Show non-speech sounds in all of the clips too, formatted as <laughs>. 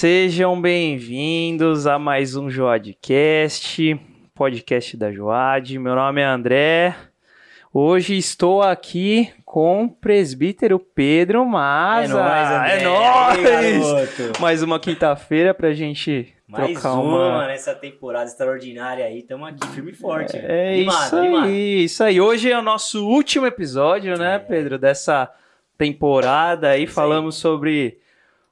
Sejam bem-vindos a mais um Joadcast, podcast da Joad. Meu nome é André. Hoje estou aqui com o presbítero Pedro Maza. É nóis, André. É nóis! Mais uma quinta-feira pra gente Mais trocar uma, uma. nessa temporada extraordinária aí. Estamos aqui firme e forte. É Animado, isso animado. aí, isso aí. Hoje é o nosso último episódio, né, É. Pedro, dessa temporada aí. Aí. Falamos sobre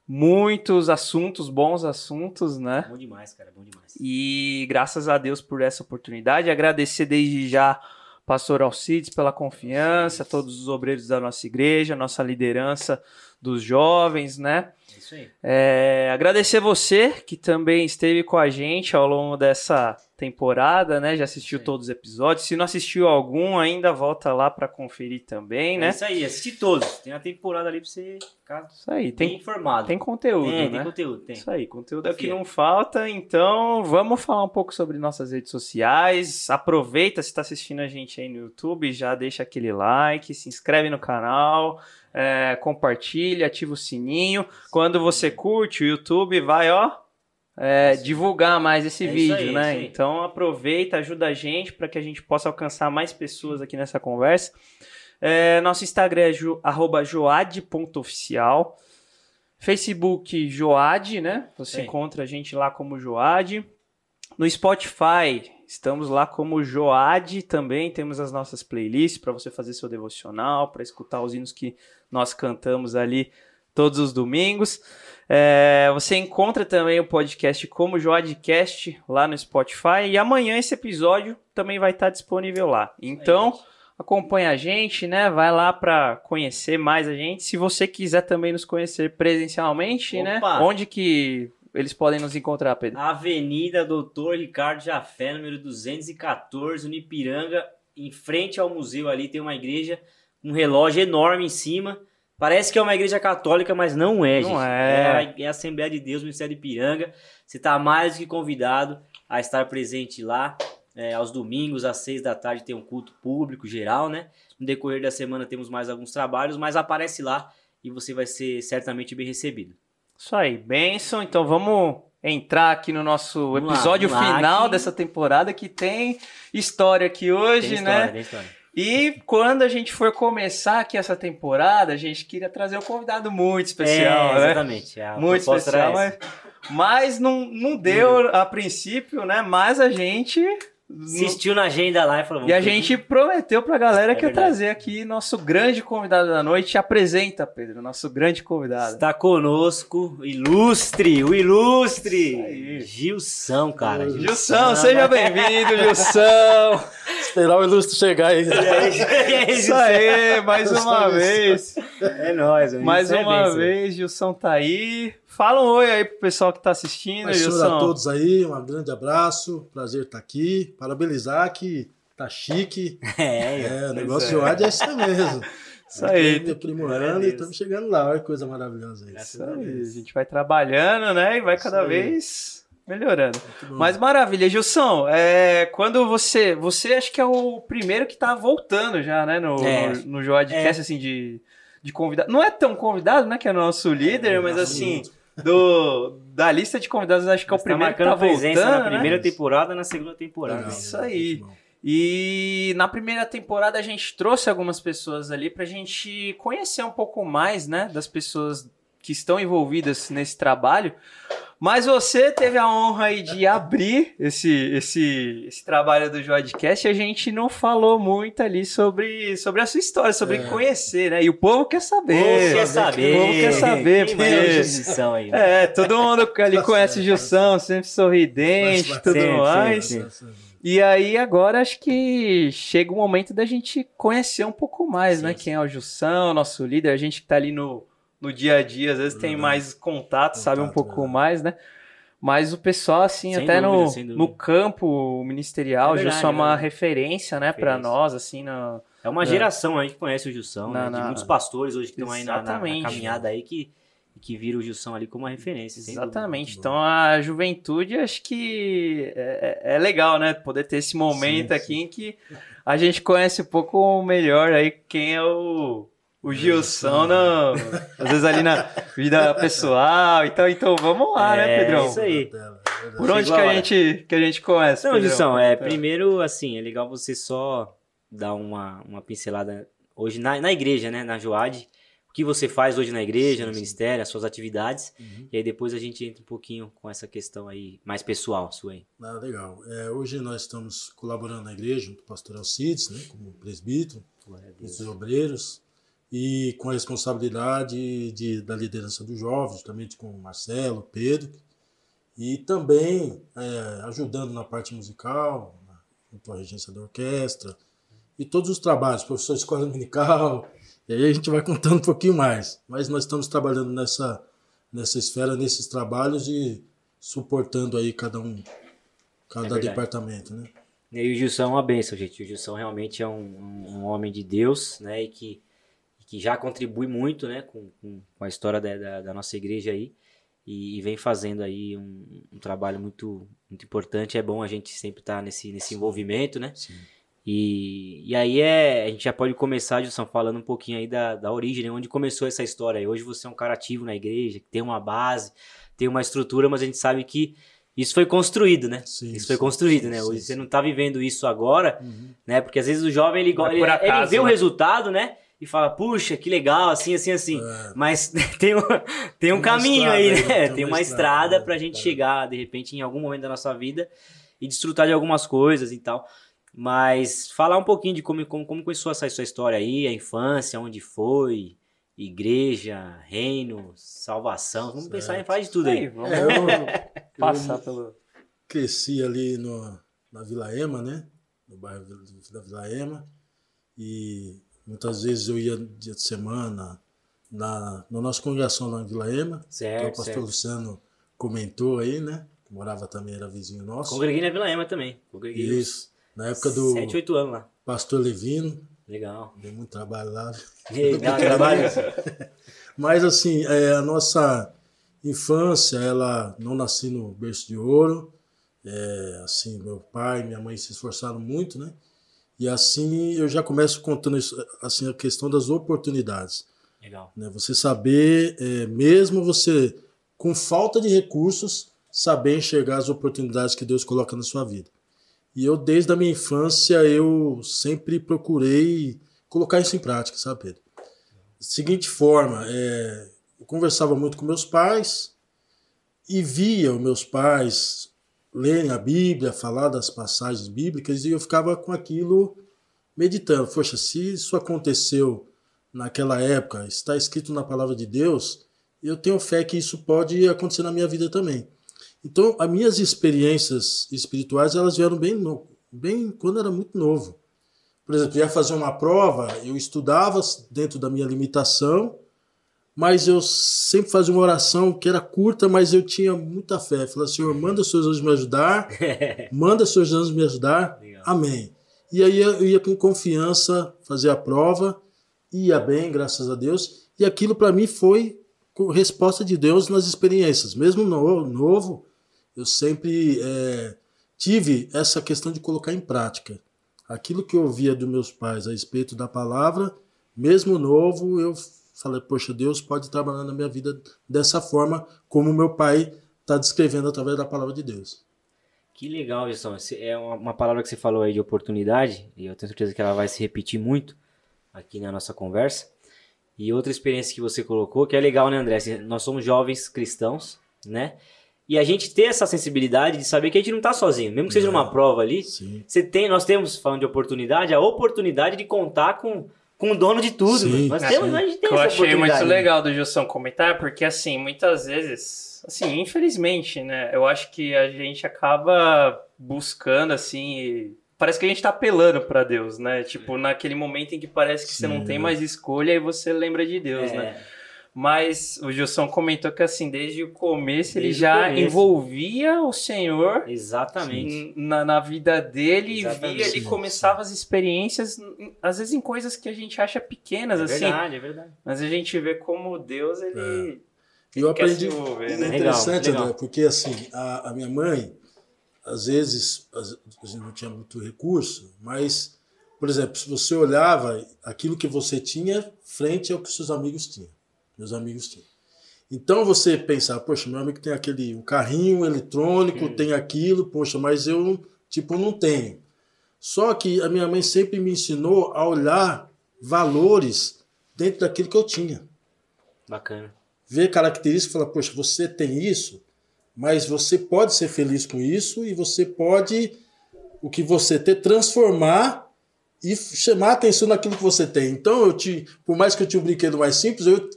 muitos assuntos, bons assuntos, né? Bom demais, cara. Bom demais. E graças a Deus por essa oportunidade. Agradecer desde já pastor Alcides pela confiança, todos os obreiros da nossa igreja, nossa liderança dos jovens, né? É isso aí. É, agradecer você que também esteve com a gente ao longo dessa temporada, né? Já assistiu Sim. todos os episódios. Se não assistiu algum, ainda volta lá para conferir também, É né? isso aí. Assiste todos. Tem a temporada ali pra você ficar Isso aí, bem tem, informado. tem conteúdo, tem, né? tem conteúdo. Tem. Isso aí, conteúdo é o que não falta. Então, vamos falar um pouco sobre nossas redes sociais. Aproveita se está assistindo a gente aí no YouTube, já deixa aquele like, se inscreve no canal, é, compartilha, ativa o sininho. Quando você curte o YouTube, vai, ó, é, divulgar mais esse É vídeo, aí, né? isso aí. Então, aproveita, ajuda a gente para que a gente possa alcançar mais pessoas aqui nessa conversa. É, nosso Instagram é jo, joad.oficial. Facebook Joad, né? Você Sim. encontra a gente lá como Joad. No Spotify, estamos lá como Joad também. Temos as nossas playlists para você fazer seu devocional, para escutar os hinos que nós cantamos ali todos os domingos. É, você encontra também o podcast como Joadcast lá no Spotify. E amanhã esse episódio também vai estar disponível lá. Então, acompanha a gente, né? Vai lá para conhecer mais a gente. Se você quiser também nos conhecer presencialmente, né? Opa! Onde que eles podem nos encontrar, Pedro? Avenida Doutor Ricardo Jafé, número 214, no Ipiranga. Em frente ao museu ali tem uma igreja, um relógio enorme em cima. Parece que é uma igreja católica, mas não é, Não gente. é. a, é a Assembleia de Deus, Ministério de Ipiranga. Você está mais do que convidado a estar presente lá. É, aos domingos, às seis da tarde, tem um culto público geral, né? No decorrer da semana temos mais alguns trabalhos, mas aparece lá e você vai ser certamente bem recebido. Isso aí, benção. Então vamos entrar aqui no nosso Vamos lá, episódio lá, final que- dessa temporada que tem história aqui hoje, tem história, né? tem história. E quando a gente for começar aqui essa temporada, a gente queria trazer um convidado muito especial, é, né? Exatamente. A Muito especial, mas, mas não, não deu a princípio, né? Mas a gente. Assistiu na agenda lá e falou. E a gente prometeu pra galera É que ia trazer aqui nosso grande convidado da noite. Apresenta, Pedro, nosso grande convidado. Está conosco, o ilustre, o ilustre. Gilson, cara. Gilson, seja bem-vindo, <laughs> Gilson! Esperar o ilustre chegar aí. <laughs> Isso aí, mais uma vez. É nóis, mano. Mais é uma vez, Gilson tá aí. Fala um oi aí pro pessoal que tá assistindo, Pastor Gilson. a todos aí, um grande abraço, prazer estar aqui. Parabenizar que tá chique. <laughs> É, É, o negócio é. de Oad é <laughs> isso mesmo. Isso aí. Aprimorando e estamos chegando lá. Olha que coisa maravilhosa aí. Graças Isso aí, a gente vai trabalhando, né? E vai Isso cada aí. vez melhorando. Muito. Mas maravilha, Gilson. É, quando você. Você acho que é o primeiro que tá voltando já, né? No, É. no, no Joadcast, assim, de, de convidado. Não é tão convidado, né? Que é nosso líder, mas nosso assim, líder. Do, da lista de convidados, acho que é o Está primeiro que marcando tá presença voltando. na né? primeira temporada e na segunda temporada. Legal, isso aí. E na primeira temporada a gente trouxe algumas pessoas ali pra gente conhecer um pouco mais, né, das pessoas que estão envolvidas nesse trabalho. Mas você teve a honra aí de abrir esse, esse, esse trabalho do Joadcast e a gente não falou muito ali sobre, sobre a sua história, sobre É. conhecer, né? E o povo quer saber. O povo quer saber. o povo quer saber, Quem porque- é Gilson aí? né? É, todo mundo ali conhece o certo, Gilson, sempre sorridente, Mas- tudo sempre, mais. sempre. E aí agora acho que chega o momento da gente conhecer um pouco mais, Sim, né? sim. Quem é o Jussão, nosso líder, a gente que tá ali no, no dia a dia, às vezes tem Verdade. mais contato, sabe um Contato, pouco verdade. mais, né? Mas o pessoal, assim, Sem até dúvida, no, dúvida. no campo ministerial, É o verdade, Gilson é uma é verdade. referência, né, Referência. nós, assim, no, É uma É. geração aí que conhece o Gilson, Na- né? na- De muitos pastores hoje que estão aí na, na- na caminhada aí que, que viram o Gilson ali como uma referência. dúvida. Exatamente. muito Então a juventude acho que é, é- é legal, né? Poder ter esse momento Sim, aqui em que a gente conhece um pouco melhor aí quem é o, o Gilson, não. Às vezes ali na vida pessoal e tal. Então vamos lá, né, É, Pedrão? isso aí. Por onde que a gente, que a gente começa? Não, Pedrão? Gilson, é, primeiro, assim, é legal você só dar uma, uma pincelada hoje na, na igreja, né, na Joad, o que você faz hoje na igreja, Sim, no sim. ministério, as suas atividades, Uhum. e aí depois a gente entra um pouquinho com essa questão aí, mais pessoal sua aí. Ah, legal. É, hoje nós estamos colaborando na igreja, junto com o pastor Alcides, né, como presbítero, os obreiros, e com a responsabilidade de, da liderança dos jovens, juntamente com o Marcelo, Pedro, e também é, ajudando na parte musical, junto à regência da orquestra, e todos os trabalhos, professor de escola dominical, e aí a gente vai contando um pouquinho mais. Mas nós estamos trabalhando nessa, nessa esfera, nesses trabalhos e suportando aí cada um, cada É departamento, né? E o Gilson é uma bênção, gente. O Gilson realmente é um, um- um homem de Deus, né? E que, que já contribui muito, né? Com, com, a história da, da, da nossa igreja aí. E, e vem fazendo aí um, um trabalho muito, muito importante. É bom a gente sempre estar nesse, nesse envolvimento, né? Sim. E, e aí é, a gente já pode começar, Gilson, falando um pouquinho aí da, da origem, né? onde começou essa história. Hoje você é um cara ativo na igreja, que tem uma base, tem uma estrutura, mas a gente sabe que isso foi construído, né? Sim, isso foi construído, sim, né? sim, Hoje você sim. não tá vivendo isso agora, Uhum. né? Porque às vezes o jovem ele, ele, ele vê o né? resultado, né? E fala, puxa, que legal, assim, assim, assim. É. Mas <laughs> tem um, tem um uma caminho aí, aí, né? tem Tem uma uma estrada, estrada pra gente É. chegar, de repente, em algum momento da nossa vida e desfrutar de algumas coisas e tal. Mas falar um pouquinho de como, como, como começou essa sua história aí, a infância, onde foi, igreja, reino, salvação. Vamos pensar em Certo. falar de tudo Aí, aí. vamos É, eu, <laughs> passar eu pelo. cresci ali no, na Vila Ema, né? No bairro da Vila Ema. E muitas vezes eu ia dia de semana na, na nossa congregação lá na Vila Ema. que o Certo, pastor certo. Luciano comentou aí, né? Que morava também, era vizinho nosso. Congreguei na Vila Ema também. Congreguei Isso. Na época do 7, 8 anos lá. pastor Levino. Legal. Deu muito trabalho lá. Um trabalho? <laughs> Mas assim, é, a nossa infância, ela não nasci no berço de ouro. É, assim, meu pai e minha mãe se esforçaram muito, né? E assim eu já começo contando assim a questão das oportunidades, Legal. né? Você saber, é, mesmo você com falta de recursos, saber enxergar as oportunidades que Deus coloca na sua vida. E eu desde a minha infância eu sempre procurei colocar isso em prática, sabe, Pedro? Seguinte forma, é, eu conversava muito com meus pais e via os meus pais lerem a Bíblia, falar das passagens bíblicas e eu ficava com aquilo meditando. Poxa, se isso aconteceu naquela época, está escrito na palavra de Deus, eu tenho fé que isso pode acontecer na minha vida também. Então, as minhas experiências espirituais, elas vieram bem, no, bem quando era muito novo. Por exemplo, eu ia fazer uma prova, eu estudava dentro da minha limitação, mas eu sempre fazia uma oração que era curta, mas eu tinha muita fé. Falava, Senhor, manda os seus anjos me ajudar, <laughs> manda os seus anjos me ajudar, amém. E aí eu ia com confiança fazer a prova, ia bem, graças a Deus, e aquilo para mim foi resposta de Deus nas experiências. Mesmo no, novo, eu sempre é, tive essa questão de colocar em prática. Aquilo que eu ouvia dos meus pais a respeito da palavra, mesmo novo, eu falei, poxa, Deus pode trabalhar na minha vida dessa forma, como meu pai está descrevendo através da palavra de Deus. Que legal. Esse É uma, palavra que você falou aí de oportunidade, e eu tenho certeza que ela vai se repetir muito aqui na nossa conversa. E outra experiência que você colocou, que é legal, né, André? Nós somos jovens cristãos, né? E a gente ter essa sensibilidade de saber que a gente não tá sozinho, mesmo que seja Não. numa prova ali. Sim. Você tem, nós temos, falando de oportunidade, a oportunidade de contar com, com o dono de tudo. Sim. Nós sim. temos, a gente tem que eu essa achei muito legal do Gilson comentar, porque assim, muitas vezes, assim, infelizmente, né, eu acho que a gente acaba buscando, assim, e parece que a gente tá apelando pra Deus, né, tipo, naquele momento em que parece que você não Sim. tem mais escolha e você lembra de Deus, É, né. Mas o Gilson comentou que, assim, desde o começo ele Desde o já começo. envolvia o Senhor Exatamente. na, na vida dele e Exatamente. via, ele começava as experiências, às vezes em coisas que a gente acha pequenas, É assim, verdade, é verdade. mas a gente vê como Deus, ele, E eu ele quer aprendi. se envolver, É né? Legal, interessante, legal. André, porque assim, a, a minha mãe, às vezes, às- a gente não tinha muito recurso, mas por exemplo, se você olhava aquilo que você tinha frente ao que seus amigos tinham, meus amigos tinham. Então você pensar, poxa, meu amigo tem aquele um carrinho eletrônico, hum. tem aquilo, poxa, mas eu tipo não tenho. Só que a minha mãe sempre me ensinou a olhar valores dentro daquilo que eu tinha. Bacana. Ver características e falar, poxa, você tem isso, mas você pode ser feliz com isso e você pode o que você ter transformar e chamar atenção naquilo que você tem. Então eu te, por mais que eu tinha um brinquedo mais simples, eu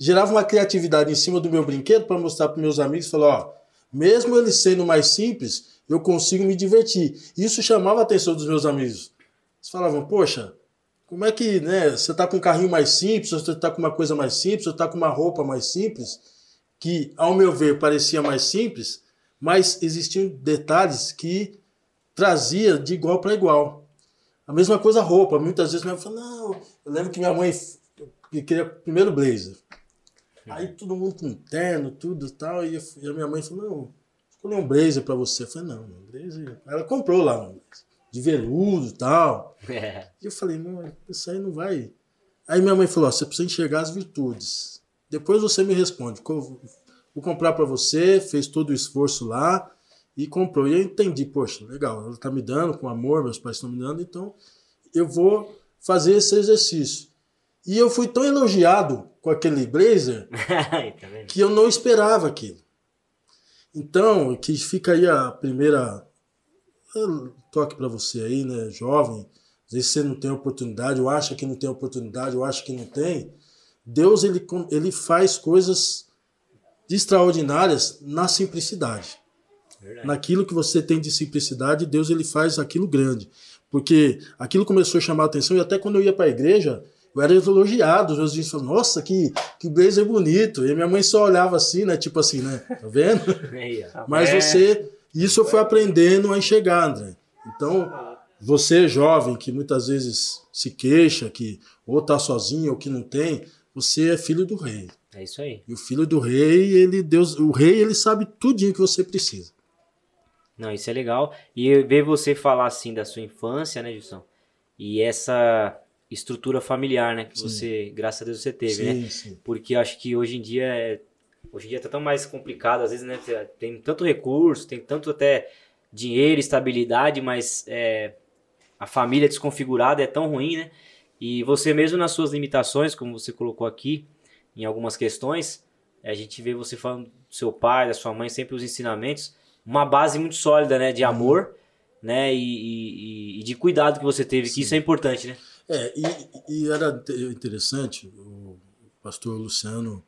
gerava uma criatividade em cima do meu brinquedo para mostrar para meus amigos, falar, ó, mesmo ele sendo mais simples, eu consigo me divertir. Isso chamava a atenção dos meus amigos. Eles falavam, poxa, como é que, né, você está com um carrinho mais simples, você está com uma coisa mais simples, você está com uma roupa mais simples, que, ao meu ver, parecia mais simples, mas existiam detalhes que trazia de igual para igual. A mesma coisa roupa. Muitas vezes minha mãe falou, não, eu lembro que minha mãe queria primeiro blazer. Aí todo mundo com terno, tudo tal, e a minha mãe falou, não, escolhi um blazer para você. Eu falei, não, um blazer. Ela comprou lá um de veludo e tal. É. E eu falei, não, isso aí não vai. Aí minha mãe falou, você precisa enxergar as virtudes. Depois você me responde. Vou comprar para você, fez todo o esforço lá e comprou. E eu entendi, poxa, legal, ela está me dando com amor, meus pais estão me dando, então eu vou fazer esse exercício. E eu fui tão elogiado com aquele blazer <laughs> tá que eu não esperava aquilo. Então, que fica aí a primeira toque para você aí, né, jovem, às vezes você não tem oportunidade, ou acha que não tem oportunidade, ou acha que não tem. Deus ele, ele faz coisas extraordinárias na simplicidade. Verdade. Naquilo que você tem de simplicidade, Deus ele faz aquilo grande. Porque aquilo começou a chamar a atenção e até quando eu ia para a igreja, eu era elogiado. Os meus vizinhos falavam, nossa, que, que blazer bonito. E minha mãe só olhava assim, né? Tipo assim, né? Tá vendo? <laughs> Mas é. você. Isso eu fui aprendendo a enxergar, André. Então, você jovem que muitas vezes se queixa que ou tá sozinho ou que não tem, você é filho do rei. É isso aí. E o filho do rei, ele Deus, o rei, ele sabe tudinho que você precisa. Não, isso é legal. E ver você falar assim da sua infância, né, Gilson? E essa estrutura familiar, né, que sim. você, graças a Deus, você teve, sim, né? Sim. Porque acho que hoje em dia é, hoje em dia tá tão mais complicado, às vezes, né, tem tanto recurso, tem tanto até dinheiro, estabilidade, mas é, a família desconfigurada é tão ruim, né? E você mesmo nas suas limitações, como você colocou aqui, em algumas questões, a gente vê você falando do seu pai, da sua mãe, sempre os ensinamentos, uma base muito sólida, né, de amor, né, e, e, e de cuidado que você teve, Sim. que isso é importante, né? É, e, e, era interessante, o pastor Luciano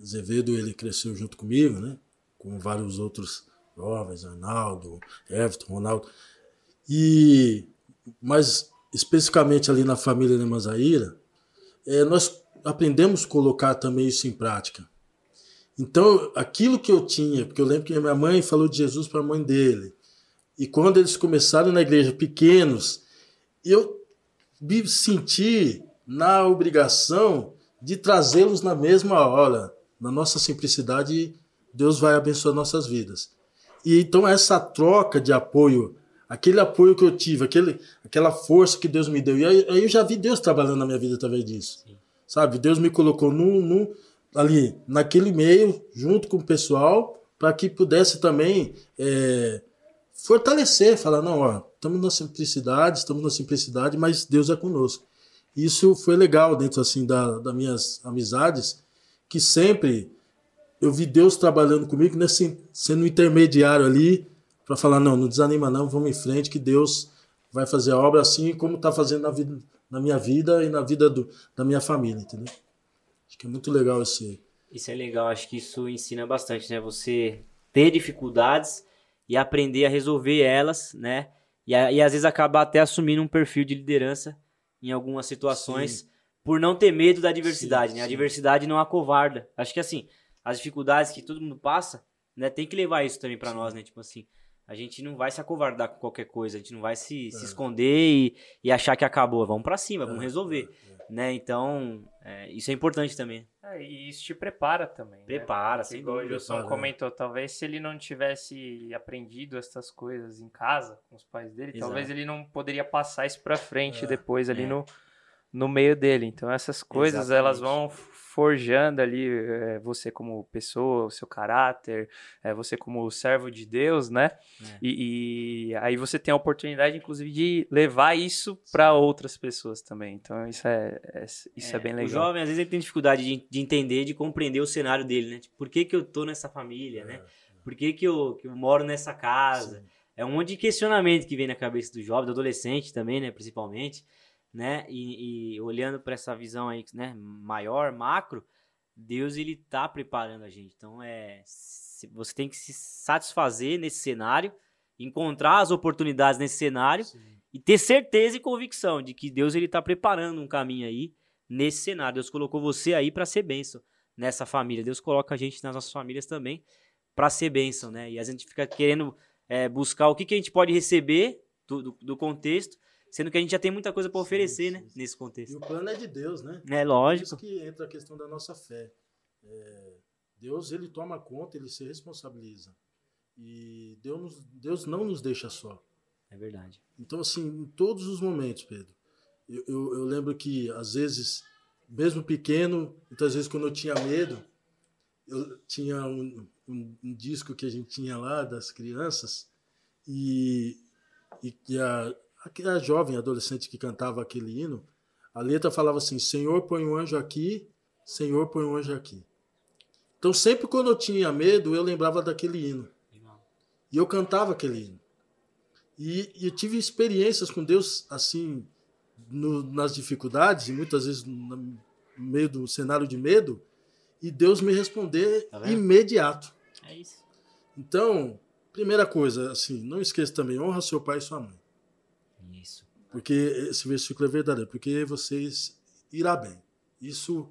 Azevedo, ele cresceu junto comigo, né, com vários outros jovens, Arnaldo, Everton, Ronaldo, e, mas especificamente ali na família Nemazaíra, é, nós aprendemos a colocar também isso em prática. Então, aquilo que eu tinha, porque eu lembro que minha mãe falou de Jesus para a mãe dele. E quando eles começaram na igreja pequenos, eu me senti na obrigação de trazê-los na mesma hora. Na nossa simplicidade, Deus vai abençoar nossas vidas. E então essa troca de apoio, aquele apoio que eu tive, aquele, aquela força que Deus me deu, e aí, aí eu já vi Deus trabalhando na minha vida através disso. Sim. Sabe? Deus me colocou num, num, ali, naquele meio, junto com o pessoal, para que pudesse também é, fortalecer, falar, não, ó, estamos na simplicidade, estamos na simplicidade, mas Deus é conosco. Isso foi legal dentro assim da, das minhas amizades, que sempre eu vi Deus trabalhando comigo, né, sendo intermediário ali, para falar, não, não desanima não, vamos em frente, que Deus vai fazer a obra assim como está fazendo na, vida, na minha vida e na vida do, da minha família, entendeu? Acho que é muito legal esse. Isso é legal, acho que isso ensina bastante, né? Você ter dificuldades e aprender a resolver elas, né? E, e às vezes acabar até assumindo um perfil de liderança em algumas situações sim. por não ter medo da diversidade, sim, né? A diversidade não acovarda. Acho que assim, as dificuldades que todo mundo passa, né? Tem que levar isso também para nós, né? Tipo assim, a gente não vai se acovardar com qualquer coisa, a gente não vai se, é. se esconder e, e achar que acabou. Vamos para cima, vamos é, resolver. É, é. Né? Então, é, isso é importante também. É, e isso te prepara também. né? Prepara, Porque sem igual o dúvida. Gilson Prepara, comentou, talvez se ele não tivesse aprendido essas coisas em casa com os pais dele, Exato. talvez ele não poderia passar isso pra frente É, depois ali é. no, no meio dele. Então essas coisas elas vão forjando ali é, você como pessoa, o seu caráter, é, você como servo de Deus, né? É. E, e aí você tem a oportunidade, inclusive, de levar isso para outras pessoas também. Então isso é, é- isso é, bem O legal. jovem, às vezes, ele tem dificuldade de, de entender, de compreender o cenário dele, né? Tipo, por que, que eu tô nessa família, né? Por que, que, eu, que eu moro nessa casa? Sim. É um monte de questionamento que vem na cabeça do jovem, do adolescente também, né? Principalmente, né? E, e olhando para essa visão aí, né? Maior, macro, Deus, ele tá preparando a gente. Então, é... se- Você tem que se satisfazer nesse cenário, encontrar as oportunidades nesse cenário Sim. e ter certeza e convicção de que Deus ele tá preparando um caminho aí nesse cenário. Deus colocou você aí para ser bênção nessa família. Deus coloca a gente nas nossas famílias também para ser bênção, né? E a gente fica querendo é, buscar o que, que a gente pode receber do, do, do contexto, sendo que a gente já tem muita coisa para Sim, oferecer, sim, né? sim. Nesse E contexto. o plano é de Deus, né? É Por lógico. isso que entra a questão da nossa fé. É, Deus ele toma conta, ele se responsabiliza. E Deus, Deus não nos deixa só. É verdade. Então, assim, em todos os momentos, Pedro, eu, eu, eu lembro que, às vezes, mesmo pequeno, muitas vezes quando eu tinha medo, eu tinha um, um, um disco que a gente tinha lá das crianças, e, e, e a, a, a jovem adolescente que cantava aquele hino, a letra falava assim: Senhor, põe um anjo aqui, Senhor, põe um anjo aqui. Então, sempre quando eu tinha medo, eu lembrava daquele hino. E eu cantava aquele hino. E, e eu tive experiências com Deus, assim, no- nas dificuldades, e muitas vezes no, no meio do cenário de medo, e Deus me responder Tá imediato. É isso. Então, primeira coisa, assim, não esqueça também, honra seu pai e sua mãe. Porque esse versículo é verdadeiro, porque vocês irá bem. Isso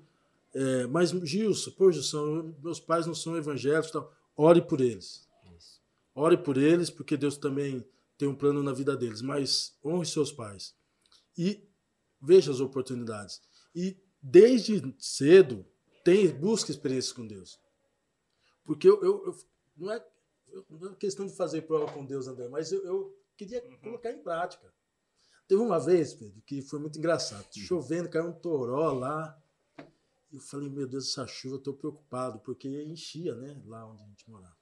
é, mas Gilson, pô, Gilson, meus pais não são evangélicos, tal. ore por eles. Isso. Ore por eles, porque Deus também tem um plano na vida deles, mas honre seus pais. E veja as oportunidades. E desde cedo, tem, busque experiências com Deus. Porque eu, eu- eu- não, é, não é questão de fazer prova com Deus, André, mas eu, eu queria colocar em prática. Teve uma vez, Pedro, que foi muito engraçado. Chovendo, caiu um toró lá. Eu falei, meu Deus, essa chuva, eu tô preocupado, porque enchia, né, lá onde a gente morava.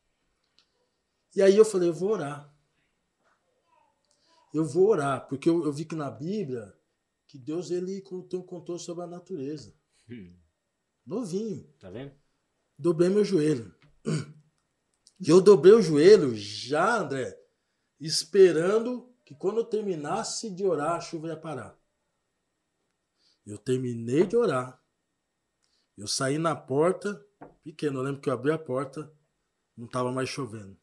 E aí eu falei, eu vou orar. Eu vou orar, porque eu, eu vi que na Bíblia que Deus ele contou, contou sobre a natureza. Hum, Novinho. Tá vendo? Dobrei meu joelho. E eu dobrei o joelho já, André, esperando que quando eu terminasse de orar, a chuva ia parar. Eu terminei de orar. Eu saí na porta, pequeno, eu lembro que eu abri a porta, não estava mais chovendo.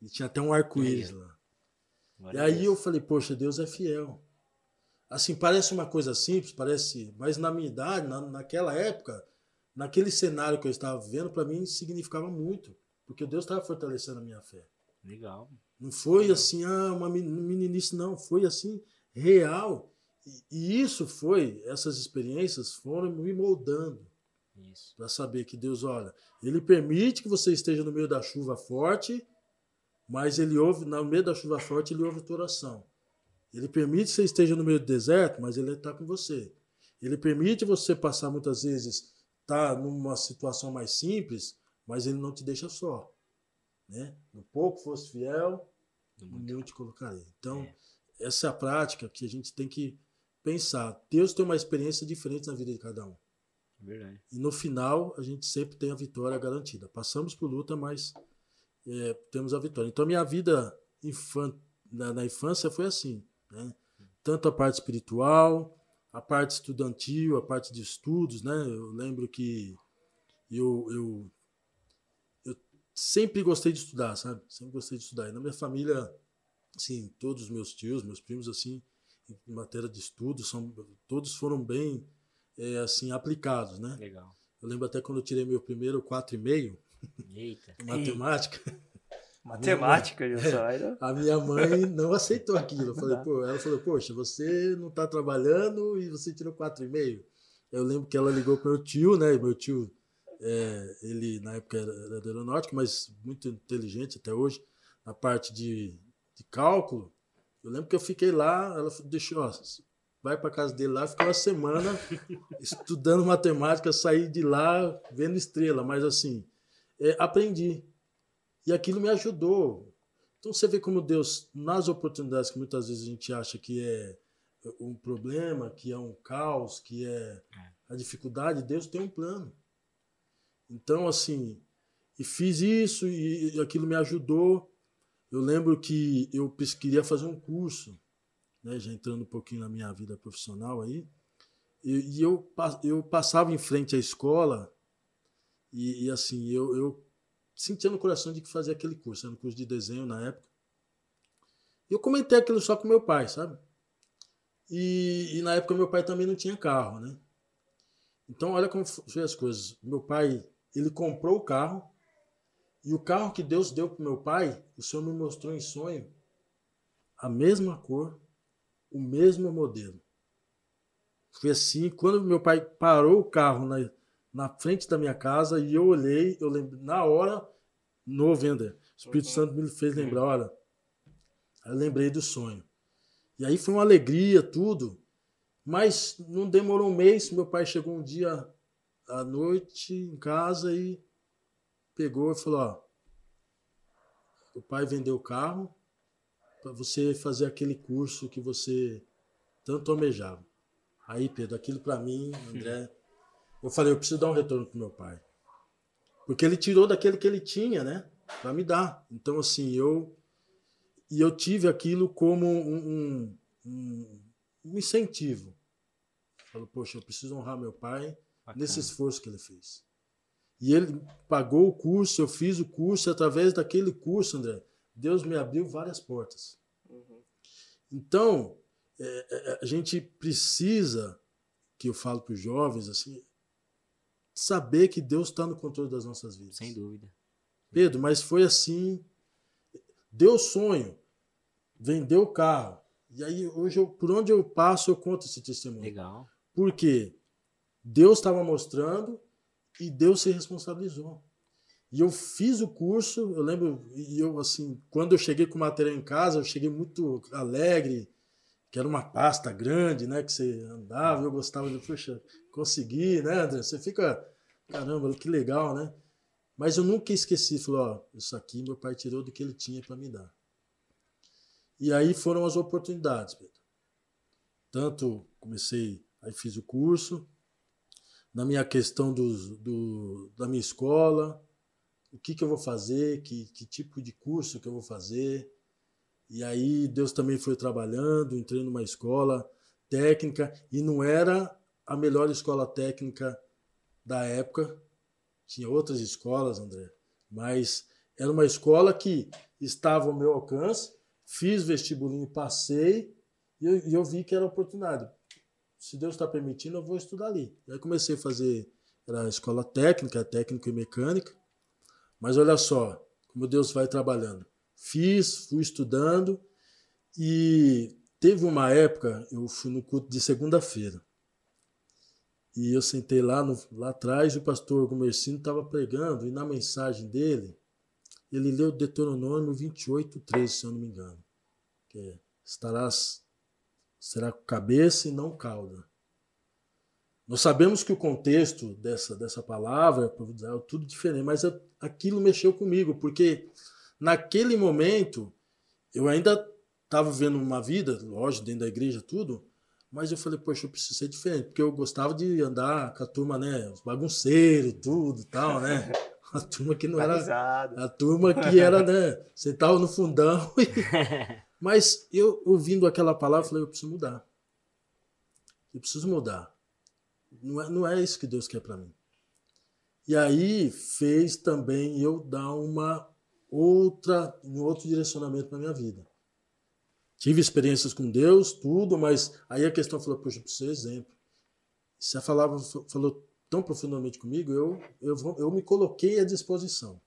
E tinha até um arco-íris lá. E aí eu falei, poxa, Deus é fiel. Assim, parece uma coisa simples, parece, mas na minha idade, na, naquela época, naquele cenário que eu estava vivendo, para mim significava muito, porque Deus estava fortalecendo a minha fé. Legal. Não foi assim, ah, uma men- meninice, não, foi assim, real. E, e isso foi, essas experiências foram me moldando Isso. para saber que Deus, olha, Ele permite que você esteja no meio da chuva forte, mas Ele ouve, no meio da chuva forte, Ele ouve a tua oração. Ele permite que você esteja no meio do deserto, mas Ele está com você. Ele permite você passar muitas vezes, tá numa situação mais simples, mas Ele não te deixa só. Né? No pouco fosse fiel, no muito te colocarei. Então, É. essa é a prática que a gente tem que pensar. Deus tem uma experiência diferente na vida de cada um. Verdade. E no final, a gente sempre tem a vitória garantida. Passamos por luta, mas é, temos a vitória. Então, minha vida infan- na, na infância foi assim. Né? Tanto a parte espiritual, a parte estudantil, a parte de estudos. Né? Eu lembro que eu, eu sempre gostei de estudar, sabe? Sempre gostei de estudar. E na minha família, assim, todos os meus tios, meus primos, assim, em matéria de estudo, são, todos foram bem é, assim aplicados, né? Legal. Eu lembro até quando eu tirei meu primeiro 4,5 Eita. em <laughs> matemática, <laughs> Matemática, Gilson. aí não- a minha mãe não aceitou aquilo. Eu falei, pô, ela falou, poxa, você não está trabalhando e você tirou 4,5. Eu lembro que ela ligou para meu tio, né? Meu tio É, ele, na época, era, era da aeronáutica, mas muito inteligente até hoje, na parte de, de cálculo. Eu lembro que eu fiquei lá, ela deixou, ó, vai para casa dele lá, ficou uma semana <laughs> estudando matemática, saí de lá vendo estrela, mas assim, é, aprendi. E aquilo me ajudou. Então você vê como Deus, nas oportunidades que muitas vezes a gente acha que é um problema, que é um caos, que é a dificuldade, Deus tem um plano. Então, assim, e fiz isso e aquilo me ajudou. Eu lembro que eu queria fazer um curso, né, já entrando um pouquinho na minha vida profissional aí, e, e eu, eu passava em frente à escola e, e assim, eu, eu sentia no coração de que fazia aquele curso, era um curso de desenho na época. E eu comentei aquilo só com meu pai, sabe? E, e, na época meu pai também não tinha carro, né? Então olha como foi as coisas. Meu pai, ele comprou o carro, e o carro que Deus deu para meu pai, o Senhor me mostrou em sonho a mesma cor, o mesmo modelo. Foi assim, quando meu pai parou o carro na, na frente da minha casa e eu olhei, eu lembro, na hora, no venda, o Espírito uhum. Santo me fez lembrar, olha, eu lembrei do sonho. E aí foi uma alegria, tudo. Mas não demorou um mês, meu pai chegou um dia à noite em casa e pegou e falou: ó, o pai vendeu o carro para você fazer aquele curso que você tanto almejava. Aí, Pedro, aquilo para mim, André, eu falei: eu preciso dar um retorno pro meu pai. Porque ele tirou daquele que ele tinha, né? Para me dar. Então, assim, eu. E eu tive aquilo como um, um, um incentivo. Falou, poxa, eu preciso honrar meu pai Bacana. nesse esforço que ele fez. E ele pagou o curso, eu fiz o curso, e através daquele curso, André, Deus me abriu várias portas. Uhum. Então, é, é, a gente precisa, que eu falo para os jovens, assim, saber que Deus está no controle das nossas vidas. Sem dúvida. Pedro, mas foi assim. Deu sonho, vendeu o carro. E aí, hoje, eu, por onde eu passo, eu conto esse testemunho. Legal. Porque Deus estava mostrando e Deus se responsabilizou. E eu fiz o curso, eu lembro, e eu assim, quando eu cheguei com o material em casa, eu cheguei muito alegre, que era uma pasta grande, né, que você andava, eu gostava de, puxa, consegui, né, André? Você fica, caramba, que legal, né? Mas eu nunca esqueci, falou, ó, isso aqui meu pai tirou do que ele tinha para me dar. E aí foram as oportunidades, Pedro. Tanto comecei, aí fiz o curso, na minha questão do, da minha escola, o que, que eu vou fazer, que, que tipo de curso que eu vou fazer. E aí Deus também foi trabalhando, entrei numa escola técnica e não era a melhor escola técnica da época. Tinha outras escolas, André, mas era uma escola que estava ao meu alcance. Fiz vestibulinho, passei e eu, e eu vi que era oportunidade se Deus está permitindo, eu vou estudar ali. E aí comecei a fazer, era escola técnica, técnica e mecânica. Mas olha só, como Deus vai trabalhando. Fiz, fui estudando e teve uma época, eu fui no culto de segunda-feira. E eu sentei lá, no, lá atrás e o pastor Gomercino estava pregando, e na mensagem dele, ele leu Deuteronômio 28, 13, se eu não me engano. Que é, estarás será cabeça e não cauda. Nós sabemos que o contexto dessa, dessa palavra é tudo diferente, mas aquilo mexeu comigo, porque naquele momento eu ainda estava vivendo uma vida, lógico, dentro da igreja, tudo, mas eu falei, poxa, eu preciso ser diferente, porque eu gostava de andar com a turma, né, os bagunceiros, tudo tal, né? A turma que não era. A turma que era, né? Sentava no fundão e, <laughs> Mas eu, ouvindo aquela palavra, falei: eu preciso mudar. Eu preciso mudar. Não é, não é isso que Deus quer para mim. E aí fez também eu dar uma outra, um outro direcionamento na minha vida. Tive experiências com Deus, tudo, mas aí a questão falou: poxa, eu preciso ser exemplo. Se a palavra falou tão profundamente comigo, eu, eu, eu me coloquei à disposição.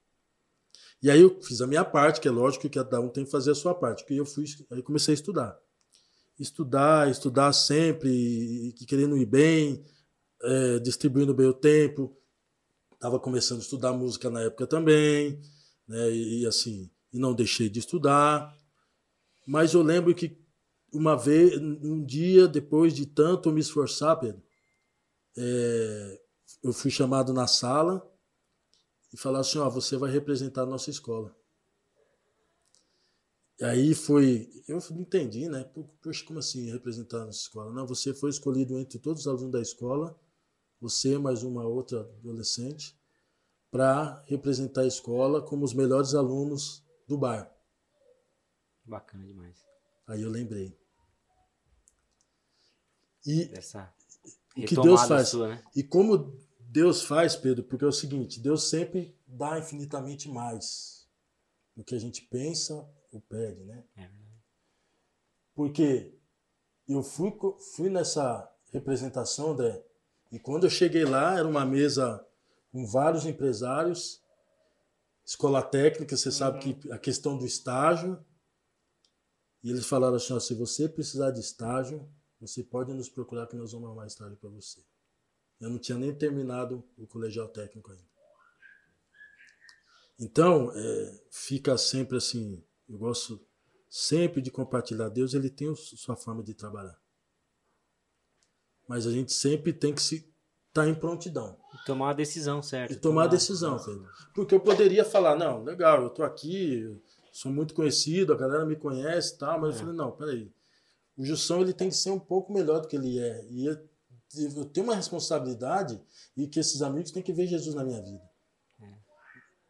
E aí eu fiz a minha parte, que é lógico que cada um tem que fazer a sua parte. Que eu fui, aí comecei a estudar. Estudar, estudar sempre, e querendo ir bem, é, distribuindo bem o tempo. Estava começando a estudar música na época também, né? E, e assim, e não deixei de estudar. Mas eu lembro que uma vez, um dia depois de tanto me esforçar, Pedro, é, eu fui chamado na sala e falaram assim: ó, você vai representar a nossa escola. E aí foi, eu não entendi, né? Poxa, como assim representar a nossa escola? Não, você foi escolhido entre todos os alunos da escola, você mais uma outra adolescente, para representar a escola como os melhores alunos do bar. Bacana demais. Aí eu lembrei. E Dessa o que Deus faz. sua, né? E como Deus faz, Pedro, porque é o seguinte, Deus sempre dá infinitamente mais do que a gente pensa ou pede, né? É. Porque eu fui, fui nessa representação, André, e quando eu cheguei lá, era uma mesa com vários empresários, escola técnica, você sabe que a questão do estágio, e eles falaram assim, ó, se você precisar de estágio, você pode nos procurar que nós vamos arrumar estágio para você. Eu não tinha nem terminado o colegial técnico ainda. Então, é, fica sempre assim, eu gosto sempre de compartilhar. Deus, ele tem o- sua forma de trabalhar. Mas a gente sempre tem que se estar em prontidão E tomar uma decisão certa. e tomar a decisão, Pedro. Porque eu poderia falar, não, legal, eu tô aqui, sou muito conhecido, a galera me conhece e tal, mas eu falei, não, peraí. O Jussão, ele tem que ser um pouco melhor do que ele é. E eu, tenho uma responsabilidade e que esses amigos têm que ver Jesus na minha vida.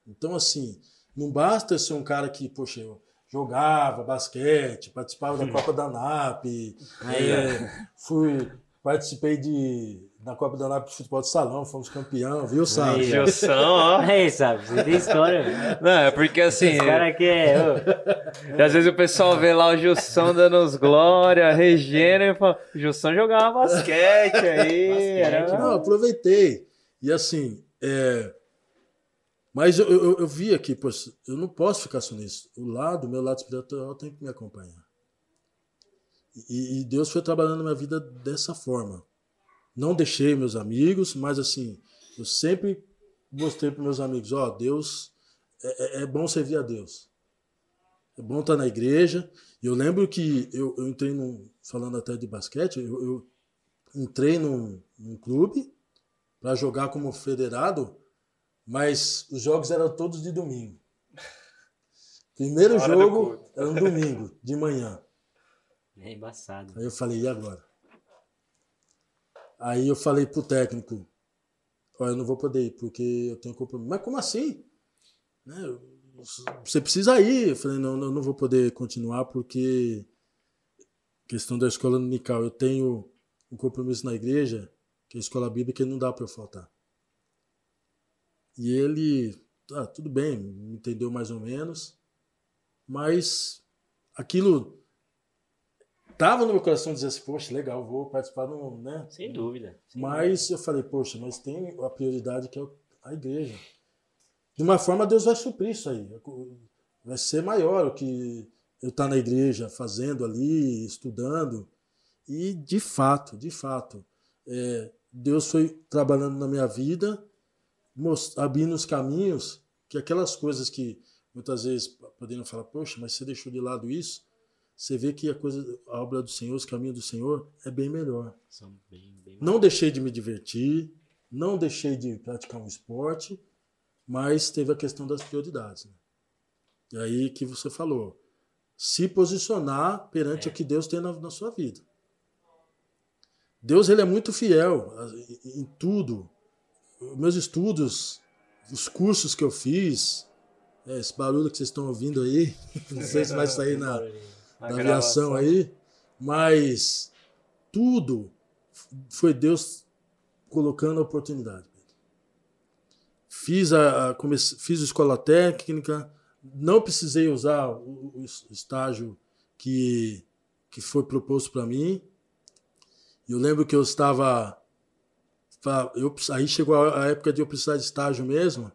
Então, assim, não basta eu ser um cara que, poxa, eu jogava basquete, participava da <laughs> Copa da NAP, é, fui, participei de, da Copa da NAP de futebol de salão, fomos campeão, viu, sabe? Aí, ó. Jussão, ó. Aí, sabe? Você tem história. velho. Não, é porque assim, Esse cara aqui é. ô, e às vezes o pessoal vê lá o Jussão dando os glória, regendo e fala, o Jussão jogava basquete aí. Basquete, era- Não, aproveitei. E assim, é, mas eu, eu, eu vi aqui, poxa, eu não posso ficar só nisso. O lado, o meu lado espiritual tem que me acompanhar. E, e Deus foi trabalhando na minha vida dessa forma. Não deixei meus amigos, mas assim, eu sempre mostrei para meus amigos, ó, Deus, é, é- é bom servir a Deus. É bom estar na igreja. E eu lembro que eu, eu entrei num, falando até de basquete, eu, eu entrei num, num clube para jogar como federado, mas os jogos eram todos de domingo. Primeiro jogo era um domingo, de manhã. É embaçado. Aí eu falei, e agora? Aí eu falei pro técnico, olha, eu não vou poder ir, porque eu tenho compromisso. Mas como assim? Né, Você precisa ir. Eu falei, não, eu não vou poder continuar, porque questão da escola dominical, eu tenho um compromisso na igreja, que é a escola bíblica, e não dá para eu faltar. E ele, ah, tudo bem, entendeu mais ou menos, mas aquilo tava no meu coração dizer assim, poxa, legal, vou participar do, né? Sem dúvida. Sem Mas eu falei, poxa, mas tem a prioridade que é a igreja. De uma forma, Deus vai suprir isso aí. Vai ser maior o que eu estar na igreja fazendo ali, estudando. E, de fato, de fato, é, Deus foi trabalhando na minha vida, abrindo os caminhos, que aquelas coisas que muitas vezes poderiam falar, poxa, mas você deixou de lado isso, você vê que a coisa, a obra do Senhor, os caminhos do Senhor é bem melhor. São bem, bem Não deixei de me divertir, não deixei de praticar um esporte, mas teve a questão das prioridades. Né? E aí que você falou, se posicionar perante o que Deus tem na, na sua vida. Deus ele é muito fiel em, tudo. Meus estudos, os cursos que eu fiz, é, esse barulho que vocês estão ouvindo aí, <laughs> não sei se vai sair na, Na da gravação. aviação aí, mas tudo foi Deus colocando a oportunidade. Fiz a, comece- fiz a escola técnica, não precisei usar o, o estágio que, que foi proposto para mim. Eu lembro que eu estava eu, aí chegou a a época de eu precisar de estágio mesmo.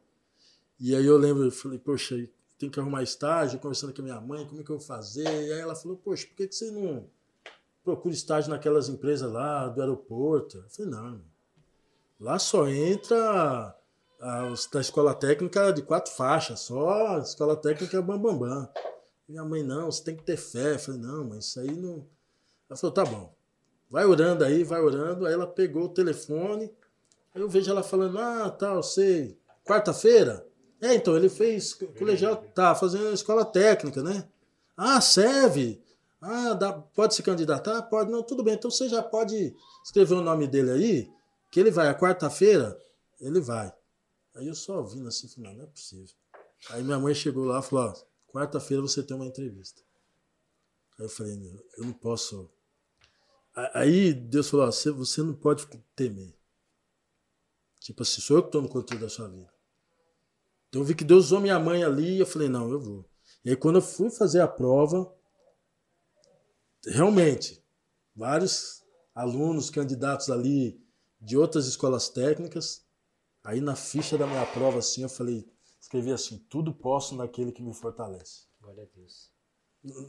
E aí eu lembro, eu falei, poxa, tem que arrumar estágio, conversando com a minha mãe, como é que eu vou fazer? E aí ela falou, poxa, por que, que você não procura estágio naquelas empresas lá do aeroporto? Eu falei, não, lá só entra a, da escola técnica de quatro faixas, só a escola técnica bambambam. Bam, bam. Minha mãe, não, você tem que ter fé. Eu falei, não, mas isso aí não. Ela falou, tá bom. Vai orando aí, vai orando. Aí ela pegou o telefone. Aí eu vejo ela falando, ah, tal, sei. Quarta-feira? É, então, ele fez colegial, tá, fazendo escola técnica, né? Ah, serve. Ah, dá, pode se candidatar? Pode. Não, tudo bem. Então você já pode escrever o nome dele aí, que ele vai. A quarta-feira, ele vai. Aí eu só ouvindo assim, falei, não, não é possível. Aí minha mãe chegou lá e falou, ó, quarta-feira você tem uma entrevista. Aí eu falei, eu não posso. Aí Deus falou, ó, você, você não pode temer. Tipo assim, sou eu que estou no controle da sua vida. Então eu vi que Deus usou minha mãe ali e eu falei, não, eu vou. E aí quando eu fui fazer a prova, realmente, vários alunos, candidatos ali de outras escolas técnicas, aí na ficha da minha prova, assim, eu falei, escrevi assim, tudo posso naquele que me fortalece. Glória a Deus.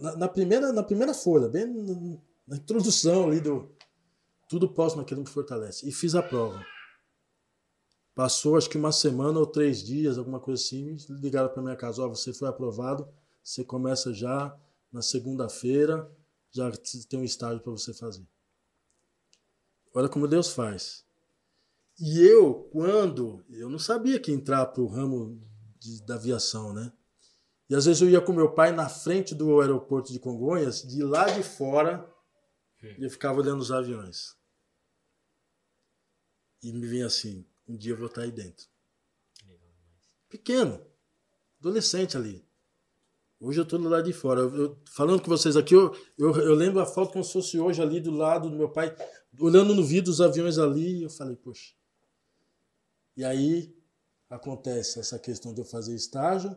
Na, na primeira, na primeira folha, bem na, na introdução ali do tudo posso naquele que me fortalece. E fiz a prova. Passou acho que uma semana ou três dias, alguma coisa assim, ligaram para minha casa, ó, oh, você foi aprovado, você começa já na segunda-feira, já tem um estágio para você fazer. Olha como Deus faz. E eu, quando eu não sabia que entrar para o ramo de, da aviação, né? E às vezes eu ia com meu pai na frente do aeroporto de Congonhas, de lá de fora, e eu ficava olhando os aviões. E me vinha assim, um dia eu vou estar aí dentro. Pequeno, adolescente ali. Hoje eu estou do lado de fora. Eu, eu, falando com vocês aqui, eu, eu, eu, lembro a foto como se fosse hoje ali do lado do meu pai, olhando no vidro os aviões ali. Eu falei, poxa. E aí acontece essa questão de eu fazer estágio,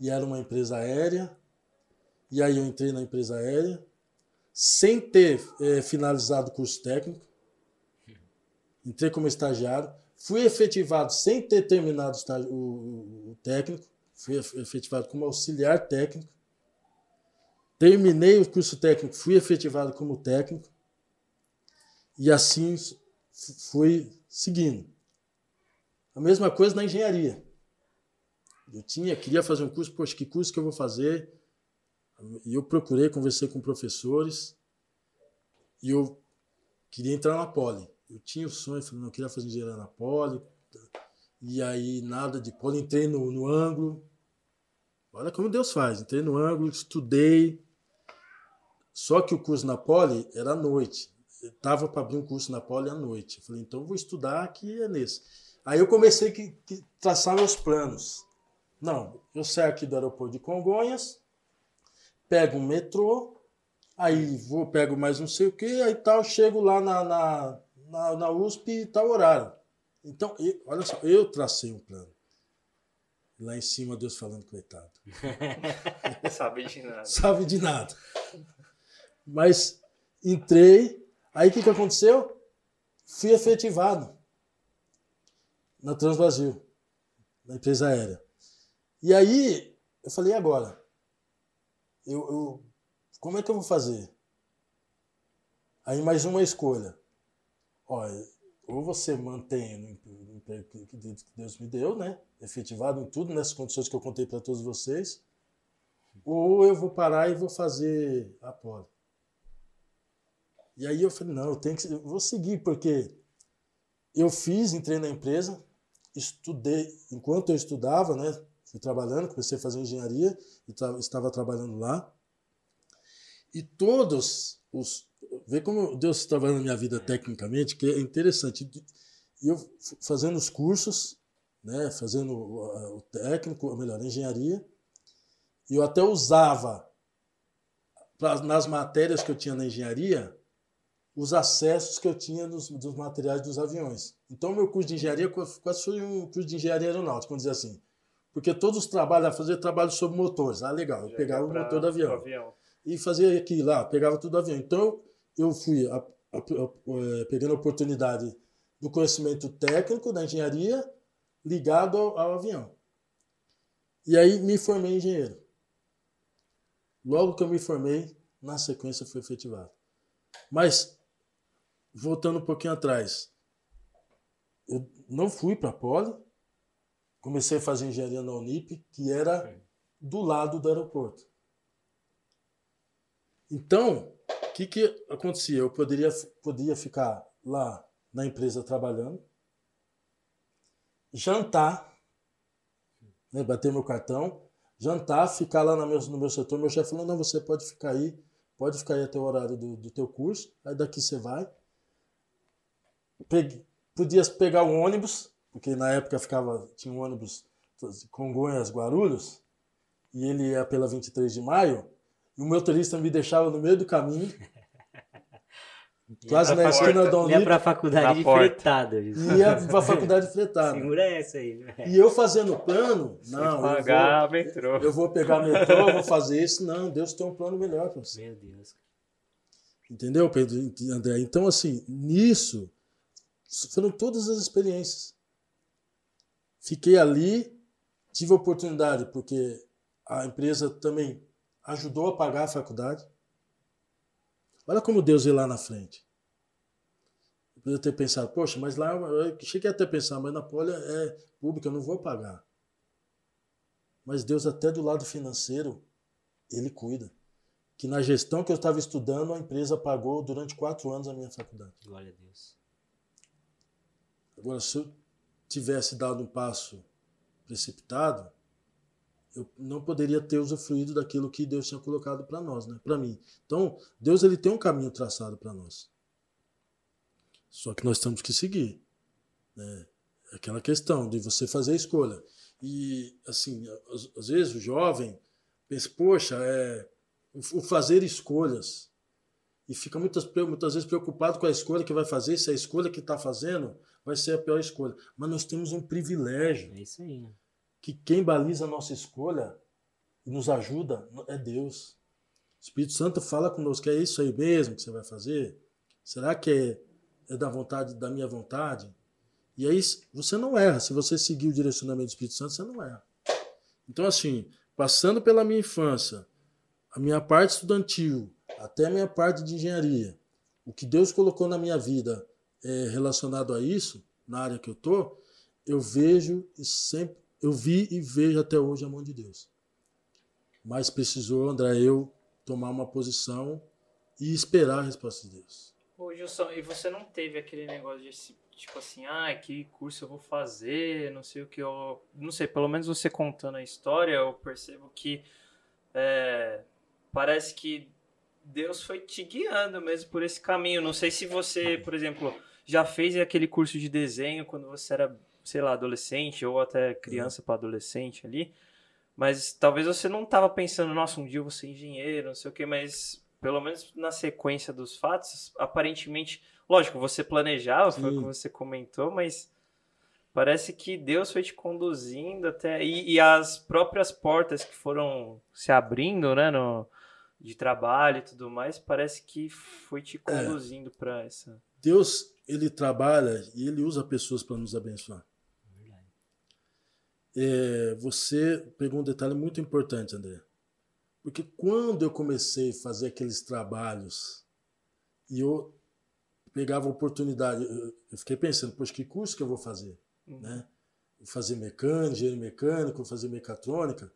e era uma empresa aérea. E aí eu entrei na empresa aérea, sem ter é, finalizado o curso técnico. <laughs> Entrei como estagiário. Fui efetivado sem ter terminado o, o, o técnico, fui efetivado como auxiliar técnico. Terminei o curso técnico, fui efetivado como técnico. E assim fui seguindo. A mesma coisa na engenharia. Eu tinha, queria fazer um curso, poxa, que curso que eu vou fazer? E eu procurei, conversei com professores. E eu queria entrar na Poli eu tinha o sonho, falei, não, queria fazer engenharia na Poli. E aí, nada de Poli, entrei no, no ângulo. Olha como Deus faz. Entrei no ângulo, estudei. Só que o curso na Poli era à noite. Eu tava para abrir um curso na Poli à noite. Eu falei, então vou estudar aqui é nesse. Aí eu comecei a traçar meus planos. Não, eu saio aqui do aeroporto de Congonhas, pego um metrô, aí vou, pego mais não sei o que, aí tal, chego lá na, na, na, na USP tal horário. Então, eu, olha só, eu tracei um plano. Lá em cima, Deus falando, coitado. <laughs> Sabe de nada. Sabe de nada. Mas entrei, aí o que, que aconteceu? Fui efetivado na Transbrasil, na empresa aérea. E aí, eu falei, e agora? Eu, eu, como é que eu vou fazer? Aí mais uma escolha. Olha, ou você mantém o emprego que Deus me deu, né? Efetivado em tudo, nessas condições que eu contei para todos vocês, ou eu vou parar e vou fazer a poli. E aí eu falei, não, eu tenho que, eu vou seguir, porque eu fiz, entrei na empresa, estudei, enquanto eu estudava, né? Fui trabalhando, comecei a fazer engenharia e estava trabalhando lá. E todos os Vê como Deus trabalha na minha vida tecnicamente, que é interessante. E eu fazendo os cursos, né, fazendo o, técnico, ou melhor, a engenharia, eu até usava pra, nas matérias que eu tinha na engenharia os acessos que eu tinha nos, dos materiais dos aviões. Então, meu curso de engenharia quase foi um curso de engenharia aeronáutica, vamos dizer assim. Porque todos os trabalhos, a fazer trabalho sobre motores. Ah, legal, eu pegava o motor do avião, avião. E fazia aqui lá, pegava tudo do avião. Então, eu fui a, a, a, é, pegando a oportunidade do conhecimento técnico da engenharia ligado ao, ao avião. E aí me formei em engenheiro. Logo que eu me formei, na sequência fui efetivado. Mas, voltando um pouquinho atrás, eu não fui para a Poli, comecei a fazer engenharia na Unip, que era do lado do aeroporto. Então, que, que acontecia? Eu poderia, podia ficar lá na empresa trabalhando, jantar, né, bater meu cartão, jantar, ficar lá no meu, no meu setor. Meu chefe falou: não, você pode ficar aí, pode ficar aí até o horário do, do teu curso, aí daqui você vai. Podia pegar o ônibus, porque na época ficava, tinha um ônibus Congonhas, Guarulhos, e ele ia pela 23 de maio, e o motorista me deixava no meio do caminho, <laughs> quase na esquina da Ia pra faculdade fretada. Ia pra faculdade fretada. Segura essa aí. Né? E eu fazendo plano, <laughs> não, pagar eu vou, metrô. eu vou pegar metrô, vou fazer isso. Não, Deus tem um plano melhor pra você. Meu Deus. Entendeu, Pedro e André? Então, assim, nisso, foram todas as experiências. Fiquei ali, tive a oportunidade, porque a empresa também ajudou a pagar a faculdade. Olha como Deus ia lá na frente. Eu podia ter pensado, poxa, mas lá, eu cheguei até a pensar, mas na Poli é pública, eu não vou pagar. Mas Deus, até do lado financeiro, Ele cuida. Que na gestão que eu estava estudando, a empresa pagou durante quatro anos a minha faculdade. Glória a Deus. Agora, se eu tivesse dado um passo precipitado, eu não poderia ter usufruído daquilo que Deus tinha colocado para nós, né? Para mim. Então, Deus ele tem um caminho traçado para nós. Só que nós temos que seguir, né? Aquela questão de você fazer a escolha. E assim, às, vezes o jovem pensa, poxa, é o fazer escolhas e fica muitas, muitas vezes preocupado com a escolha que vai fazer, se a escolha que está fazendo vai ser a pior escolha. Mas nós temos um privilégio. É isso aí. Que quem baliza a nossa escolha e nos ajuda é Deus. O Espírito Santo fala conosco, é isso aí mesmo que você vai fazer? Será que é, é da vontade, da minha vontade? E aí você não erra. Se você seguir o direcionamento do Espírito Santo, você não erra. Então, assim, passando pela minha infância, a minha parte estudantil, até a minha parte de engenharia, o que Deus colocou na minha vida é, relacionado a isso, na área que eu tô, eu vejo e sempre, eu vi e vejo até hoje a mão de Deus. Mas precisou, André, eu tomar uma posição e esperar a resposta de Deus. Ô, Gilson, e você não teve aquele negócio de tipo assim, ah, que curso eu vou fazer, não sei o que eu. Não sei, pelo menos você contando a história, eu percebo que é, parece que Deus foi te guiando mesmo por esse caminho. Não sei se você, por exemplo, já fez aquele curso de desenho quando você era, sei lá, adolescente ou até criança para adolescente ali. Mas talvez você não estava pensando, nossa, um dia eu vou ser engenheiro, não sei o que, mas pelo menos na sequência dos fatos, aparentemente, lógico, você planejava, foi o que você comentou, mas parece que Deus foi te conduzindo até. E, e, as próprias portas que foram se abrindo, né, no, de trabalho e tudo mais, parece que foi te conduzindo é. para essa. Deus, ele trabalha e ele usa pessoas para nos abençoar. É, você pegou um detalhe muito importante, André. Porque quando eu comecei a fazer aqueles trabalhos e eu pegava oportunidade, eu fiquei pensando, poxa, que curso que eu vou fazer? Uhum. Né? Vou fazer mecânica, engenharia mecânica, vou fazer mecatrônica.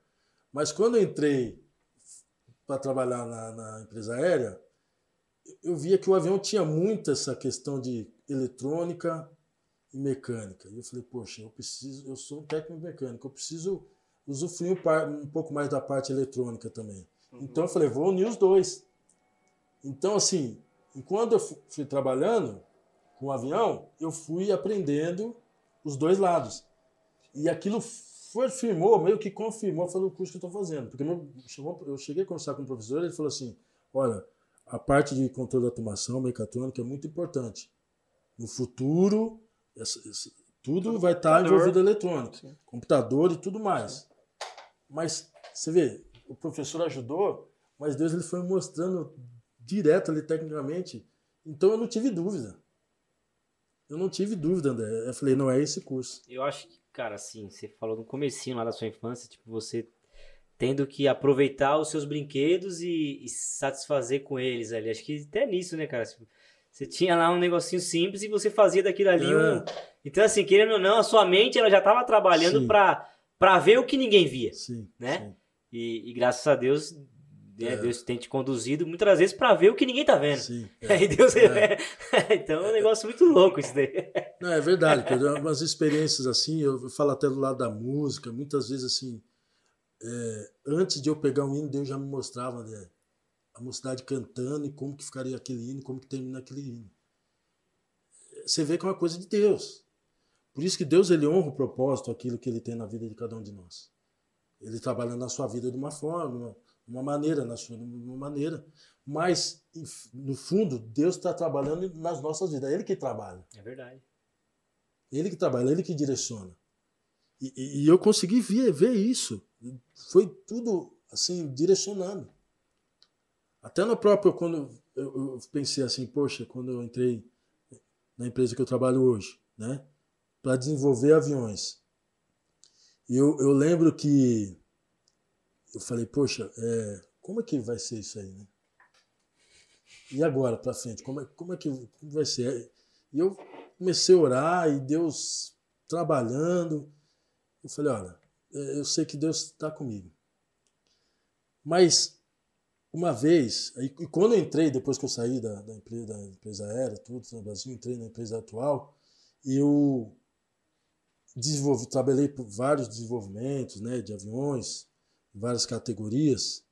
Mas quando eu entrei para trabalhar na, na, empresa aérea, eu via que o avião tinha muito essa questão de eletrônica e mecânica. E eu falei, poxa, eu preciso, eu sou um técnico mecânico, eu preciso usufruir um, pouco mais da parte eletrônica também. Uhum. Então eu falei, vou unir os dois. Então, assim, enquanto eu fui trabalhando com o avião, eu fui aprendendo os dois lados. E aquilo firmou, meio que confirmou foi o curso que eu estou fazendo. Porque meu, eu cheguei a conversar com o professor ele falou assim: olha, a parte de controle de automação, mecatrônica é muito importante. No futuro, essa, essa, tudo vai estar tá envolvido eletrônico, Sim. computador e tudo mais. Sim. Mas você vê, o professor ajudou, mas Deus ele foi mostrando direto ali tecnicamente. Então eu não tive dúvida. Eu não tive dúvida, André. Eu falei, não é esse curso. Eu acho que cara, assim, você falou no comecinho lá da sua infância, tipo, você tendo que aproveitar os seus brinquedos e, e satisfazer com eles ali. Acho que até nisso, né, cara? Tipo, Você tinha lá um negocinho simples e você fazia daquilo ali É. um. Então, assim, querendo ou não, a sua mente ela já estava trabalhando pra ver o que ninguém via. Sim. Né? sim. E, e graças a Deus, né, É. Deus tem te conduzido muitas vezes pra ver o que ninguém tá vendo. Sim, <laughs> é. Aí Deus É. <laughs> então é um negócio muito louco isso daí. <laughs> Não, é verdade, Pedro. Umas experiências assim, eu falo até do lado da música, muitas vezes assim, é, antes de eu pegar um hino, Deus já me mostrava né, a mocidade cantando e como que ficaria aquele hino, como que termina aquele hino. Você vê que é uma coisa de Deus. Por isso que Deus ele honra o propósito, aquilo que ele tem na vida de cada um de nós. Ele trabalha na sua vida de uma forma, de uma maneira, na sua de uma maneira. Mas, no fundo, Deus está trabalhando nas nossas vidas. É Ele que trabalha. É verdade. Ele que trabalha, ele que direciona. E, e- e eu consegui ver, ver isso. Foi tudo assim, direcionando. Até no próprio, quando eu, pensei assim, poxa, quando eu entrei na empresa que eu trabalho hoje, né? Para desenvolver aviões. E eu, eu lembro que eu falei, poxa, é, como é que vai ser isso aí, né? E agora para frente, como é, como é que vai ser? E eu comecei a orar e Deus trabalhando. Eu falei, olha, é, eu sei que Deus está comigo. Mas uma vez, e quando eu entrei, depois que eu saí da, da, empresa, da empresa aérea, tudo no Brasil, entrei na empresa atual, eu desenvolvi, trabalhei por vários desenvolvimentos né, de aviões, várias categorias,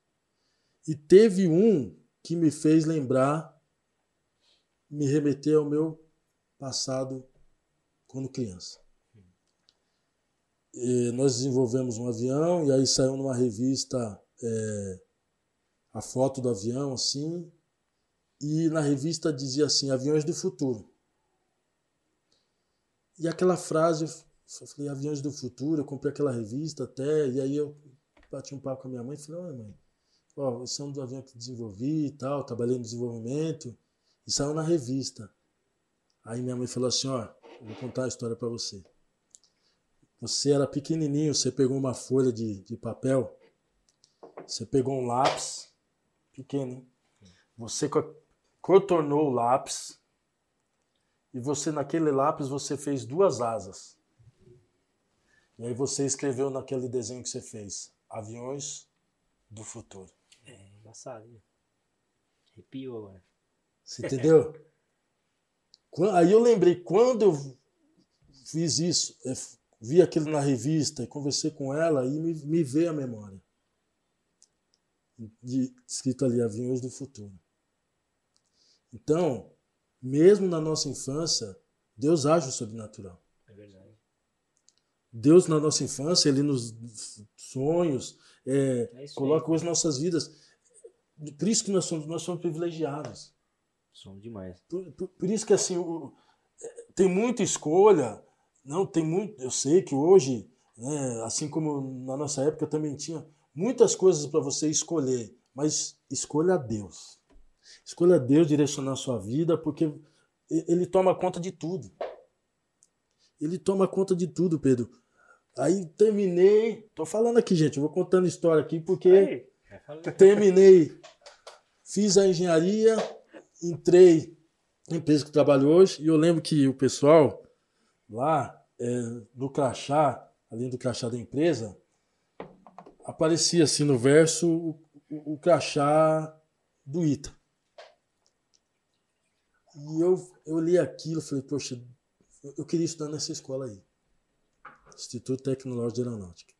e teve um que me fez lembrar, me remeter ao meu passado quando criança. E nós desenvolvemos um avião e aí saiu numa revista é, a foto do avião assim e na revista dizia assim aviões do futuro e aquela frase eu falei aviões do futuro eu comprei aquela revista até e aí eu bati um papo com a minha mãe e falei olha mãe ó esse é um do avião que desenvolvi e tal trabalhei no desenvolvimento e saiu na revista aí minha mãe falou assim ó vou contar a história para você você era pequenininho, você pegou uma folha de, de papel, você pegou um lápis, pequeno, hein? você co- contornou o lápis e você naquele lápis você fez duas asas. E aí você escreveu naquele desenho que você fez, aviões do futuro. É engraçado? Arrepiou agora. Você entendeu? <laughs> Aí eu lembrei, quando eu fiz isso, eu vi aquilo na revista e conversei com ela, aí me, me veio a memória. De, escrito ali, Aviões do Futuro. Então, mesmo na nossa infância, Deus age o sobrenatural. É verdade. Deus, na nossa infância, Ele nos sonhos, é, É coloca nas nossas vidas. Por isso que nós somos, nós somos privilegiados. Som demais. Por, por- por isso que assim o- é, tem muita escolha, não tem muito. Eu sei que hoje, né, assim como na nossa época também tinha muitas coisas para você escolher, mas escolha Deus. Escolha Deus direcionar a sua vida, porque Ele toma conta de tudo. Ele toma conta de tudo, Pedro. Aí terminei, tô falando aqui, gente, eu vou contando história aqui porque Aí, terminei, fiz a engenharia, entrei na empresa que trabalho hoje, e eu lembro que o pessoal lá é, no crachá, além do crachá da empresa, aparecia assim no verso o, o, crachá do ITA. E eu, eu li aquilo e falei, poxa, eu, eu queria estudar nessa escola aí. Instituto Tecnológico de Aeronáutica.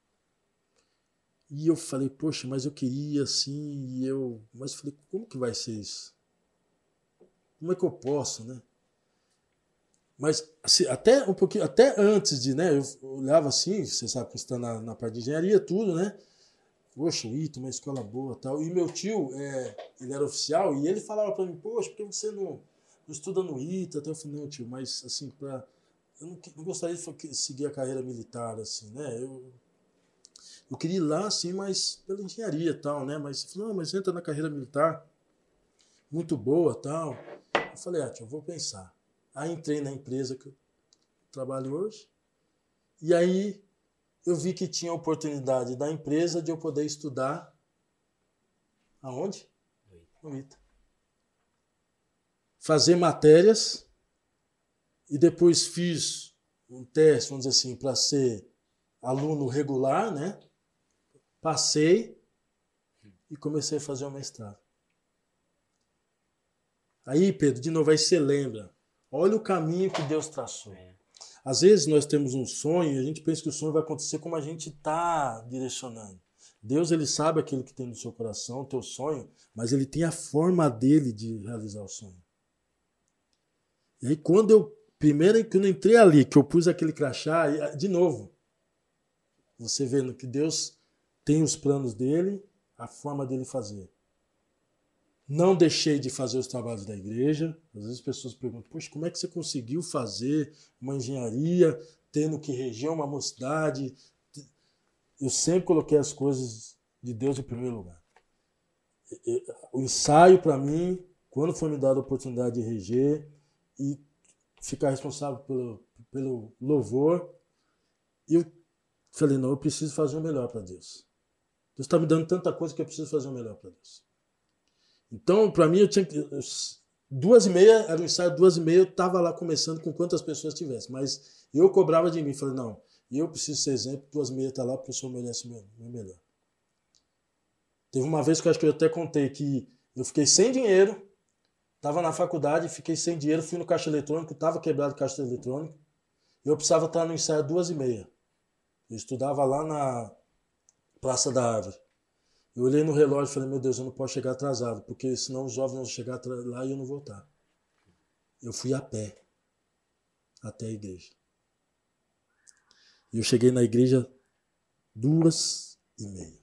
E eu falei, poxa, mas eu queria assim, e eu. Mas eu falei, como que vai ser isso? Como é que eu posso, né? Mas assim, até um pouquinho, até antes de, né? Eu olhava assim, você sabe que está na, na parte de engenharia, tudo, né? Poxa, Ito, uma escola boa tal. E meu tio, é, ele era oficial, e ele falava para mim, poxa, por que você não, não estuda no Ita? Até eu falei, não, tio, mas assim, pra, eu não, não gostaria de seguir a carreira militar, assim, né? Eu, eu queria ir lá, assim, mas pela engenharia tal, né? Mas ele falou, não, mas entra na carreira militar, muito boa tal. Eu falei, ah, tio, eu vou pensar. Aí entrei na empresa que eu trabalho hoje, e aí eu vi que tinha oportunidade da empresa de eu poder estudar aonde? No ITA. fazer matérias e depois fiz um teste, vamos dizer assim, para ser aluno regular, né? Passei e comecei a fazer o mestrado. Aí, Pedro, de novo, aí você lembra. Olha o caminho que Deus traçou. É. Às vezes nós temos um sonho e a gente pensa que o sonho vai acontecer como a gente está direcionando. Deus ele sabe aquilo que tem no seu coração, o teu sonho, mas ele tem a forma dele de realizar o sonho. E aí quando eu primeiro que eu entrei ali, que eu pus aquele crachá, de novo, você vendo que Deus tem os planos dele, a forma dele fazer. Não deixei de fazer os trabalhos da igreja. Às vezes as pessoas perguntam: Poxa, como é que você conseguiu fazer uma engenharia, tendo que reger uma mocidade? Eu sempre coloquei as coisas de Deus em primeiro lugar. O ensaio, para mim, quando foi me dada a oportunidade de reger e ficar responsável pelo, pelo louvor, eu falei: Não, eu preciso fazer o melhor para Deus. Deus está me dando tanta coisa que eu preciso fazer o melhor para Deus. Então, para mim, eu tinha que. Duas e meia, era um ensaio, duas e meia, eu estava lá começando com quantas pessoas tivesse. Mas eu cobrava de mim, falei, não, eu preciso ser exemplo, duas e meia está lá porque o senhor merece o meu melhor. Teve uma vez que eu acho que eu até contei que eu fiquei sem dinheiro, estava na faculdade, fiquei sem dinheiro, fui no caixa eletrônico, estava quebrado o caixa eletrônico, eu precisava estar no ensaio duas e meia. Eu estudava lá na Praça da Árvore. Eu olhei no relógio e falei, meu Deus, eu não posso chegar atrasado, porque senão os jovens vão chegar lá e eu não voltar. Eu fui a pé até a igreja. E eu cheguei na igreja duas e meia.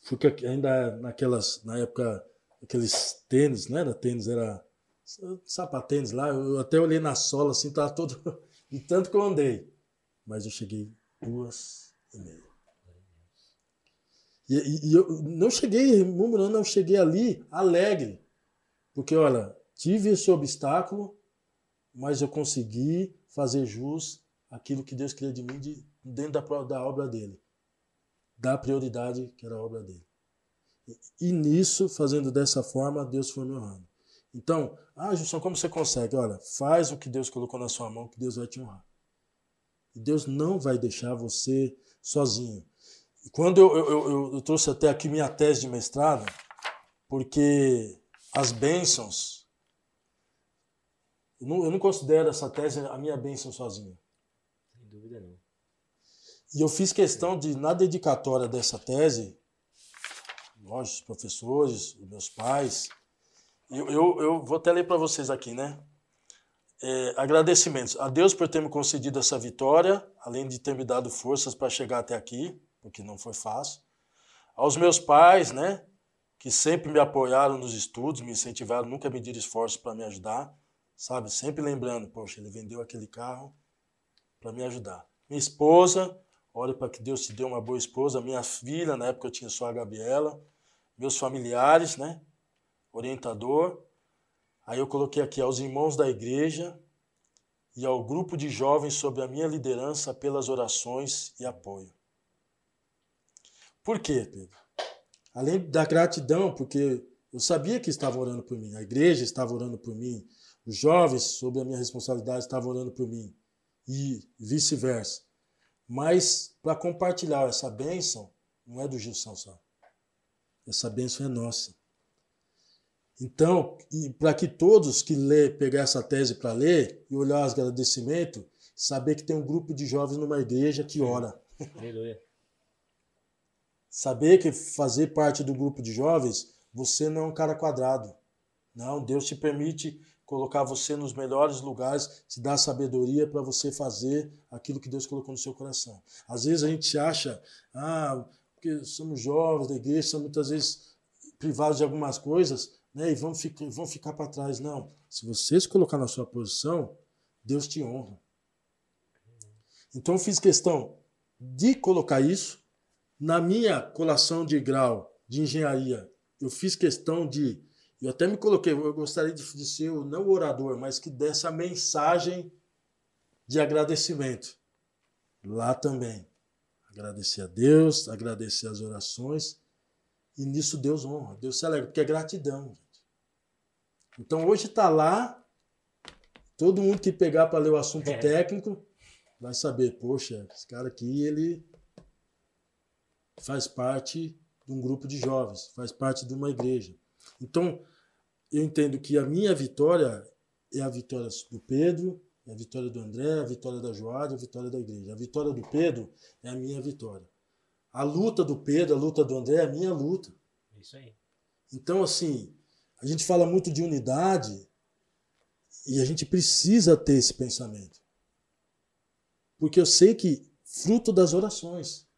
Fui ainda naquelas, na época, aqueles tênis, não era tênis, era sapatênis lá. Eu até olhei na sola assim, tava todo. <laughs> de tanto que eu andei. Mas eu cheguei duas e meia. E, e, eu não cheguei murmurando, eu cheguei ali alegre. Porque, olha, tive esse obstáculo, mas eu consegui fazer jus aquilo que Deus queria de mim de, dentro da, da obra dele. Da prioridade que era a obra dele. E, e nisso, fazendo dessa forma, Deus foi me honrando. Então, ah, Jusão, como você consegue? Olha, faz o que Deus colocou na sua mão, que Deus vai te honrar. E Deus não vai deixar você sozinho. Quando eu, eu, eu, eu trouxe até aqui minha tese de mestrado, porque as bênçãos, eu não, eu não considero essa tese a minha bênção sozinha. Sem dúvida não. E eu fiz questão de, na dedicatória dessa tese, nós, os professores, os meus pais, eu, eu, eu vou até ler para vocês aqui, né? É, agradecimentos a Deus por ter me concedido essa vitória, além de ter me dado forças para chegar até aqui porque não foi fácil. Aos meus pais, né, que sempre me apoiaram nos estudos, me incentivaram, nunca mediram esforços para me ajudar, sabe? Sempre lembrando, poxa, ele vendeu aquele carro para me ajudar. Minha esposa, olha para que Deus te dê uma boa esposa. Minha filha, na época eu tinha só a Gabriela. Meus familiares, né? Orientador. Aí eu coloquei aqui aos irmãos da igreja e ao grupo de jovens sob a minha liderança pelas orações e apoio. Por quê, Pedro? Além da gratidão, porque eu sabia que estavam orando por mim, a igreja estava orando por mim, os jovens, sob a minha responsabilidade, estavam orando por mim, e vice-versa. Mas para compartilhar essa bênção, não é do Gilson só. Essa bênção é nossa. Então, para que todos que lê, pegar essa tese para ler e olhar os agradecimentos, saber que tem um grupo de jovens numa igreja que ora. Aleluia. Saber que fazer parte do grupo de jovens, você não é um cara quadrado. Não, Deus te permite colocar você nos melhores lugares, te dar sabedoria para você fazer aquilo que Deus colocou no seu coração. Às vezes a gente acha, ah, porque somos jovens da igreja, somos muitas vezes privados de algumas coisas, né, e vão ficar, vão ficar para trás. Não. Se você se colocar na sua posição, Deus te honra. Então fiz questão de colocar isso na minha colação de grau de engenharia, eu fiz questão de. Eu até me coloquei, eu gostaria de, de ser o não orador, mas que dessa mensagem de agradecimento. Lá também. Agradecer a Deus, agradecer as orações. E nisso Deus honra, Deus se alegra, porque é gratidão, gente. Então hoje está lá, todo mundo que pegar para ler o assunto É. técnico vai saber, poxa, esse cara aqui, ele faz parte de um grupo de jovens, faz parte de uma igreja. Então, eu entendo que a minha vitória é a vitória do Pedro, é a vitória do André, a vitória da Joade, a vitória da igreja. A vitória do Pedro é a minha vitória. A luta do Pedro, a luta do André é a minha luta. É Isso aí. Então, assim, a gente fala muito de unidade e a gente precisa ter esse pensamento. Porque eu sei que fruto das orações.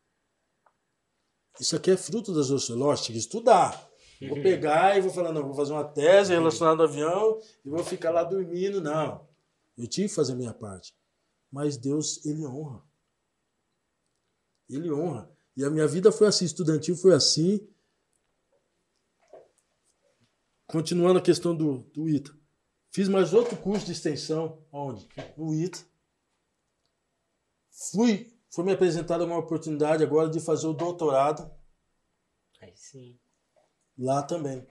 Isso aqui é fruto das. Lógico, tem que estudar. Vou pegar e vou falar, não, vou fazer uma tese relacionada ao avião e vou ficar lá dormindo. Não. Eu tive que fazer a minha parte. Mas Deus, Ele honra. Ele honra. E a minha vida foi assim, estudantil foi assim. Continuando a questão do, do ITA. Fiz mais outro curso de extensão. Onde? No ITA. Fui, foi me apresentada uma oportunidade agora de fazer o doutorado Aí sim. lá também.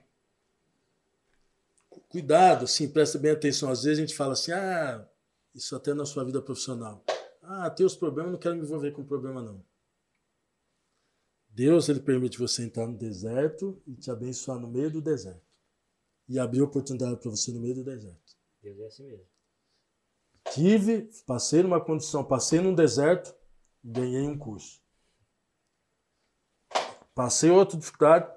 Cuidado, assim, presta bem atenção. Às vezes a gente fala assim, ah, isso até na sua vida profissional. Ah, tem os problemas, não quero me envolver com problema, não. Deus, ele permite você entrar no deserto e te abençoar no meio do deserto. E abrir oportunidade para você no meio do deserto. Deus é assim mesmo. Tive, passei numa condição, passei num deserto, ganhei um curso. Passei outra dificuldade,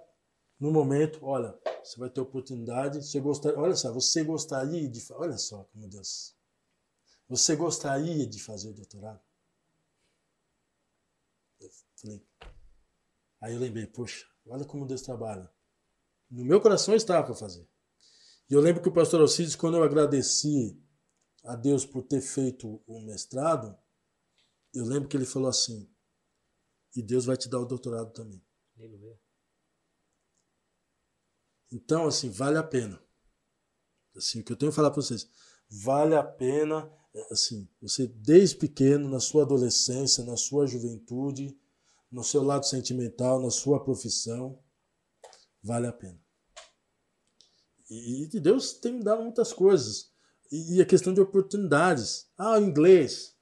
no momento, olha, você vai ter oportunidade, você gostaria, olha só, você gostaria de, olha só como Deus, você gostaria de fazer o doutorado? Eu falei, aí eu lembrei, poxa, olha como Deus trabalha. No meu coração estava para fazer. E eu lembro que o pastor Alcides, quando eu agradeci a Deus por ter feito o mestrado, eu lembro que ele falou assim: e Deus vai te dar o doutorado também. Aleluia. Então, assim, vale a pena. Assim, o que eu tenho que falar para vocês, vale a pena, é, assim, você desde pequeno, na sua adolescência, na sua juventude, no seu lado sentimental, na sua profissão, vale a pena. E, e Deus tem me dado muitas coisas. E, e a questão de oportunidades. Ah, inglês.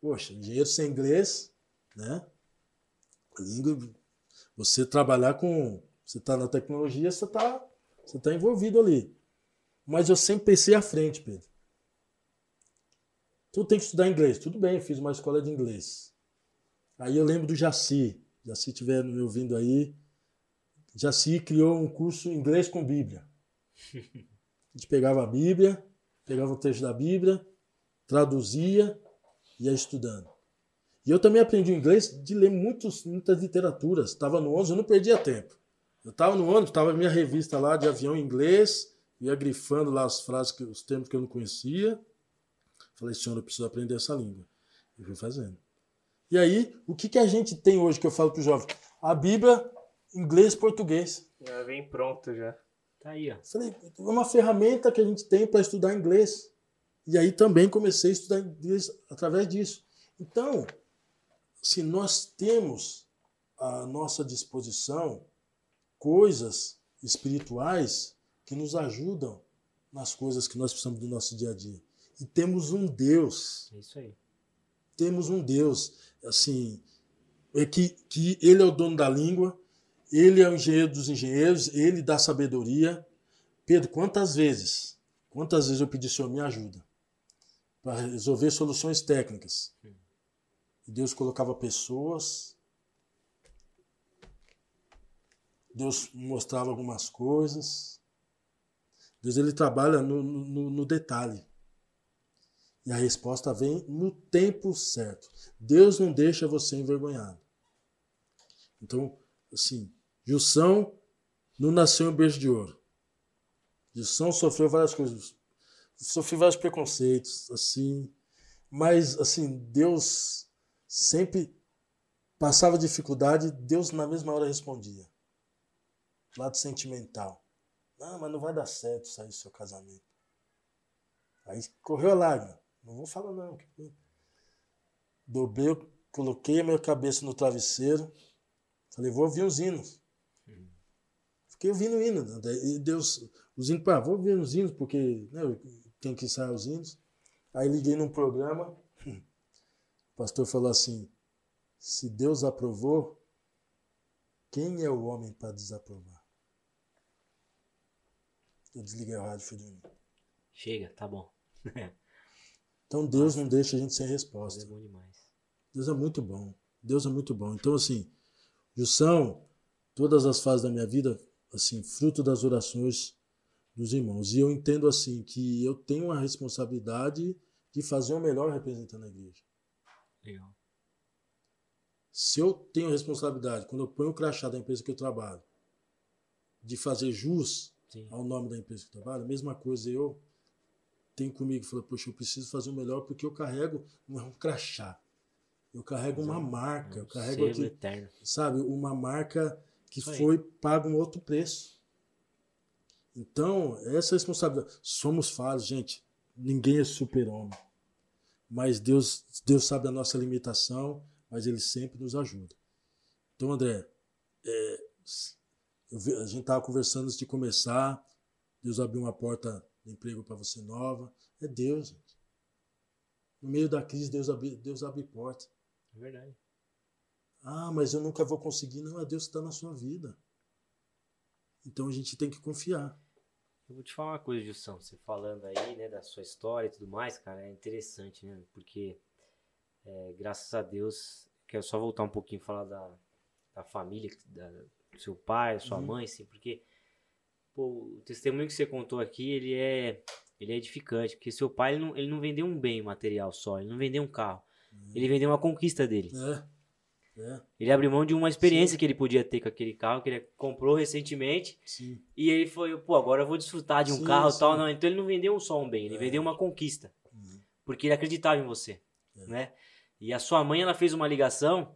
Poxa, engenheiro sem inglês, né? Língua, você trabalhar com. Você está na tecnologia, você está você tá envolvido ali. Mas eu sempre pensei à frente, Pedro. Tu tem que estudar inglês. Tudo bem, fiz uma escola de inglês. Aí eu lembro do Jaci. Jaci estiver me ouvindo aí. Jaci criou um curso inglês com Bíblia. <laughs> A gente pegava a Bíblia, pegava o texto da Bíblia, traduzia ia estudando. E eu também aprendi o inglês de ler muitos, muitas literaturas. Estava no ônibus, eu não perdia tempo. Eu estava no ônibus, estava minha revista lá de avião em inglês, ia grifando lá as frases, que, os termos que eu não conhecia. Falei, senhor, eu preciso aprender essa língua. E fui fazendo. E aí, o que, que a gente tem hoje que eu falo para os jovens? A Bíblia, inglês e português. Já vem pronto já. Tá aí, ó. Falei, é uma ferramenta que a gente tem para estudar inglês. E aí também comecei a estudar inglês através disso. Então, se nós temos à nossa disposição coisas espirituais que nos ajudam nas coisas que nós precisamos do nosso dia a dia. E temos um Deus, É isso aí. temos um Deus, assim, é que, que ele é o dono da língua, ele é o engenheiro dos engenheiros, ele dá sabedoria. Pedro, quantas vezes, quantas vezes eu pedi, Senhor, me ajuda para resolver soluções técnicas. E Deus colocava pessoas, Deus mostrava algumas coisas. Deus ele trabalha no, no, no detalhe. E a resposta vem no tempo certo. Deus não deixa você envergonhado. Então, assim, Jussão não nasceu em berço de ouro. Jussão sofreu várias coisas. Sofreu vários preconceitos, assim. Mas, assim, Deus sempre passava dificuldade, Deus na mesma hora respondia. Lado sentimental. Não, mas não vai dar certo sair do seu casamento. Aí correu a lágrima. Não vou falar não. Dobrei, coloquei a minha cabeça no travesseiro. Falei, vou ouvir os hinos. Fiquei ouvindo hino. E Deus, os hinos, pá, vou ver os hinos, porque né, tenho que ensaiar os hinos. Aí liguei num programa, o pastor falou assim: se Deus aprovou, quem é o homem para desaprovar? Eu desliguei o rádio e fui dormir. Chega, tá bom. <laughs> Então Deus não deixa a gente sem Deus resposta. é bom demais. Deus é muito bom. Deus é muito bom. Então, assim, Jussão, todas as fases da minha vida, assim, fruto das orações dos irmãos. E eu entendo, assim, que eu tenho a responsabilidade de fazer o melhor representando a igreja. Legal. Se eu tenho responsabilidade, quando eu ponho o crachá da empresa que eu trabalho, de fazer jus Sim. ao nome da empresa que eu trabalho, a mesma coisa eu tenho comigo. Falei, poxa, eu preciso fazer o melhor porque eu carrego, não <laughs> é um crachá. Eu carrego uma marca, eu Um carrego aqui, eterno. sabe, uma marca que Isso aí. foi paga um outro preço. Então, essa responsabilidade. Somos falhos, gente. Ninguém é super-homem. Mas Deus, Deus sabe a nossa limitação, mas Ele sempre nos ajuda. Então, André, é, eu a gente estava conversando antes de começar. Deus abriu uma porta de emprego para você nova. É Deus, gente. No meio da crise, Deus abre, Deus abre porta. É verdade. Ah, mas eu nunca vou conseguir. Não, é Deus que está na sua vida. Então a gente tem que confiar. Eu vou te falar uma coisa, Gilson. Você falando aí, né, da sua história e tudo mais, cara, é interessante, né? Porque, é, graças a Deus, quero só voltar um pouquinho e falar da, da família, da, do seu pai, sua Uhum. mãe, assim, porque, pô, o testemunho que você contou aqui, ele é, ele é edificante, porque seu pai, ele não, ele não vendeu um bem material só, ele não vendeu um carro, ele vendeu uma conquista dele. É. É, Ele abriu mão de uma experiência Sim. que ele podia ter com aquele carro, que ele comprou recentemente, sim. e ele foi, pô, agora eu vou desfrutar de um Sim, carro e tal. Não, então ele não vendeu só um bem, ele É. vendeu uma conquista. Uhum. Porque ele acreditava em você, É. né? E a sua mãe, ela fez uma ligação,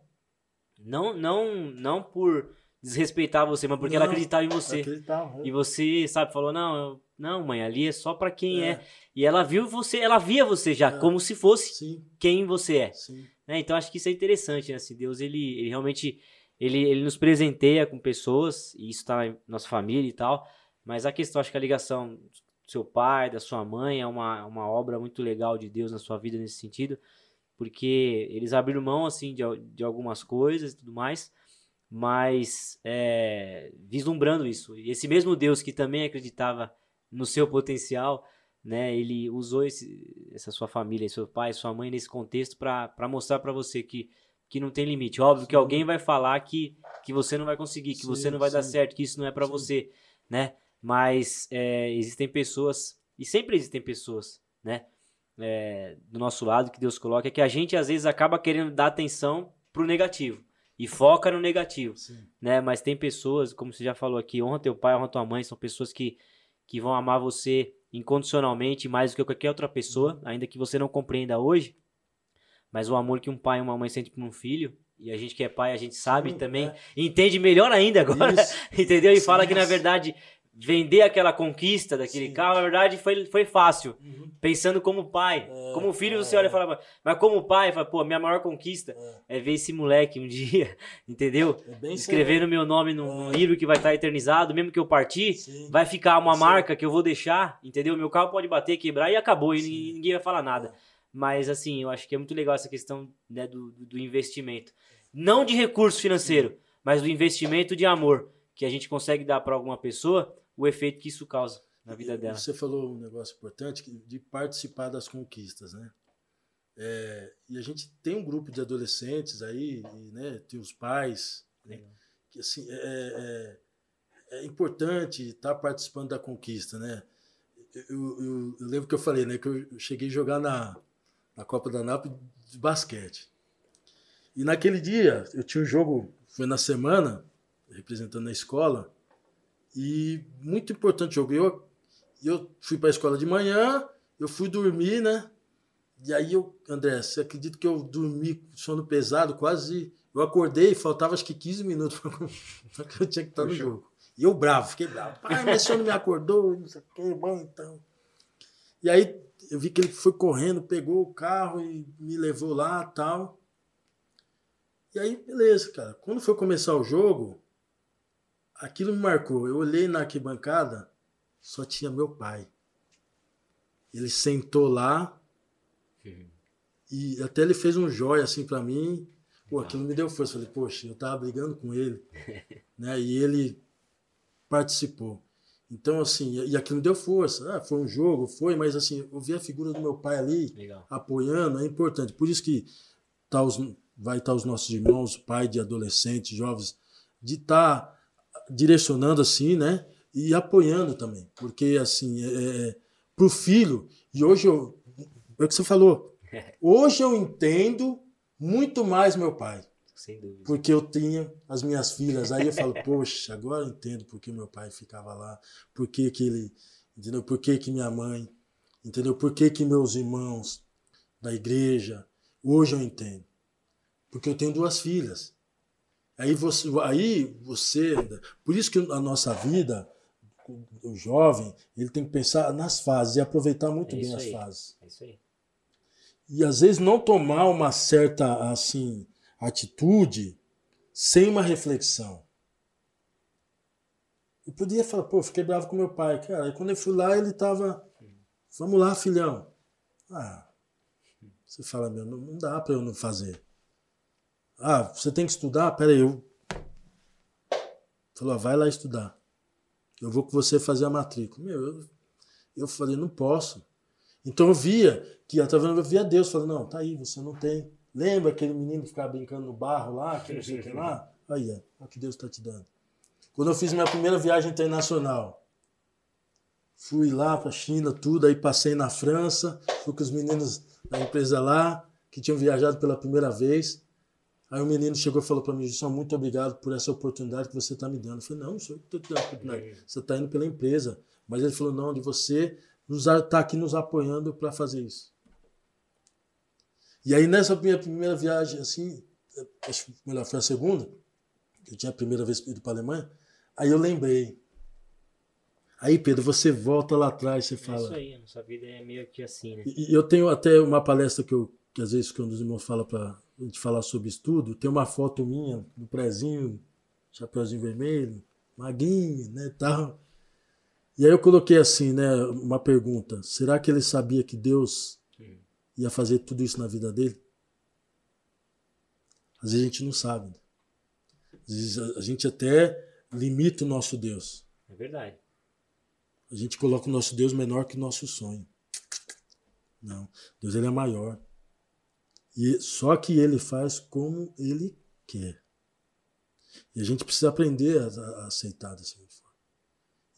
não não não por desrespeitar você, mas porque ela Não, acreditava em você. Acreditava, é. E você, sabe, falou, não, eu- não, mãe, ali é só pra quem é. É. E ela viu você, ela via você já, como se fosse quem você é. sim. Né? Então acho que isso é interessante, né? Assim, Deus ele, ele realmente ele, ele nos presenteia com pessoas e isso tá em nossa família e tal. Mas a questão, acho que a ligação do seu pai, da sua mãe é uma, uma obra muito legal de Deus na sua vida nesse sentido, porque eles abriram mão assim de, de algumas coisas e tudo mais, mas é, vislumbrando isso. E esse mesmo Deus que também acreditava no seu potencial, né? Ele usou esse, essa sua família, seu pai, sua mãe nesse contexto para mostrar para você que, que não tem limite. Óbvio que Sim. alguém vai falar que, que você não vai conseguir, que Sim, você não vai dar sim. certo, que isso não é para você, né? Mas é, existem pessoas e sempre existem pessoas, né? é, do nosso lado que Deus coloca é que a gente às vezes acaba querendo dar atenção pro negativo e foca no negativo né? Mas tem pessoas, como você já falou aqui, honra teu pai, honra tua mãe, são pessoas que, que vão amar você incondicionalmente mais do que qualquer outra pessoa, ainda que você não compreenda hoje. Mas o amor que um pai e uma mãe sentem por um filho, e a gente que é pai, a gente sabe também, é. entende melhor ainda agora, Isso. <laughs> entendeu? E fala que na verdade vender aquela conquista daquele Sim. carro, na verdade foi, foi fácil. Uhum. Pensando como pai, É, como filho, você é. olha e fala, mas como pai, fala, pô, minha maior conquista É, é ver esse moleque um <laughs> dia, entendeu? é escrevendo meu nome num, num livro que vai estar eternizado, mesmo que eu partir, Sim. vai ficar uma Sim. marca que eu vou deixar, entendeu? Meu carro pode bater, quebrar e acabou, e Sim. ni- ninguém vai falar nada. Mas assim, eu acho que é muito legal essa questão né, do, do- do investimento. Não de recurso financeiro, mas do investimento de amor que a gente consegue dar para alguma pessoa, o efeito que isso causa na vida dela. Você falou um negócio importante de participar das conquistas, né? É, e a gente tem um grupo de adolescentes aí, e, né? Tem os pais, né, que assim é, é- é importante estar participando da conquista, né? Eu, eu- eu lembro que eu falei, né? Que eu cheguei a jogar na, na Copa da NAP de basquete. E naquele dia eu tinha um jogo, foi na semana, representando a escola. E muito importante o jogo. Eu, eu fui para a escola de manhã, eu fui dormir, né? E aí eu, André, você acredita que eu dormi sono pesado, quase. Eu acordei, faltava acho que 15 minutos <laughs> para que eu tinha que estar no jogo. E eu bravo, fiquei bravo. Pai, meu sono me acordou, não sei o que, bom então. E aí eu vi que ele foi correndo, pegou o carro e me levou lá tal. E aí, beleza, cara. Quando foi começar o jogo, aquilo me marcou. Eu olhei na arquibancada só tinha meu pai. Ele sentou lá e até ele fez um jóia assim para mim. Pô, aquilo me deu força. Falei, poxa, eu tava brigando com ele, <laughs> né? E ele participou. Então, assim, e aquilo me deu força. Ah, foi um jogo, foi, mas assim, eu vi a figura do meu pai ali Legal. apoiando, é importante. Por isso que tá os, vai estar os nossos irmãos, pai de adolescentes, jovens, de estar tá direcionando assim, né? E apoiando também. Porque, assim, é, é, pro filho, e hoje eu, é o que você falou, <laughs> hoje eu entendo muito mais meu pai. Sem dúvida. Porque eu tinha as minhas filhas. Aí eu falo, <laughs> poxa, agora eu entendo por que meu pai ficava lá, por que, que ele, entendeu? Por que, que minha mãe, entendeu? Por que, que meus irmãos da igreja, hoje eu entendo. Porque eu tenho duas filhas. Aí você, aí você, por isso que a nossa vida, o jovem, ele tem que pensar nas fases e aproveitar muito É bem as aí. fases. É isso aí. E às vezes não tomar uma certa assim atitude sem uma reflexão. Eu podia falar, pô, fiquei bravo com meu pai. Cara, aí quando eu fui lá, ele tava. Vamos lá, filhão. Ah, você fala, meu, não, não dá para eu não fazer. Ah, você tem que estudar? Pera aí, eu. Falou, ah, vai lá estudar. Eu vou com você fazer a matrícula. Meu, eu, eu falei, não posso. Então eu via que através eu via Deus falando, não, tá aí, você não tem. Lembra aquele menino que ficava brincando no barro lá, que não sei o que lá? <laughs> Aí, olha o que Deus está te dando. Quando eu fiz minha primeira viagem internacional, fui lá para a China, tudo, aí passei na França, fui com os meninos da empresa lá, que tinham viajado pela primeira vez. Aí o menino chegou e falou para mim, Gilson, muito obrigado por essa oportunidade que você está me dando. Eu falei, não, senhor, estou te dando oportunidade. Você está indo pela empresa. Mas ele falou, não, de você está aqui nos apoiando para fazer isso. E aí nessa minha primeira viagem, assim, acho que melhor foi a segunda, que eu tinha a primeira vez ido para a Alemanha, aí eu lembrei. Aí, Pedro, você volta lá atrás, você É fala. isso aí. A nossa vida é meio que assim, né? E eu tenho até uma palestra que eu, que às vezes quando os irmãos falam para a gente falar sobre estudo, tem uma foto minha no prezinho, chapeuzinho vermelho, magrinho, né, tal. E aí eu coloquei assim, né, uma pergunta: será que ele sabia que Deus ia fazer tudo isso na vida dele? Às vezes a gente não sabe. né? Às vezes a- a gente até limita o nosso Deus. É verdade. A gente coloca o nosso Deus menor que o nosso sonho. Não, Deus ele é maior. E só que ele faz como ele quer. E a gente precisa aprender a, a aceitar dessa forma.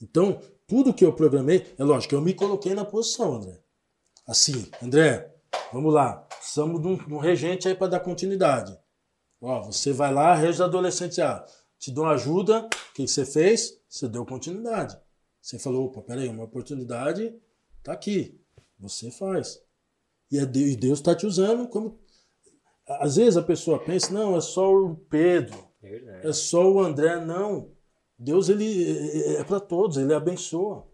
Então, tudo que eu programei, é lógico, eu me coloquei na posição, André. Assim, André, vamos lá. Precisamos de um, de um regente aí para dar continuidade. Ó, você vai lá, rege os adolescentes, ah, te dou ajuda, o que você fez? Você deu continuidade. Você falou, opa, peraí, uma oportunidade tá aqui. Você faz. E, é e Deus está te usando como. Às vezes a pessoa pensa, não, é só o Pedro, É verdade. é só o André. Não. Deus ele é- é para todos, ele abençoa.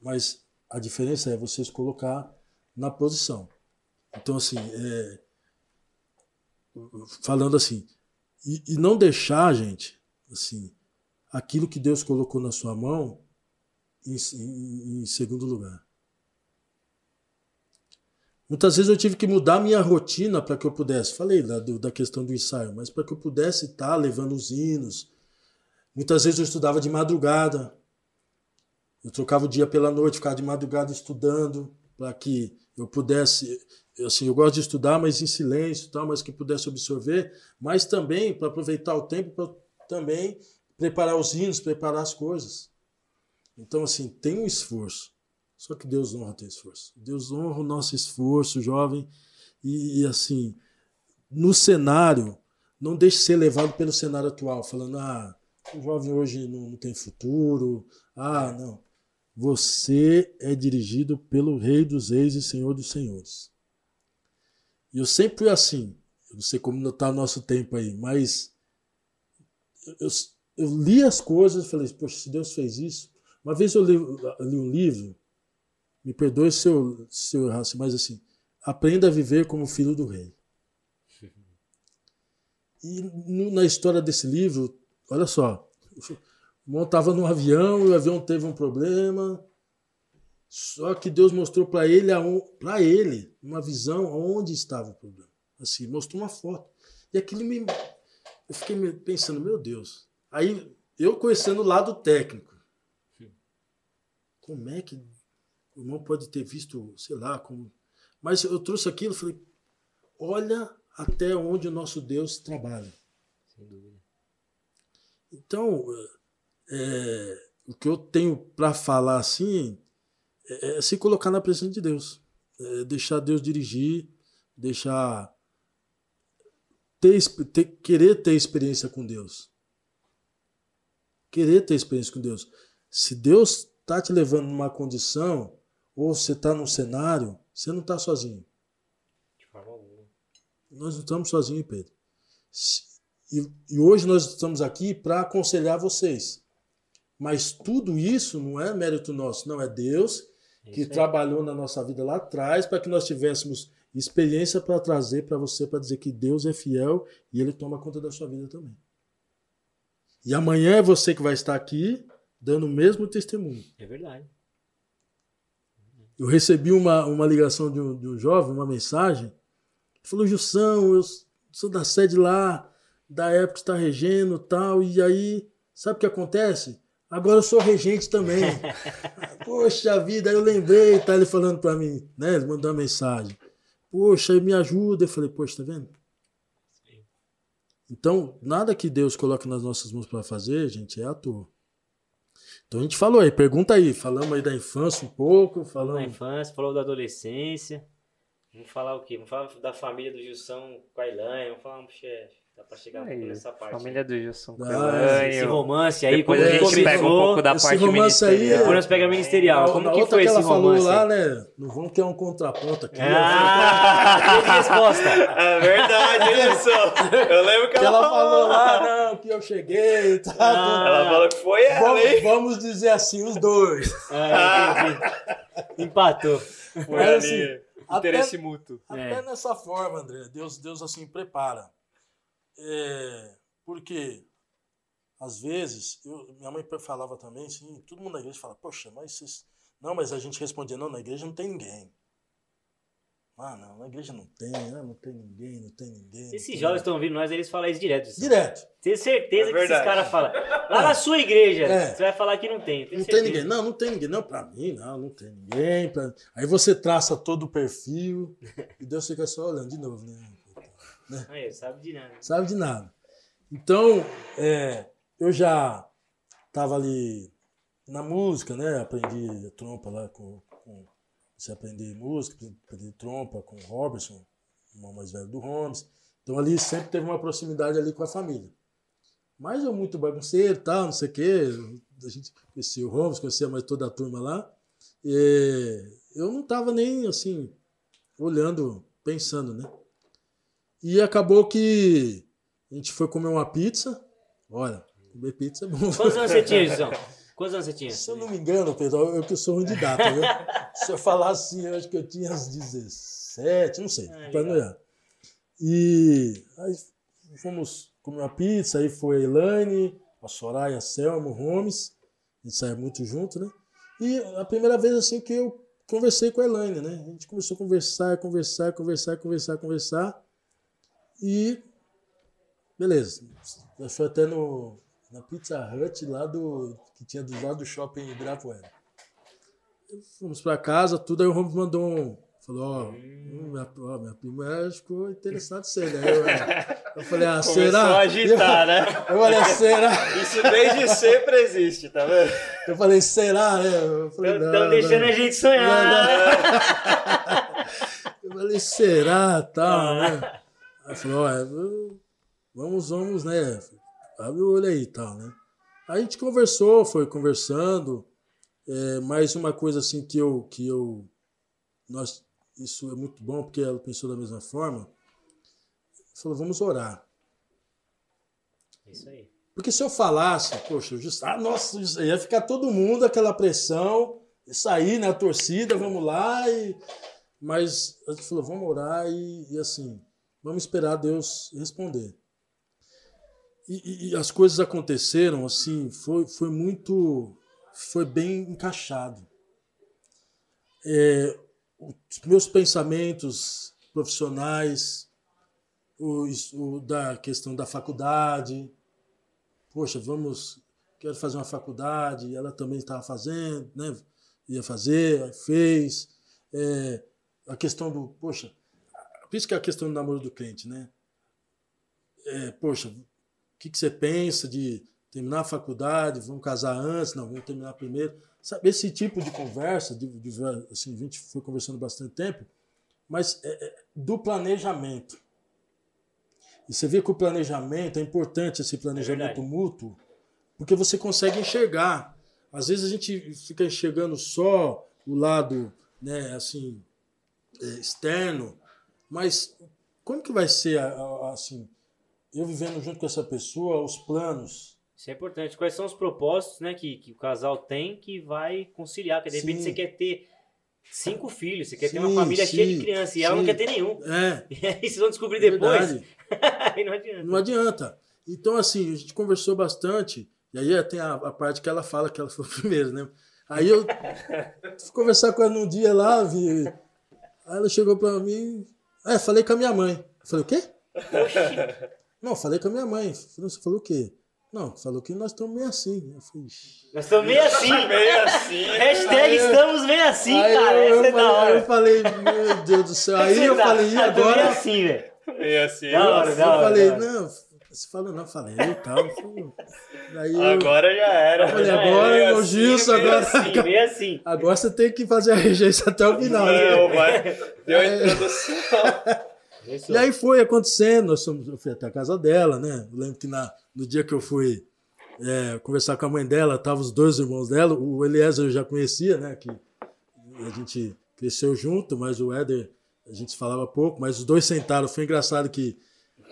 Mas a diferença é você se colocar na posição. Então, assim, é, falando assim, e, e não deixar, gente, assim, aquilo que Deus colocou na sua mão em, em- em segundo lugar. Muitas vezes eu tive que mudar minha rotina para que eu pudesse. Falei da, do- da questão do ensaio, mas para que eu pudesse estar levando os hinos. Muitas vezes eu estudava de madrugada. Eu trocava o dia pela noite, ficava de madrugada estudando para que eu pudesse. Assim, eu gosto de estudar, mas em silêncio, tal, mas que pudesse absorver, mas também para aproveitar o tempo para também preparar os hinos, preparar as coisas. Então, assim, tem um esforço. Só que Deus honra o teu esforço. Deus honra o nosso esforço, jovem. E, e, assim, no cenário, não deixe ser levado pelo cenário atual, falando, ah, o jovem hoje não, não tem futuro. Ah, não. Você é dirigido pelo Rei dos Reis e Senhor dos Senhores. E eu sempre fui assim. Eu não sei como está o nosso tempo aí, mas eu, eu li as coisas e falei, poxa, se Deus fez isso. Uma vez eu li, eu li um livro, me perdoe se eu, se eu errasse, mas assim, aprenda a viver como filho do rei. E no- na história desse livro, olha só, estava num avião, e o avião teve um problema, Só que Deus mostrou para ele, para ele uma visão onde estava o problema. Assim, mostrou uma foto. E aquilo me. Eu fiquei pensando, meu Deus. Aí eu conhecendo o lado técnico. Como é que o irmão pode ter visto, sei lá, como. Mas eu trouxe aquilo e falei, olha até onde o nosso Deus trabalha. Sem dúvida. Então, é, o que eu tenho para falar assim é, é, se colocar na presença de Deus. É deixar Deus dirigir, deixar. Ter, ter, querer ter experiência com Deus. Querer ter experiência com Deus. Se Deus está te levando numa condição, ou você está num cenário, você não está sozinho. De forma alguma. Nós não estamos sozinhos, Pedro. E, e hoje nós estamos aqui para aconselhar vocês. Mas tudo isso não é mérito nosso, não é Deus que trabalhou na nossa vida lá atrás para que nós tivéssemos experiência para trazer para você para dizer que Deus é fiel e ele toma conta da sua vida também. E amanhã é você que vai estar aqui dando o mesmo testemunho. É verdade. Eu recebi uma, uma ligação de um, de um jovem, uma mensagem. Falou: Jussão, eu sou da sede lá, da época que está regendo tal. E aí, sabe o que acontece? Agora eu sou regente também. <laughs> Poxa vida, aí eu lembrei, tá ele falando para mim, né? Ele mandou uma mensagem. Poxa, me ajuda. Eu falei, poxa, tá vendo? Então, nada que Deus coloque nas nossas mãos para fazer, gente, é à toa. Então a gente falou aí, pergunta aí, falamos aí da infância um pouco, falamos... Da infância, falou da adolescência. Vamos falar o quê? Vamos falar da família do Gilson Elaine, vamos falar um chefe. Dá pra chegar um pouco nessa parte. Família do Gilson. Ah, esse romance aí, Depois a gente começou, pega um pouco da parte romance aí ministerial. é- Depois nós pegamos ministerial. Como Na que foi que esse ela falou romance? lá, né? Não vamos ter um contraponto aqui. Ah, <laughs> que resposta. É verdade, Gilson. Eu lembro que que ela falou lá, que eu cheguei, <laughs> tá? Ah. Ela falou que foi ela, vamos, hein? vamos dizer assim, os dois. Ah, <laughs> entendi. Empatou. Foi Mas, ali. assim, Interesse mútuo. Até É. nessa forma, André, Deus, Deus assim prepara. É, porque, às vezes, eu- minha mãe falava também assim, todo mundo na igreja fala, poxa, mas vocês... Não, mas a gente respondia, não, na igreja não tem ninguém. Ah, não, na igreja não tem, ah, não tem ninguém, não tem ninguém. Esses tem jovens estão ouvindo nós, eles falam isso direto. ninguém. Direto. Tenho certeza É que esses caras falam. Lá na sua igreja, É. você vai falar que não tem. Não tem certeza. ninguém. Não, não tem ninguém. Não, pra mim, não, não tem ninguém. pra- Aí você traça todo o perfil e Deus fica só olhando de novo, né? Aí, sabe de nada. sabe de nada. Então, é, eu já estava ali na música, né? Aprendi trompa lá com, você aprender música, aprendi trompa com o Robertson, o irmão mais velho do Holmes. Então ali sempre teve uma proximidade ali com a família. Mas eu muito bagunceiro, tal, não sei o quê. A gente conhecia o Holmes, conhecia mais toda a turma lá. E eu não estava nem assim olhando, pensando, né? E acabou que a gente foi comer uma pizza. Olha, comer pizza é bom. Quantos anos você tinha? <laughs> Quantos anos você tinha? Se eu não me engano, Pedro, eu que sou ruim de data, viu? <laughs> Se eu falar assim, eu acho que eu tinha uns 17, não sei, Ah, pra não. E aí fomos comer uma pizza, aí foi a Elaine, a Soraya, a Selma, o Holmes, a gente saiu muito junto, né? E a primeira vez assim que eu conversei com a Elaine, né? A gente começou a conversar, conversar, conversar, conversar, conversar. E beleza. Foi até no, na Pizza Hut lá do. que tinha do lado do shopping Ibirapuera. Fomos pra casa, tudo, aí o Holmes mandou um. Falou, ó, hum, minha, ó, minha prima ficou interessada em ser, né? Eu, eu falei, ah, Começou será? a agitar, né? <laughs> Eu falei, será? Isso desde sempre existe, tá vendo? Eu falei, será? né? Eu falei, não, Estão deixando não. a gente sonhar. Eu falei, será? Tal, Ah. né? Aí falou, ó, eu- vamos, vamos, né? Abre o olho aí e tal, né? Aí a gente conversou, foi conversando. É, mais uma coisa assim que eu, que eu. Nós, isso é muito bom, porque ela pensou da mesma forma. Falou, vamos orar. Isso aí. Porque se eu falasse, poxa, eu just... ah, nossa, isso aí ia ficar todo mundo aquela pressão, isso aí, né, torcida, vamos lá. E... Mas a gente falou, vamos orar e, e assim, vamos esperar Deus responder. E, e- as coisas aconteceram assim, foi, foi muito, foi bem encaixado. é, os meus pensamentos profissionais, os, o, da questão da faculdade. Poxa, vamos, quero fazer uma faculdade. Ela também estava fazendo, né? Ia fazer, fez. É, a questão do, poxa, por isso que é a questão do namoro do crente, né? É, poxa, o que, que você pensa de terminar a faculdade, vamos casar antes, não, vamos terminar primeiro. Sabe, esse tipo de conversa, de, de, assim, a gente foi conversando bastante tempo, mas é, é, do planejamento. E você vê que o planejamento é importante, esse planejamento é mútuo, porque você consegue enxergar. Às vezes a gente fica enxergando só o lado, né, assim, é, externo, mas como que vai ser, assim, eu vivendo junto com essa pessoa, os planos? Isso é importante. Quais são os propósitos, né, que, que o casal tem que vai conciliar? Que de repente sim. você quer ter cinco filhos, você quer sim, ter uma família sim, cheia de crianças e ela não quer ter nenhum. É. <laughs> E aí vocês vão descobrir depois. <laughs> aí não adianta. Não adianta. Então, assim, a gente conversou bastante, e aí tem a, a parte que ela fala que ela foi <laughs> primeiro, né? Aí eu fui conversar com ela num dia lá, vi. Aí ela chegou pra mim. É, falei com a minha mãe. Eu falei, o quê? Não, falei com a minha mãe. Você falou o quê? Não, falou que nós estamos meio assim. Eu falei, nós estamos meio assim. meio assim. <laughs> Hashtag aí, estamos meio assim, cara. Eu, Essa eu, é da hora. eu falei, meu Deus do céu. Aí eu falei, e agora? Meio assim, velho. Meio assim. Da hora, eu da hora, falei, da hora. não, você falou, não, falei. Daí eu, agora já era. Eu falei, agora, meu assim, Gilson, agora. Assim, meio assim. Agora você tem que fazer a rejeição até o final. Não, né? vai. <laughs> Deu a introdução. E aí foi acontecendo, eu fui até a casa dela, né? Eu lembro que na, no dia que eu fui é, conversar com a mãe dela, estavam os dois irmãos dela, o Eliezer eu já conhecia, né? Que a gente cresceu junto, mas o Éder a gente falava pouco, mas os dois sentaram. Foi engraçado que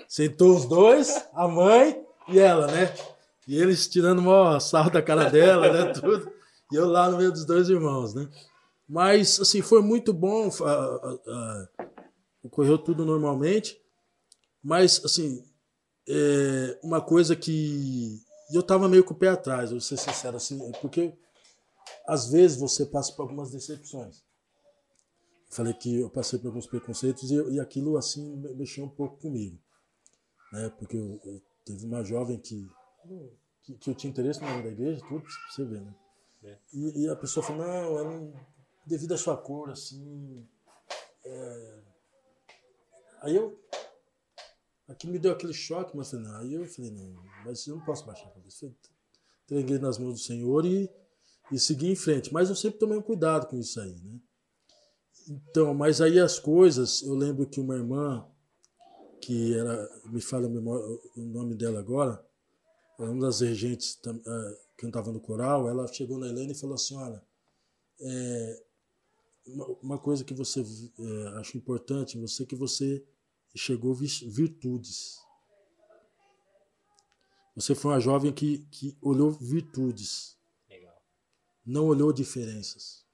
sentou os dois, a mãe e ela, né? E eles tirando o sarro da cara dela, né? <laughs> Tudo. E eu lá no meio dos dois irmãos, né? Mas, assim, foi muito bom. A, a, a, ocorreu tudo normalmente. Mas, assim, é uma coisa que eu tava meio com o pé atrás, vou ser sincero, assim, porque às vezes você passa por algumas decepções. Falei que eu passei por alguns preconceitos e, e aquilo, assim, mexeu um pouco comigo. Né? Porque eu, eu teve uma jovem que, que, que, eu tinha interesse no nome da igreja, tudo, você ver, né? É. E, e, a pessoa falou, não, ela, devido à sua cor, assim, é, Aí eu. Aqui me deu aquele choque, mas não. Aí eu falei, não, mas eu não posso baixar a cabeça. Entreguei nas mãos do Senhor e, e segui em frente. Mas eu sempre tomei um cuidado com isso aí, né? Então, mas aí as coisas, eu lembro que uma irmã, que era, me fala o nome dela agora, uma das regentes uh, cantava no coral, ela chegou na Helena e falou assim, olha, é, uma, coisa que você é, acha importante em você, que você enxergou virtudes. Você foi uma jovem que, que olhou virtudes. Legal. Não olhou diferenças.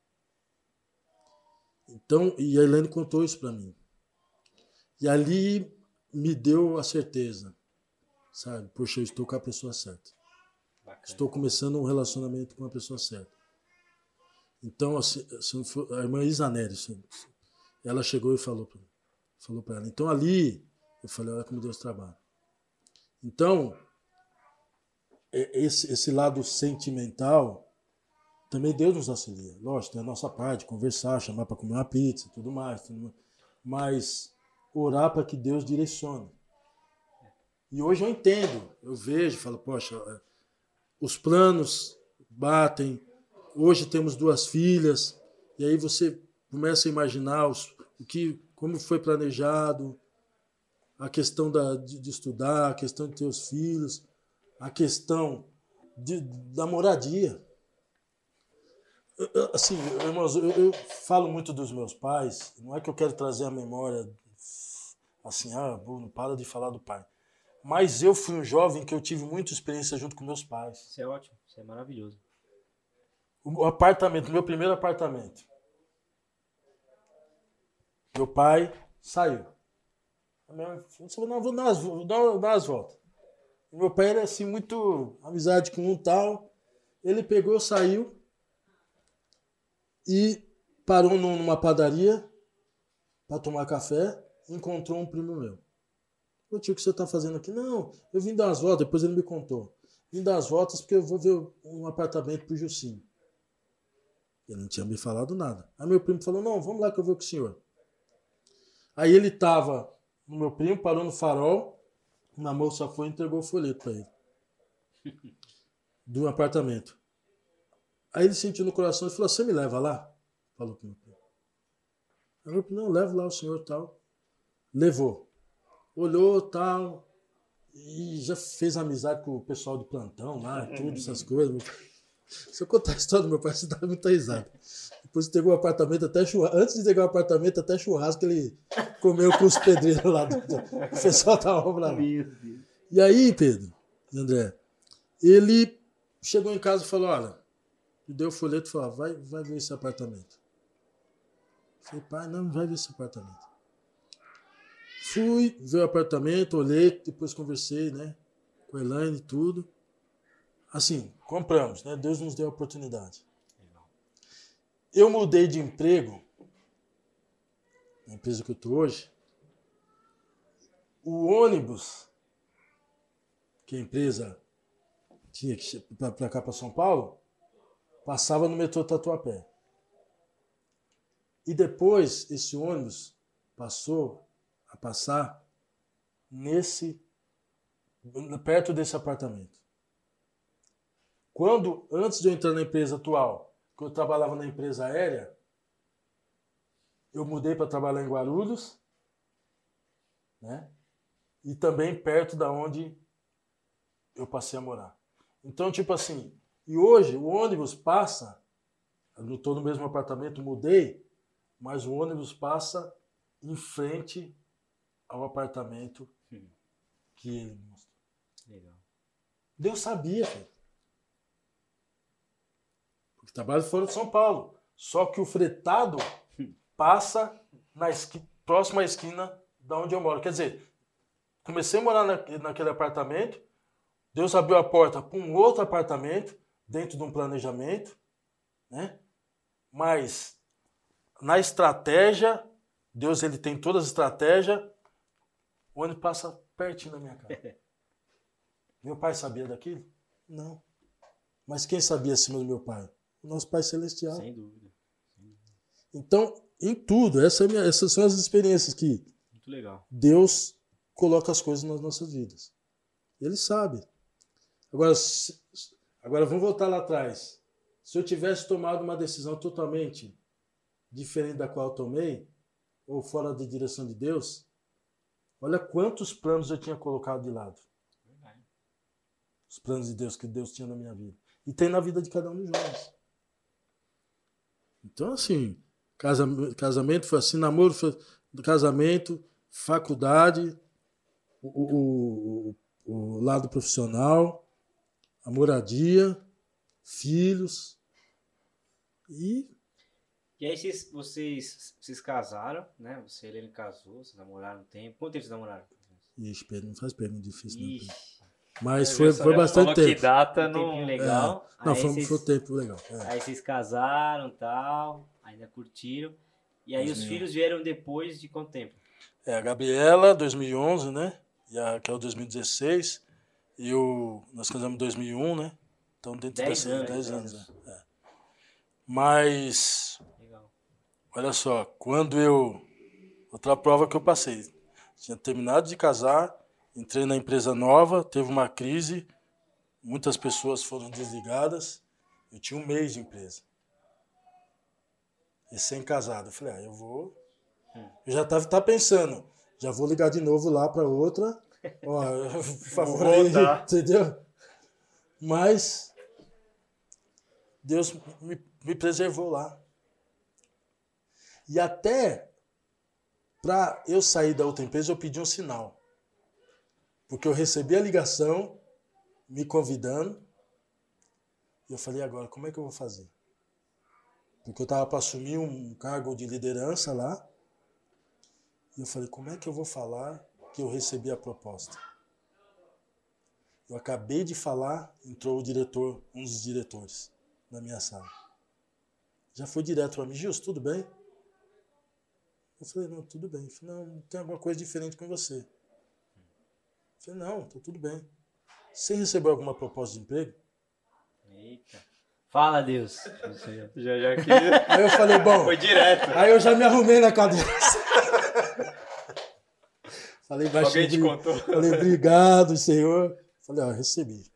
Então, e a Helene contou isso para mim. E ali me deu a certeza, sabe? Poxa, eu estou com a pessoa certa. Bacana. Estou começando um relacionamento com a pessoa certa. Então, assim, a irmã Isaneri, ela chegou e falou para mim, falou para ela. Então ali eu falei, olha como Deus trabalha. Então, esse, esse lado sentimental também Deus nos auxilia. Lógico, tem a nossa parte, conversar, chamar para comer uma pizza tudo mais, tudo mais. Mas orar para que Deus direcione. E hoje eu entendo, eu vejo, falo, poxa, é, os planos batem. Hoje temos duas filhas, e aí você começa a imaginar os, o que como foi planejado, a questão da, de, de, estudar, a questão de ter os filhos, a questão de, da moradia. Eu, assim, irmãos, eu, eu, falo muito dos meus pais, não é que eu quero trazer a memória assim, ah, Bruno, para de falar do pai. Mas eu fui um jovem que eu tive muita experiência junto com meus pais. Isso é ótimo, isso é maravilhoso. O apartamento, meu primeiro apartamento. Meu pai saiu. Mãe falou, não, vou dar umas, vou dar umas voltas. Meu pai era assim, muito amizade com um tal. Ele pegou, saiu. E parou num- numa padaria para tomar café, encontrou um primo meu. Ô tio, o que você tá fazendo aqui? Não, eu vim dar umas voltas, depois ele me contou. Vim dar as voltas porque eu vou ver um apartamento pro Jucinho. Ele não tinha me falado nada. Aí meu primo falou, não, vamos lá que eu vou com o senhor. Aí ele tava no meu primo, parou no farol, uma moça foi e entregou o folheto para ele. <laughs> Do apartamento. Aí ele sentiu no coração e falou, você me leva lá? Falou pro meu primo. Aí meu primo, não, leva lá o senhor tal. Levou. Olhou tal. E já fez amizade com o pessoal de plantão lá tudo, essas coisas. Se eu contar a história do meu pai, você dá muita risada. Depois entregou o apartamento até churrasco. Antes de entregar o apartamento, até churrasco ele comeu com os pedreiros lá. Do... Pessoal tava lá. Meu Deus. E aí, Pedro, André, ele chegou em casa e falou: Olha, me deu o folheto e falou: "Ah, vai, vai ver esse apartamento. Eu falei, pai, não, vai ver esse apartamento. Fui ver o apartamento, olhei, depois conversei, né, com a Elaine e tudo. Assim, compramos, né? Deus nos deu a oportunidade. Eu mudei de emprego, na empresa que eu estou hoje. O ônibus que a empresa tinha que para cá para São Paulo, passava no metrô Tatuapé. E depois esse ônibus passou a passar nesse perto desse apartamento. Quando antes de eu entrar na empresa atual, eu trabalhava na empresa aérea, eu mudei para trabalhar em Guarulhos, né? E também perto da onde eu passei a morar. Então, tipo assim, e hoje o ônibus passa, eu não estou no mesmo apartamento, mudei, mas o ônibus passa em frente ao apartamento que ele mostrou. Legal. Deus sabia, filho. Trabalho fora de São Paulo. Só que o fretado passa na esqui, próxima esquina da onde eu moro. Quer dizer, comecei a morar na, naquele apartamento, Deus abriu a porta para um outro apartamento, dentro de um planejamento, né? Mas na estratégia, Deus ele tem todas as estratégias, o ônibus passa pertinho da minha casa. <laughs> Meu pai sabia daquilo? Não. Mas quem sabia acima do meu pai? O nosso Pai Celestial. Sem dúvida. Então, em tudo, essa é minha- essas são as experiências que. Deus coloca as coisas nas nossas vidas. Ele sabe. Agora, se- agora vamos voltar lá atrás. Se eu tivesse tomado uma decisão totalmente diferente da qual eu tomei, ou fora da direção de Deus, olha quantos planos eu tinha colocado de lado. Verdade. Os planos de Deus que Deus tinha na minha vida. E tem na vida de cada um de nós. Então, assim, casam- casamento foi assim, namoro foi casamento, faculdade, o, o, o, o lado profissional, a moradia, filhos. E E aí vocês, vocês, vocês casaram, né? Você e Helene casou, vocês namoraram um tempo. Quanto tempo vocês namoraram? Ixi, Pedro, não faz pergunta difícil, não. Ixi, Pedro. Mas foi, foi bastante que tempo. data um tempinho não... legal. Não, aí, foi, vocês, foi um tempo legal. é. aí vocês casaram e tal, ainda curtiram. E aí os 2000. filhos vieram depois de quanto tempo? É, a Gabriela, 2011, né? E a Raquel, 2016. E o, nós casamos em 2001, né? Então, dentro Dez dessa- anos, 10 dez anos. né? É. Mas, Legal. olha só, quando eu. Outra prova que eu passei. Tinha terminado de casar, entrei na empresa nova, teve uma crise, muitas pessoas foram desligadas. Eu tinha um mês de empresa. Recém-casado. Eu falei, ah, eu vou. Eu já estava tá pensando, já vou ligar de novo lá para outra. Ó, <laughs> por favor, aí, <laughs> entendeu? Mas Deus me, me preservou lá. E até para eu sair da outra empresa, eu pedi um sinal. Porque eu recebi a ligação me convidando. E eu falei, agora, como é que eu vou fazer? Porque eu estava para assumir um cargo de liderança lá. E eu falei, como é que eu vou falar que eu recebi a proposta? Eu acabei de falar, entrou o diretor, um dos diretores na minha sala. já foi direto para mim, Gilson, tudo bem? Eu falei, não, tudo bem. Falei, não, tem alguma coisa diferente com você. Eu falei, não, tá tudo bem. Você recebeu alguma proposta de emprego? Eita. Fala, Deus. <laughs> Já, já queria. Aí eu falei, bom. Foi direto. Aí eu já me arrumei na cadeira. <laughs> falei baixinho. Alguém te contou? Falei, obrigado, senhor. Falei, ó, recebi.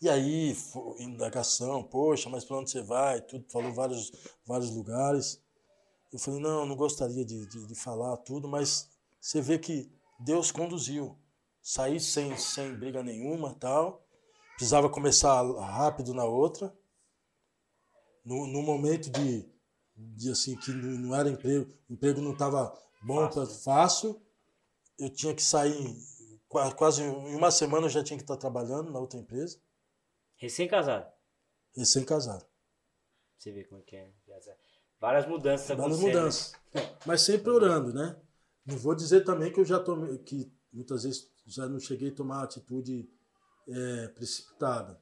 E aí, fo- indagação, poxa, mas para onde você vai? Tudo, falou vários, vários lugares. Eu falei, não, não gostaria de, de, de falar tudo, mas você vê que Deus conduziu. Saí sem, sem briga nenhuma tal. Precisava começar rápido na outra. No, no momento de, de assim, que não era emprego, o emprego não estava bom, Fácil. Eu tinha que sair, qua- quase em uma semana eu já tinha que estar trabalhando na outra empresa, Recém-casado. recém-casado. Você vê como é que é. Várias mudanças Várias acontecendo. mudanças. Mas sempre orando, né? Não vou dizer também que eu já tomei, que muitas vezes já não cheguei a tomar atitude é, precipitada.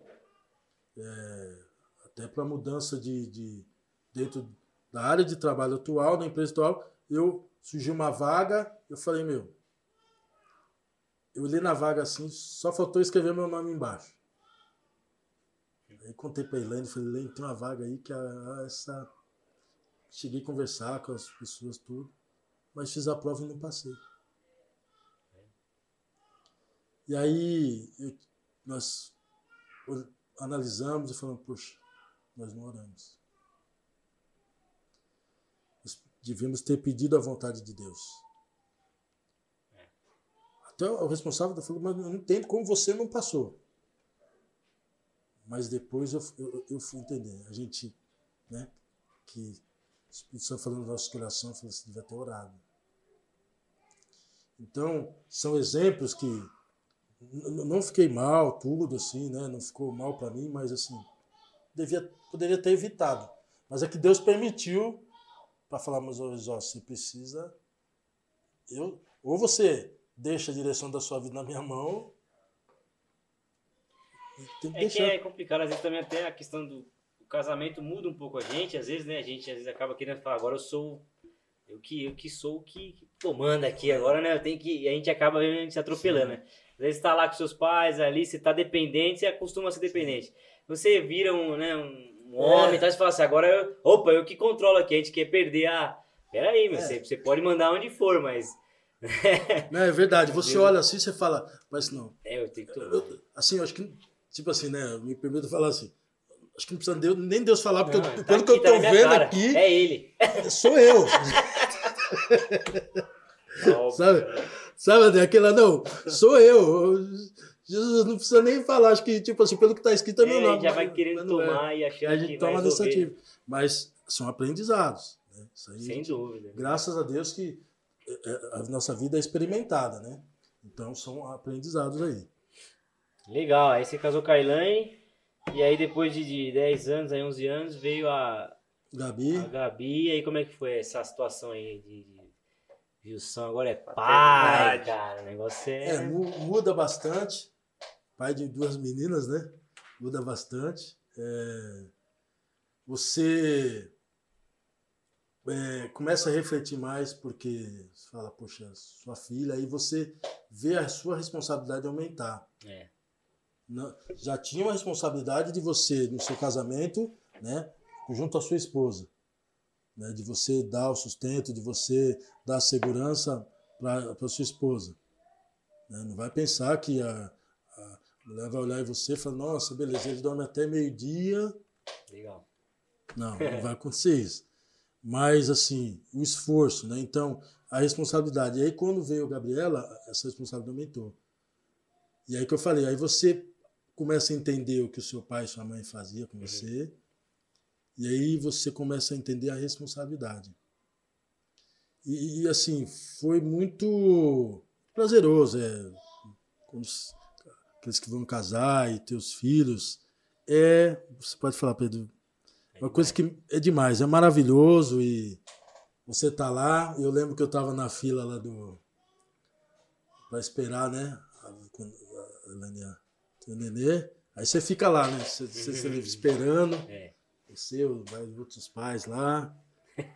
É, até para mudança de, de dentro da área de trabalho atual, da empresa atual, eu surgiu uma vaga, eu falei, meu, eu li na vaga assim, só faltou escrever meu nome embaixo. Aí contei pra Elaine, falei, Elaine, tem uma vaga aí que a, essa. Cheguei a conversar com as pessoas, tudo, mas fiz a prova e não passei. E aí eu- nós analisamos e falamos, poxa, nós não oramos. Nós devíamos ter pedido a vontade de Deus. Até o responsável falou, mas eu não entendo como você não passou. Mas depois eu, eu, eu fui entender. A gente, né, que o Espírito Santo falando no nosso coração, falou assim, devia ter orado. Então, são exemplos que não fiquei mal, tudo assim, né? Não ficou mal para mim, mas assim, devia, poderia ter evitado. Mas é que Deus permitiu para falar, mas ó, ó, você precisa. Eu, ou você deixa a direção da sua vida na minha mão. que É que deixar. é complicado, às vezes também até a questão do casamento muda um pouco a gente, às vezes, né? A gente às vezes acaba querendo falar, agora eu sou eu que eu que sou o que, que comanda aqui agora, né? Eu tenho que e a gente acaba a gente se atropelando, né? Às vezes tá lá com seus pais ali, você tá dependente, você acostuma a ser dependente. Você vira um, né, um homem, É. tá? Você fala assim, agora eu, opa, eu que controlo aqui, a gente quer perder a Peraí, meu, É. você, você pode mandar onde for, mas <laughs> Não, é verdade. Você olha assim, você fala, mas não. é, eu tenho que tomar. Eu- assim, eu acho que, tipo assim, né? Me permita falar assim. Acho que não precisa Deus- nem Deus falar, porque Não, eu- tá pelo que aqui, eu tá tô na minha vendo cara. aqui, É ele. sou eu. <laughs> <laughs> Sabe? Sabe, lá, não, sou eu. Jesus não precisa nem falar, acho que, tipo assim, pelo que está escrito é meu É, nome. já mas- vai querendo é. tomar e achando A que gente vai toma resolver. iniciativa. Mas são aprendizados. Né? Isso aí, Sem dúvida. graças a Deus que é, é, a nossa vida é experimentada, né? Então são aprendizados aí. Legal, aí você casou com a Elaine, e aí depois de, de 10 anos, aí 11 anos, veio a, Gabi, a Gabi, e aí como é que foi essa situação aí de Gilson? Agora é pai, Paternidade. cara, o negócio é... é, mu- muda bastante. Pai de duas meninas, né? Muda bastante. É, você é, começa a refletir mais porque você fala, poxa, sua filha, aí você vê a sua responsabilidade aumentar. É. Não- já tinha uma responsabilidade de você, no seu casamento, né, junto à sua esposa. Né, de você dar o sustento, de você dar segurança para sua esposa. Né, não vai pensar que a, a mulher vai olhar em você e falar, nossa, beleza, ele dorme até meio-dia. Legal. Não, <laughs> não vai acontecer isso. Mas, assim, o esforço, né? Então, a responsabilidade. E aí, quando veio a Gabriela, essa responsabilidade aumentou. E aí que eu falei, aí você começa a entender o que o seu pai e sua mãe faziam com você. E aí você começa a entender a responsabilidade. E, e, assim, foi muito prazeroso. É, quando os- aqueles que vão casar e ter os filhos. É, você pode falar, Pedro, uma coisa que é demais, é maravilhoso e você tá lá. Eu lembro que eu tava na fila lá do. pra esperar, né? a- Elania o nenê. Aí você fica lá, né? Você, você, você esperando. <laughs> É. Desceu, vai outros pais lá.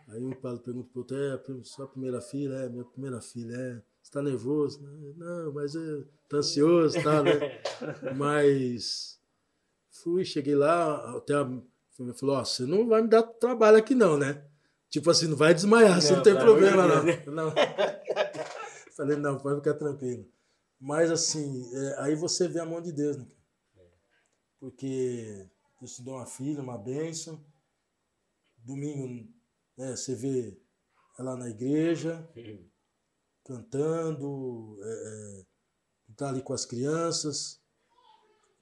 Aí o padre pergunta pro outro, é sua primeira filha? É, minha primeira filha, é. Você tá nervoso? Não, mas é, tá ansioso, tá, né? <laughs> mas fui, cheguei lá, até a falou, ó, você não vai me dar trabalho aqui não, né? Tipo assim, não vai desmaiar, não, você não tem problema não. não. <laughs> Falei, não, pode ficar tranquilo. Mas assim, é, aí você vê a mão de Deus, né? Porque Deus te deu uma filha, uma bênção. Domingo, né, você vê ela na igreja, cantando, é, é, tá ali com as crianças,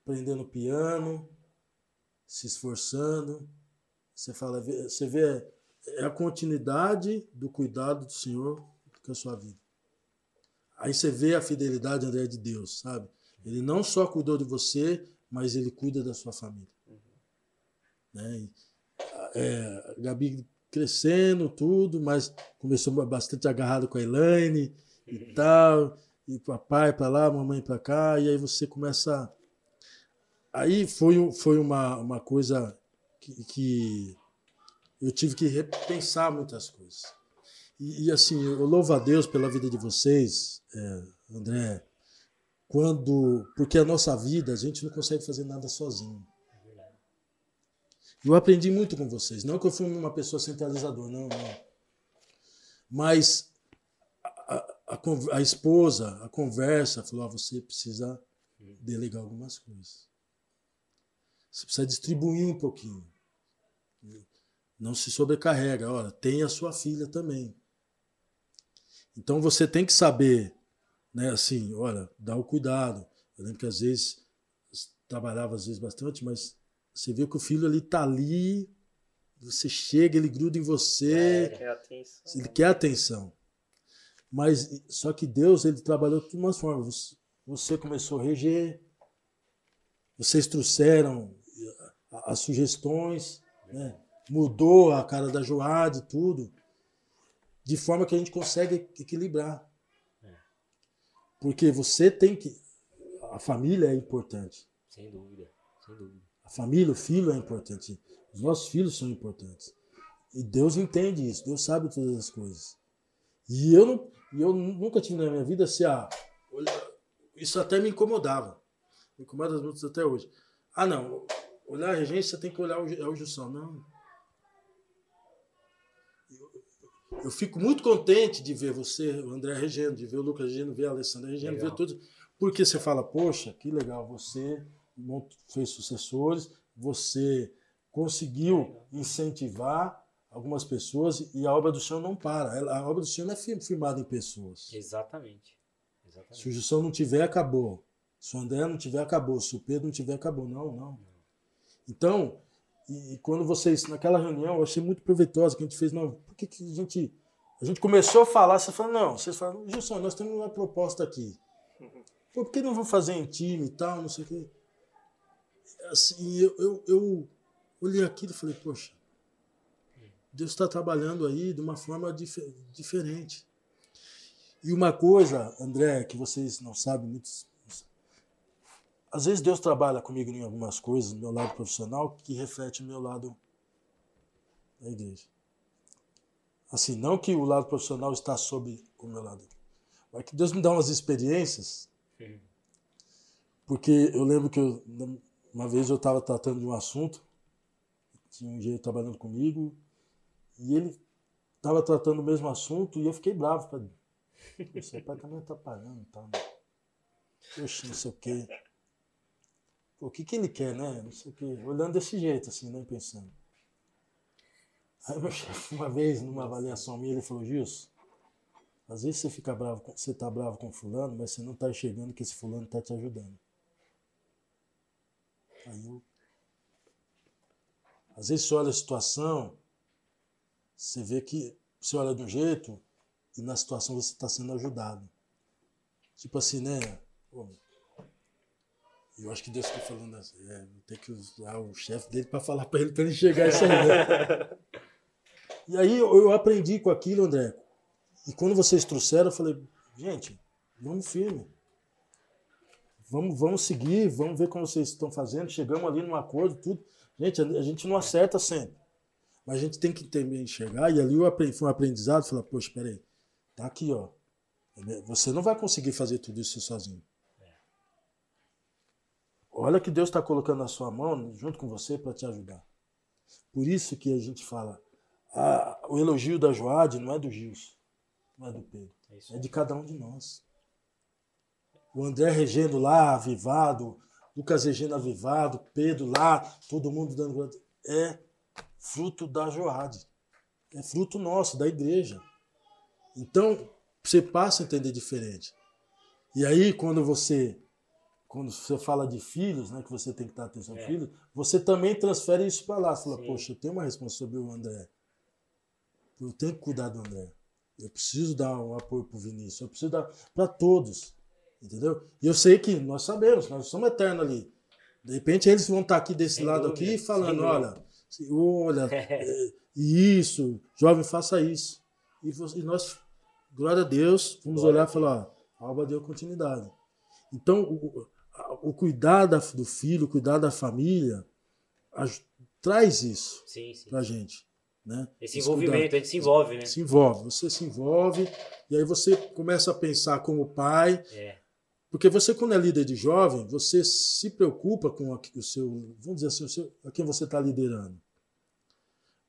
aprendendo piano, se esforçando. Você fala, você vê é a continuidade do cuidado do Senhor com a sua vida. Aí você vê a fidelidade, André, de Deus, sabe? Ele não só cuidou de você, mas ele cuida da sua família. Né? É, a Gabi crescendo, tudo, mas começou bastante agarrado com a Elaine e uhum. tal, e papai para lá, mamãe para cá, e aí você começa. Aí foi, foi uma, uma coisa que, que eu tive que repensar muitas coisas. E, e, assim, eu louvo a Deus pela vida de vocês, é, André, quando. Porque a nossa vida, a gente não consegue fazer nada sozinho. Eu aprendi muito com vocês. Não que eu fui uma pessoa centralizadora, não, não. Mas a, a, a esposa, a conversa, falou: ah, você precisa delegar algumas coisas. Você precisa distribuir um pouquinho. Não se sobrecarrega. Olha, tem a sua filha também. Então você tem que saber, né, assim, olha, dá o cuidado. Eu lembro que às vezes trabalhava às vezes bastante, mas você vê que o filho ali tá ali, você chega, ele gruda em você, é, ele quer atenção. Ele quer atenção. Mas só que Deus ele trabalhou de umas formas. Você começou a reger, vocês trouxeram as sugestões, né? mudou a cara da Joade e tudo de forma que a gente consegue equilibrar. É. Porque você tem que. A família é importante. Sem dúvida, sem dúvida. A família, o filho é importante. Os nossos filhos são importantes. E Deus entende isso, Deus sabe todas as coisas. E eu, não, eu nunca tive na minha vida assim, ah, isso até me incomodava. Me incomoda muito até hoje. Ah, não, olhar a regência, você tem que olhar o, é o Jussão. Não, eu fico muito contente de ver você, o André Regendo, de ver o Lucas Regendo, ver a Alessandra Regendo, legal. ver tudo. Porque você fala, poxa, que legal, você fez sucessores, você conseguiu incentivar algumas pessoas e a obra do Senhor não para. A obra do Senhor não é firmada em pessoas. Exatamente. Exatamente. Se o Jussão não tiver, acabou. Se o André não tiver, acabou. Se o Pedro não tiver, acabou. Não, não. Então, e, e, quando vocês, naquela reunião, eu achei muito proveitosa que a gente fez, não, por que, que a gente. A gente começou a falar, você falou, não, vocês falaram, Gilson, nós temos uma proposta aqui. <laughs> Pô, por que não vamos fazer em time e tal, não sei o quê? Assim, eu, eu, eu olhei aquilo e falei, poxa, Deus está trabalhando aí de uma forma dif diferente. E uma coisa, André, que vocês não sabem, muitos às vezes Deus trabalha comigo em algumas coisas, no meu lado profissional, que reflete no meu lado da igreja. Assim, não que o lado profissional está sob o meu lado, mas que Deus me dá umas experiências. Porque eu lembro que eu, uma vez eu estava tratando de um assunto, tinha um jeito trabalhando comigo, e ele estava tratando o mesmo assunto e eu fiquei bravo. Falei, seu pai também está parando, tá? Poxa, não sei o quê o que, que ele quer, né? Não sei o quê. Olhando desse jeito, assim, né? Pensando. Aí meu <laughs> chefe, uma vez, numa avaliação minha, ele falou, Gilson, às vezes você fica bravo, você tá bravo com fulano, mas você não tá enxergando que esse fulano tá te ajudando. Aí. Às vezes você olha a situação, você vê que você olha de um jeito e na situação você está sendo ajudado. Tipo assim, né? Eu acho que Deus está falando assim, é, vou ter que usar o chefe dele para falar para ele, para ele chegar isso aí. Né? e aí eu, eu, aprendi com aquilo, André. E quando vocês trouxeram, eu falei, gente, vamos firme. Vamos, vamos seguir, vamos ver como vocês estão fazendo. Chegamos ali num acordo, tudo. Gente, a gente não acerta sempre. Mas a gente tem que também enxergar, e ali eu aprendi, foi um aprendizado, falar, poxa, peraí, tá aqui, ó. Você não vai conseguir fazer tudo isso sozinho. Olha que Deus está colocando na sua mão, junto com você, para te ajudar. Por isso que a gente fala, ah, o elogio da Joade não é do Gilson, não é do Pedro, é, é de cada um de nós. O André regendo lá, avivado, Lucas regendo avivado, Pedro lá, todo mundo dando. É fruto da Joade. É fruto nosso, da igreja. Então, você passa a entender diferente. E aí, quando você quando você fala de filhos, né, que você tem que estar atenção é. filhos, você também transfere isso para lá. Você fala, Sim. poxa, eu tenho uma responsabilidade sobre o André. Eu tenho que cuidar do André. Eu preciso dar um apoio para o Vinícius. Eu preciso dar para todos. Entendeu? E eu sei que nós sabemos, nós somos eternos ali. De repente eles vão estar aqui desse Sem lado dúvida. aqui falando, olha, olha, <laughs> é, isso, jovem, faça isso. E, e nós, glória a Deus, vamos glória olhar e falar, ó, a Alba deu continuidade. Então, o, o cuidar do filho, o cuidar da família, a, traz isso sim. pra gente. Né? Esse envolvimento, cuidar. a gente se envolve, né? Se envolve, você se envolve, e aí você começa a pensar como pai. É. Porque você, quando é líder de jovem, você se preocupa com o seu, vamos dizer assim, o seu, a quem você está liderando.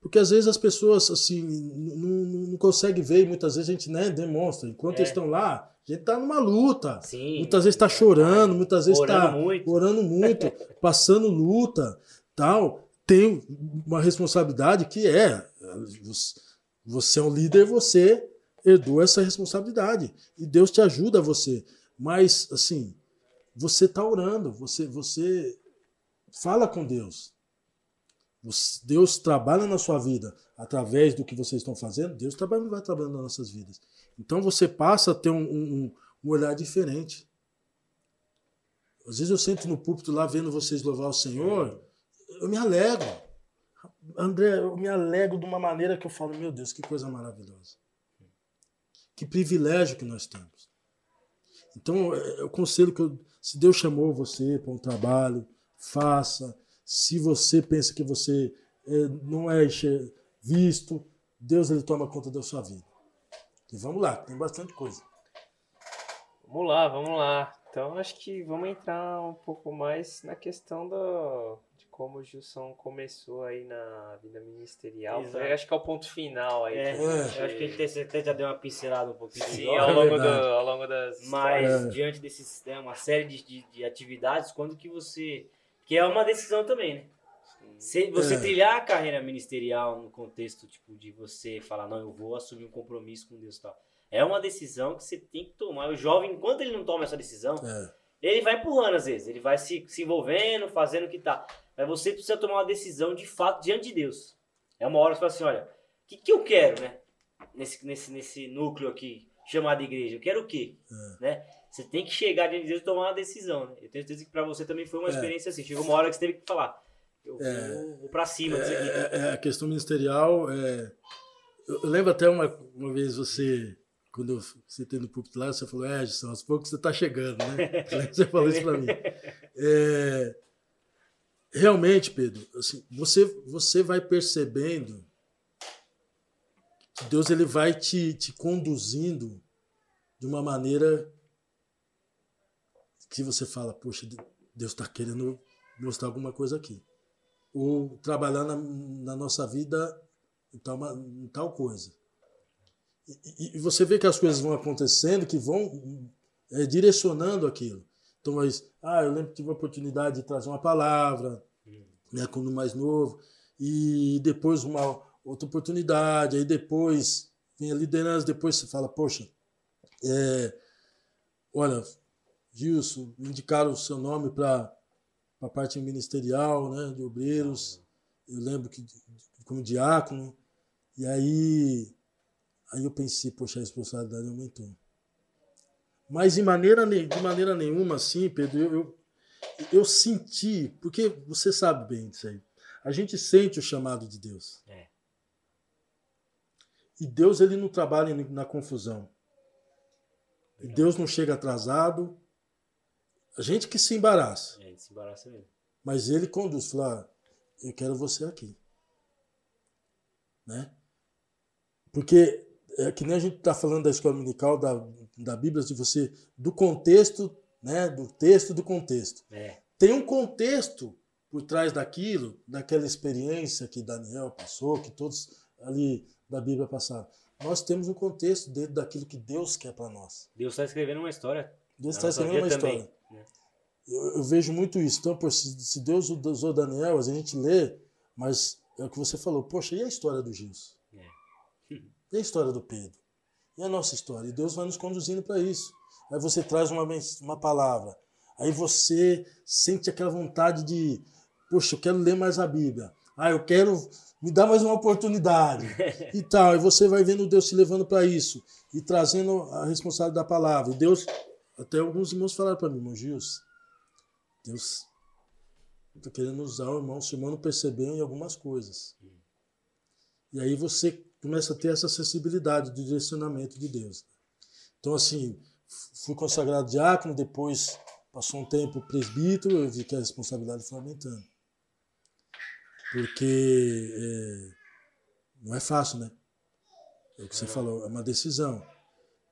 Porque às vezes as pessoas assim não, não conseguem ver, e muitas vezes a gente né, demonstra. Enquanto é. eles estão lá, a gente está numa luta. Sim, muitas vezes está chorando, muitas vezes está orando muito, <laughs> passando luta, tal. Tem uma responsabilidade que é você é um líder, você herdou essa responsabilidade e Deus te ajuda a você. Mas assim, você está orando, você você fala com Deus. Deus trabalha na sua vida através do que vocês estão fazendo, Deus trabalha, vai trabalhando nas nossas vidas. Então você passa a ter um, um, um olhar diferente. Às vezes eu sento no púlpito lá vendo vocês louvar o Senhor, eu me alegro. André, eu me alegro de uma maneira que eu falo, meu Deus, que coisa maravilhosa. Que privilégio que nós temos. Então, é, é o conselho que eu, se Deus chamou você para um trabalho, faça se você pensa que você é, não é visto, Deus ele toma conta da sua vida. E vamos lá, tem bastante coisa. Vamos lá, vamos lá. Então acho que vamos entrar um pouco mais na questão do, como o Gilson começou aí na vida ministerial. Eu acho que é o ponto final aí. É. Eu acho que a gente até já deu uma pincelada um pouquinho. Sim, ao longo, é do, ao longo das. Mas é. diante desses, né, uma série de, de, de atividades, quando que você que é uma decisão também, né? Se você é. trilhar a carreira ministerial no contexto tipo de você falar, não, eu vou assumir um compromisso com Deus e tal. É uma decisão que você tem que tomar. O jovem, enquanto ele não toma essa decisão, é. Ele vai empurrando às vezes, ele vai se, se envolvendo, fazendo o que tá. Mas você precisa tomar uma decisão de fato diante de Deus. É uma hora que você fala assim, olha, o que, que eu quero, né? Nesse, nesse, nesse núcleo aqui, chamado igreja. Eu quero o quê? É. Né? Você tem que chegar diante de Deus e tomar uma decisão. Né? Eu tenho certeza que para você também foi uma é. experiência assim. Chegou uma hora que você teve que falar. Eu é, vou, vou para cima é, é, é, a questão ministerial. É, eu, lembro até uma, uma vez você, quando eu citei no púlpito lá, você falou: É, Edson, aos poucos você está chegando, né? <laughs> você falou isso para mim. É, realmente, Pedro, assim, você, você vai percebendo que Deus ele vai te, te conduzindo de uma maneira que você fala, poxa, Deus está querendo mostrar alguma coisa aqui. Ou trabalhar na, na nossa vida em tal, em tal coisa. E, e, você vê que as coisas vão acontecendo, que vão é, direcionando aquilo. Então, mas, ah, eu lembro que tive a oportunidade de trazer uma palavra, né, quando mais novo, e depois uma outra oportunidade, aí depois vem a liderança, depois você fala, poxa, é, olha, Gilson, indicaram o seu nome para a parte ministerial, né, de obreiros. Eu lembro que como diácono. E aí, aí eu pensei, poxa, a responsabilidade aumentou. Mas de maneira, de maneira nenhuma, assim, Pedro, eu, eu, eu senti, porque você sabe bem disso aí. A gente sente o chamado de Deus. É. E Deus ele não trabalha na confusão. E Deus não chega atrasado, a gente que se embaraça. É, se embaraça mesmo. Mas ele conduz, fala, eu quero você aqui. Né? Porque é que nem a gente está falando da escola dominical, da, da Bíblia, de você, do contexto, né? do texto do contexto. É. Tem um contexto por trás daquilo, daquela experiência que Daniel passou, que todos ali da Bíblia passaram. Nós temos um contexto dentro daquilo que Deus quer para nós. Deus está escrevendo uma história. Deus está escrevendo uma também, história. né? Eu, eu vejo muito isso. Então, pô, se, se Deus usou Daniel, a gente lê, mas é o que você falou. Poxa, e a história do Gilson? É. E a história do Pedro? E a nossa história? E Deus vai nos conduzindo para isso. Aí você traz uma, uma palavra. Aí você sente aquela vontade de, poxa, eu quero ler mais a Bíblia. Ah, eu quero me dar mais uma oportunidade <laughs> e tal. E você vai vendo Deus se levando para isso e trazendo a responsabilidade da palavra. E Deus, até alguns irmãos falaram para mim, irmão Gilson, Deus está querendo usar o irmão, se o irmão não percebeu em algumas coisas. E aí você começa a ter essa sensibilidade do direcionamento de Deus. Então, assim, fui consagrado diácono, depois passou um tempo presbítero, eu vi que a responsabilidade foi aumentando. Porque é, não é fácil, né? É o que você falou, é uma decisão.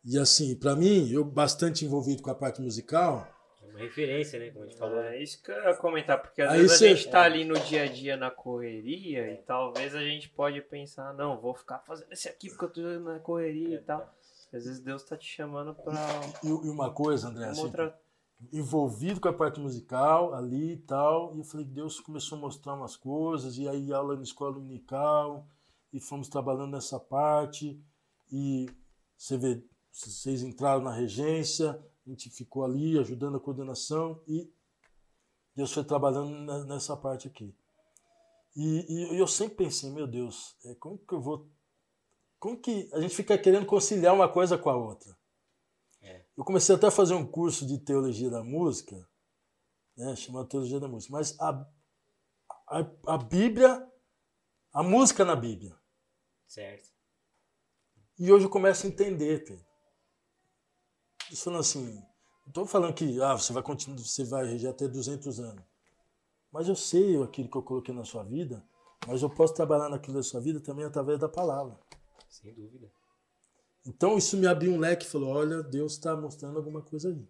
E assim, para mim, eu bastante envolvido com a parte musical, uma referência, né? Como a gente falou. É isso que eu ia comentar, porque às Aí vezes cê- a gente tá ali no dia a dia na correria e talvez a gente pode pensar, não, vou ficar fazendo esse aqui porque eu tô na correria e tal. Às vezes Deus tá te chamando pra e, e uma coisa, André, uma assim, outra. envolvido com a parte musical ali e tal. E eu falei, Deus começou a mostrar umas coisas, e aí aula na escola dominical, e fomos trabalhando nessa parte. E você vê, vocês entraram na regência, a gente ficou ali ajudando a coordenação, e Deus foi trabalhando ne- nessa parte aqui. E, e eu sempre pensei, meu Deus, é, como que eu vou. Como que a gente fica querendo conciliar uma coisa com a outra? Eu comecei até a fazer um curso de teologia da música, né, chamado Teologia da Música, mas a, a, a Bíblia, a música na Bíblia. Certo. E hoje eu começo a entender, Pedro. Falando assim, não estou falando que ah, você vai continuar, você vai reger até 200 anos. Mas eu sei aquilo que eu coloquei na sua vida, mas eu posso trabalhar naquilo da sua vida também através da palavra. Sem dúvida. Então isso me abriu um leque e falou: olha, Deus está mostrando alguma coisa aí.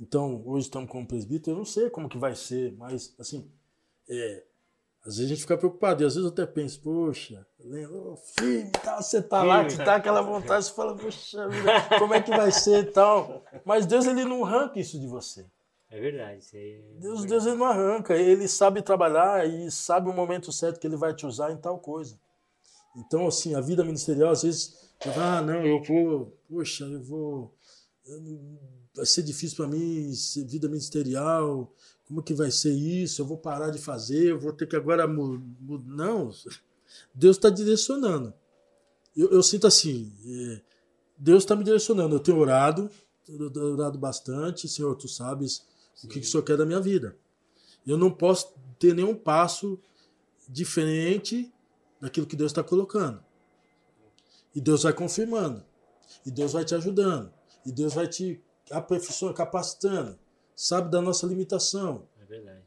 Então, hoje estamos com o presbítero, eu não sei como que vai ser, mas assim, é, às vezes a gente fica preocupado, e às vezes eu até penso, poxa, lembra, ô, filho, tá, você tá lá, que tá aquela vontade, você fala, poxa vida, como é que vai ser e tal. Mas Deus ele não arranca isso de você. É verdade. É Deus, verdade. Deus ele não arranca, ele sabe trabalhar e sabe o momento certo que ele vai te usar em tal coisa. Então, assim, a vida ministerial, às vezes, ah, não, eu vou, poxa, eu vou, vai ser difícil para mim, ser vida ministerial, como que vai ser isso? Eu vou parar de fazer, eu vou ter que agora mu- mu- Não, Deus está direcionando. Eu, eu sinto assim, é, Deus está me direcionando. Eu tenho orado, eu tenho orado bastante, Senhor, tu sabes o que, que o Senhor quer da minha vida. Eu não posso ter nenhum passo diferente daquilo que Deus está colocando. E Deus vai confirmando. E Deus vai te ajudando. E Deus vai te aperfeiçoando, capacitando. Sabe da nossa limitação. É verdade.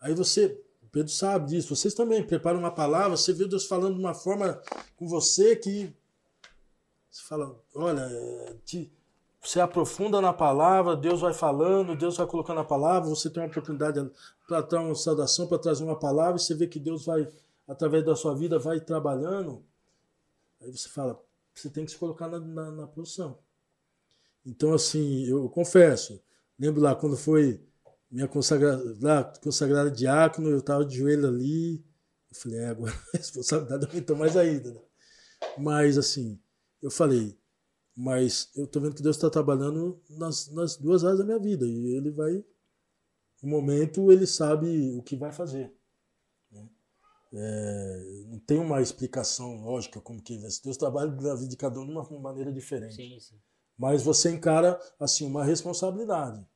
Aí você, Pedro sabe disso, vocês também preparam uma palavra, você vê Deus falando de uma forma com você que você fala, olha, te- você aprofunda na palavra, Deus vai falando, Deus vai colocando a palavra, você tem uma oportunidade para dar uma saudação, para trazer uma palavra, e você vê que Deus vai, através da sua vida, vai trabalhando. Aí você fala, você tem que se colocar na, na, na posição. Então, assim, eu confesso, lembro lá quando foi minha consagrada, lá, consagrada diácono, eu estava de joelho ali. Eu falei, é, agora a <laughs> responsabilidade aumentou mais ainda. Né? Mas, assim, eu falei, mas eu tô vendo que Deus está trabalhando nas, nas duas áreas da minha vida. E Ele vai, no momento, Ele sabe o que vai fazer. né? É, não tem uma explicação lógica como que. Deus trabalha na vida de cada um de uma maneira diferente. Sim, sim. Mas você encara assim uma responsabilidade.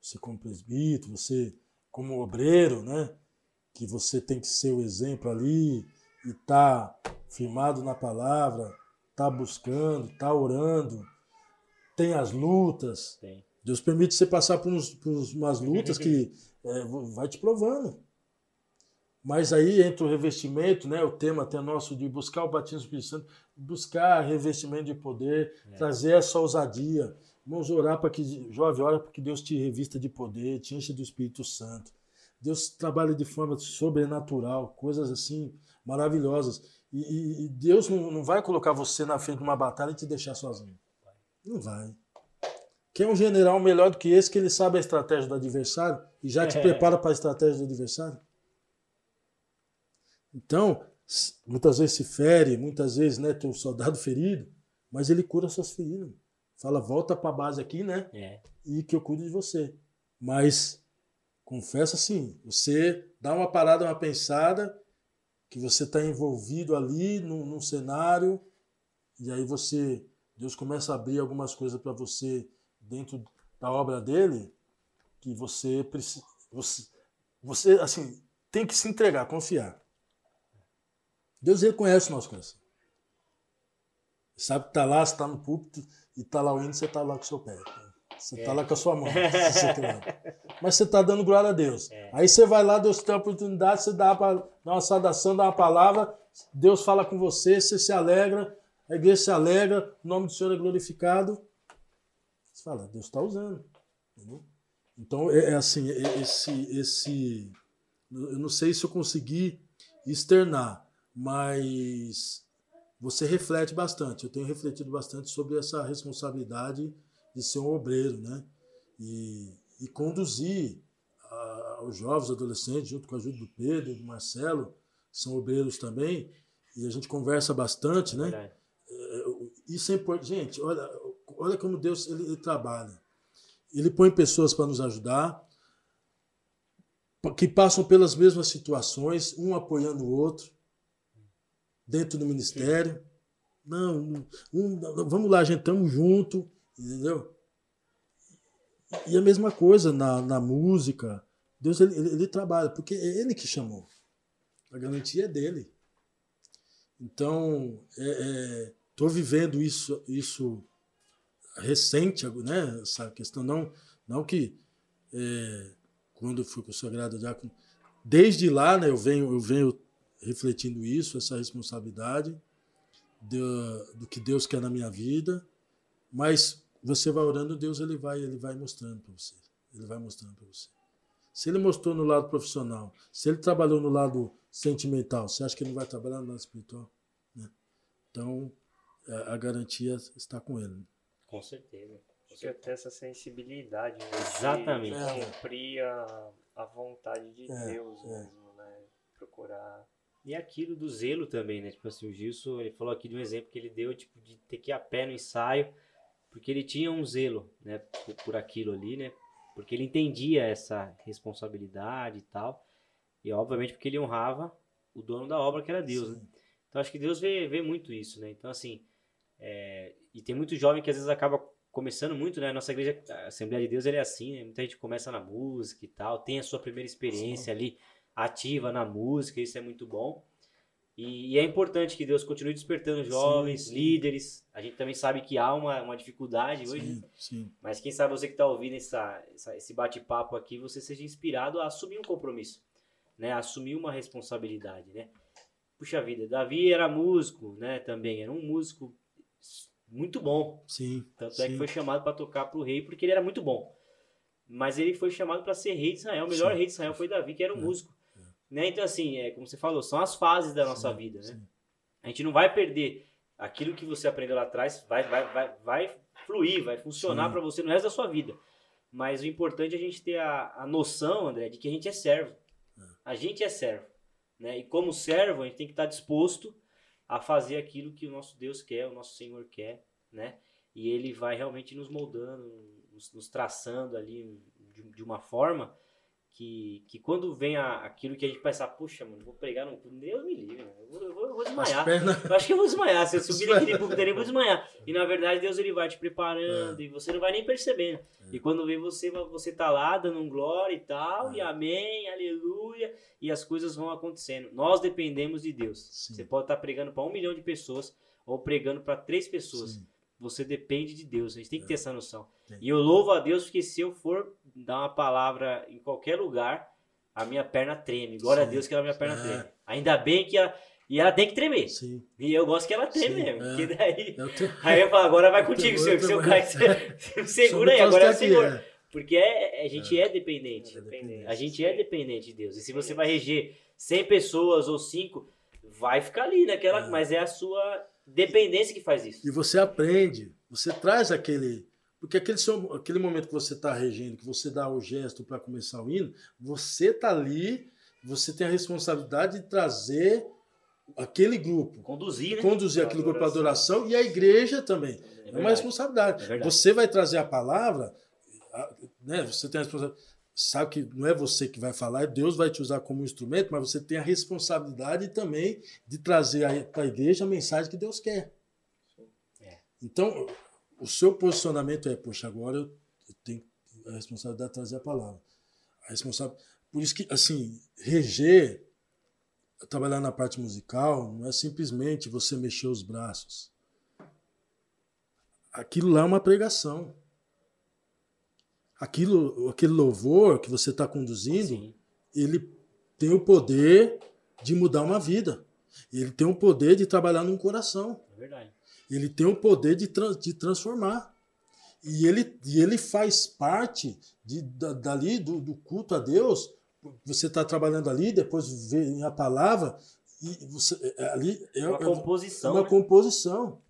Você como presbítero, você como obreiro, né? Que você tem que ser o exemplo ali e tá firmado na palavra, tá buscando, tá orando, tem as lutas. Tem. Deus permite você passar por, uns, por umas lutas <laughs> que é, vai te provando. Mas aí entra o revestimento, né? O tema até nosso de buscar o batismo do Espírito Santo, buscar revestimento de poder, é. trazer essa ousadia. Vamos orar para que, jovem, ora para que Deus te revista de poder, te enche do Espírito Santo. Deus trabalha de forma sobrenatural, coisas assim maravilhosas. E, e, e Deus não, não vai colocar você na frente de uma batalha e te deixar sozinho. Não vai. Quer um general melhor do que esse, que ele sabe a estratégia do adversário e já te é. prepara para a estratégia do adversário? Então, muitas vezes se fere, muitas vezes né, tem um soldado <laughs> ferido, mas ele cura suas feridas. Fala, volta para a base aqui, né? É. E que eu cuido de você. Mas, confessa assim, você dá uma parada, uma pensada, que você está envolvido ali num, num cenário, e aí você, Deus começa a abrir algumas coisas para você dentro da obra dele, que você precisa. Você, você, assim, tem que se entregar, confiar. Deus reconhece o nosso coração. Sabe que está lá, você está no púlpito e está lá o hino, você está lá com o seu pé. Você está é. lá com a sua mão. <laughs> Mas você está dando glória a Deus. É. Aí você vai lá, Deus tem a oportunidade, você dá, pra, dá uma saudação, dá uma palavra, Deus fala com você, você se alegra, a igreja se alegra, o nome do Senhor é glorificado. Você fala, Deus está usando. Entendeu? Então, é, é assim, é, esse, esse. Eu não sei se eu consegui externar, mas você reflete bastante. Eu tenho refletido bastante sobre essa responsabilidade de ser um obreiro, né? E, e conduzir a, os jovens, adolescentes, junto com a ajuda do Pedro, do Marcelo, que são obreiros também, e a gente conversa bastante, né? É, isso é importante. Gente, olha, olha como Deus ele, ele trabalha. Ele põe pessoas para nos ajudar, que passam pelas mesmas situações, um apoiando o outro dentro do ministério. Não, vamos lá, gente, estamos juntos, entendeu? E a mesma coisa na, na música. Deus ele, ele, ele, trabalha, porque é ele que chamou. A garantia é dele. Então, estou é, é, vivendo isso, isso recente, né? Essa questão, não, não que é, quando eu fui consagrado diácono, desde lá, né, eu venho, eu venho refletindo isso, essa responsabilidade do, do que Deus quer na minha vida, mas você vai orando, Deus ele vai, ele vai mostrando para você. Ele vai mostrando para você. Se ele mostrou no lado profissional, se ele trabalhou no lado sentimental, você acha que ele não vai trabalhar no lado espiritual? Né? Então, é, a garantia está com ele. Com certeza. Você ter essa sensibilidade. Né? Exatamente. De cumprir a, a vontade de é, Deus é. mesmo, né? Procurar e aquilo do zelo também, né? Tipo assim, o Gilson, ele falou aqui de um exemplo que ele deu, tipo, de ter que ir a pé no ensaio, porque ele tinha um zelo, né? Por, por aquilo ali, né? Porque ele entendia essa responsabilidade e tal. E, obviamente, porque ele honrava o dono da obra, que era Deus, né? Então, acho que Deus vê, vê muito isso, né? Então, assim, é... e tem muito jovem que às vezes acaba começando muito, né? Nossa igreja, a Assembleia de Deus, ele é assim, né? Muita gente começa na música e tal, tem a sua primeira experiência Sim. ali ativa na música, isso é muito bom. E, e é importante que Deus continue despertando jovens, sim, sim. líderes. A gente também sabe que há uma, uma dificuldade hoje, sim, mas quem sabe você que está ouvindo essa, essa esse bate-papo aqui, você seja inspirado a assumir um compromisso, né? A assumir uma responsabilidade, né? Puxa vida, Davi era músico, né? Também era um músico muito bom. Sim. Tanto é que foi chamado para tocar para o rei porque ele era muito bom. Mas ele foi chamado para ser rei de Israel. O melhor rei de Israel foi Davi, que era um é. músico. Né? Então, assim, é, como você falou, são as fases da nossa sim, vida, né? Sim. A gente não vai perder aquilo que você aprendeu lá atrás, vai, vai, vai, vai fluir, vai funcionar para você no resto da sua vida. Mas o importante é a gente ter a, a noção, André, de que a gente é servo. É. A gente é servo. Né? E como servo, a gente tem que estar disposto a fazer aquilo que o nosso Deus quer, o nosso Senhor quer, né? E Ele vai realmente nos moldando, nos, nos traçando ali de, de uma forma que, que quando vem a, aquilo que a gente pensa, puxa, mano, vou pregar no Deus me livre, eu, vou, eu, vou, eu vou desmaiar. Eu acho que eu vou desmaiar. Se eu subir naquele púlpito eu vou desmaiar. E na verdade Deus ele vai te preparando é. e você não vai nem percebendo. É. E quando vem você, você tá lá dando um glória e tal, é. e amém, aleluia, e as coisas vão acontecendo. Nós dependemos de Deus. Sim. Você pode estar tá pregando para um milhão de pessoas ou pregando para três pessoas. Sim. Você depende de Deus. A gente tem que ter é. essa noção. E eu louvo a Deus porque se eu for dar uma palavra em qualquer lugar, a minha perna treme. Glória Sim. a Deus que a minha perna É. treme. Ainda bem que a. E ela tem que tremer. Sim. E eu gosto que ela treme Sim, mesmo. é. Porque daí. Eu tenho- Aí eu falo, agora vai contigo, Eu senhor. Que se eu também. cair, você segura aí, agora é o aqui, senhor. é. Porque é, a gente é, dependente. É dependente. A gente é dependente de Deus. E se você vai reger 100 pessoas ou 5, vai ficar ali naquela. É. Mas é a sua dependência que faz isso. E você aprende, você traz aquele. Porque aquele, seu- aquele momento que você está regendo, que você dá o gesto para começar o hino, você está ali, você tem a responsabilidade de trazer aquele grupo, Conduzir, né? conduzir aquele grupo para adoração e a igreja também. É, uma verdade. responsabilidade. É você vai trazer a palavra, né? Você tem a responsabilidade. Sabe que não é você que vai falar, Deus vai te usar como instrumento, mas você tem a responsabilidade também de trazer para a igreja a mensagem que Deus quer. É. Então, o seu posicionamento é, poxa, agora eu tenho a responsabilidade de trazer a palavra. A responsável, por isso que, assim, reger, trabalhar na parte musical, não é simplesmente você mexer os braços. Aquilo lá é uma pregação. Aquilo, aquele louvor que você está conduzindo, Sim. ele tem o poder de mudar uma vida. Ele tem o poder de trabalhar num coração. É verdade. Ele tem o poder de, de transformar. E ele, e ele faz parte de, da- dali do, do culto a Deus. Você está trabalhando ali, depois vem a palavra, e você, é- é- ali é, Uma é- composição. uma né? composição.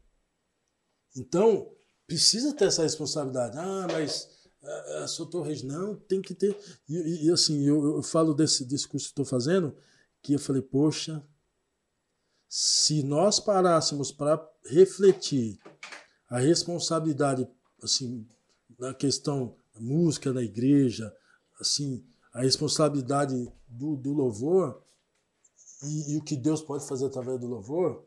Então, precisa ter essa responsabilidade. Ah, mas ah, ah, sou torres. Não, tem que ter. E, e- assim, eu, eu falo desse, desse curso que estou fazendo, que eu falei, poxa, se nós parássemos para refletir a responsabilidade, assim, na questão da música na igreja, assim, a responsabilidade do, do louvor e, e o que Deus pode fazer através do louvor,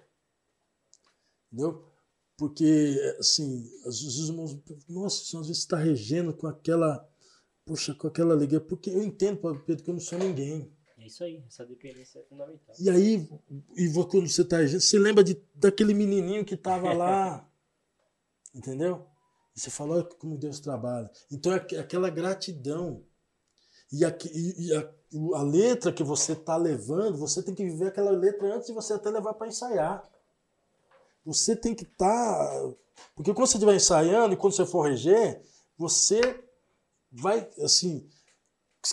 entendeu? Porque, assim, às vezes os irmãos, nossa, às vezes está regendo com aquela, poxa, com aquela alegria, porque eu entendo, Pedro, que eu não sou ninguém. É isso aí. Essa dependência é fundamental. E aí, e vo- quando você está regendo, você lembra de, daquele menininho que estava lá, <laughs> entendeu? E você fala, olha como Deus trabalha. Então é aqu- aquela gratidão. E, aqui, e- a, a letra que você está levando, você tem que viver aquela letra antes de você até levar para ensaiar. Você tem que estar. porque quando você estiver ensaiando e quando você for reger, você vai, assim,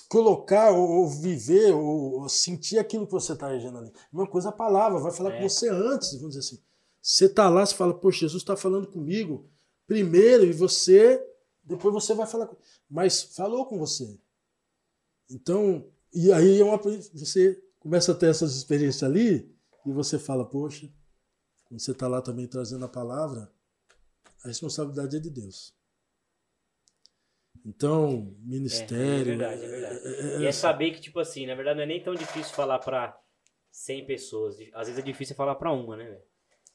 colocar ou, ou viver ou, ou sentir aquilo que você está regendo ali. Uma coisa a palavra, vai falar É. com você antes, vamos dizer assim. Você está lá, você fala, poxa, Jesus está falando comigo primeiro e você, depois você vai falar, com- mas falou com você. Então, e aí é uma, você começa a ter essas experiências ali e você fala, poxa, quando você está lá também trazendo a palavra, a responsabilidade é de Deus. Então, ministério. É, é verdade, é verdade. é- é- E é saber que, tipo assim, na verdade não é nem tão difícil falar pra 100 pessoas. Às vezes é difícil falar pra uma, né, velho?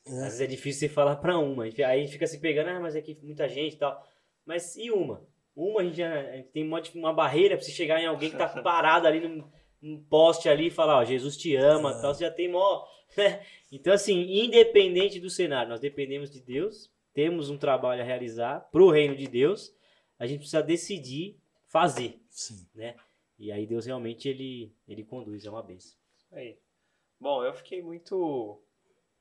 Às é- vezes é difícil você falar pra uma. Aí a gente fica se pegando, ah, mas é que muita gente e tal. Mas e uma? Uma a gente, já, tem uma, uma barreira pra você chegar em alguém que tá <laughs> parado ali num, num poste ali e falar, ó, Jesus te ama e É. tal. Você já tem mó. <laughs> né? Então, assim, independente do cenário, nós dependemos de Deus, temos um trabalho a realizar pro reino de Deus, a gente precisa decidir fazer Sim. né? E aí Deus realmente ele, ele conduz, é uma benção. Aí. Bom, eu fiquei muito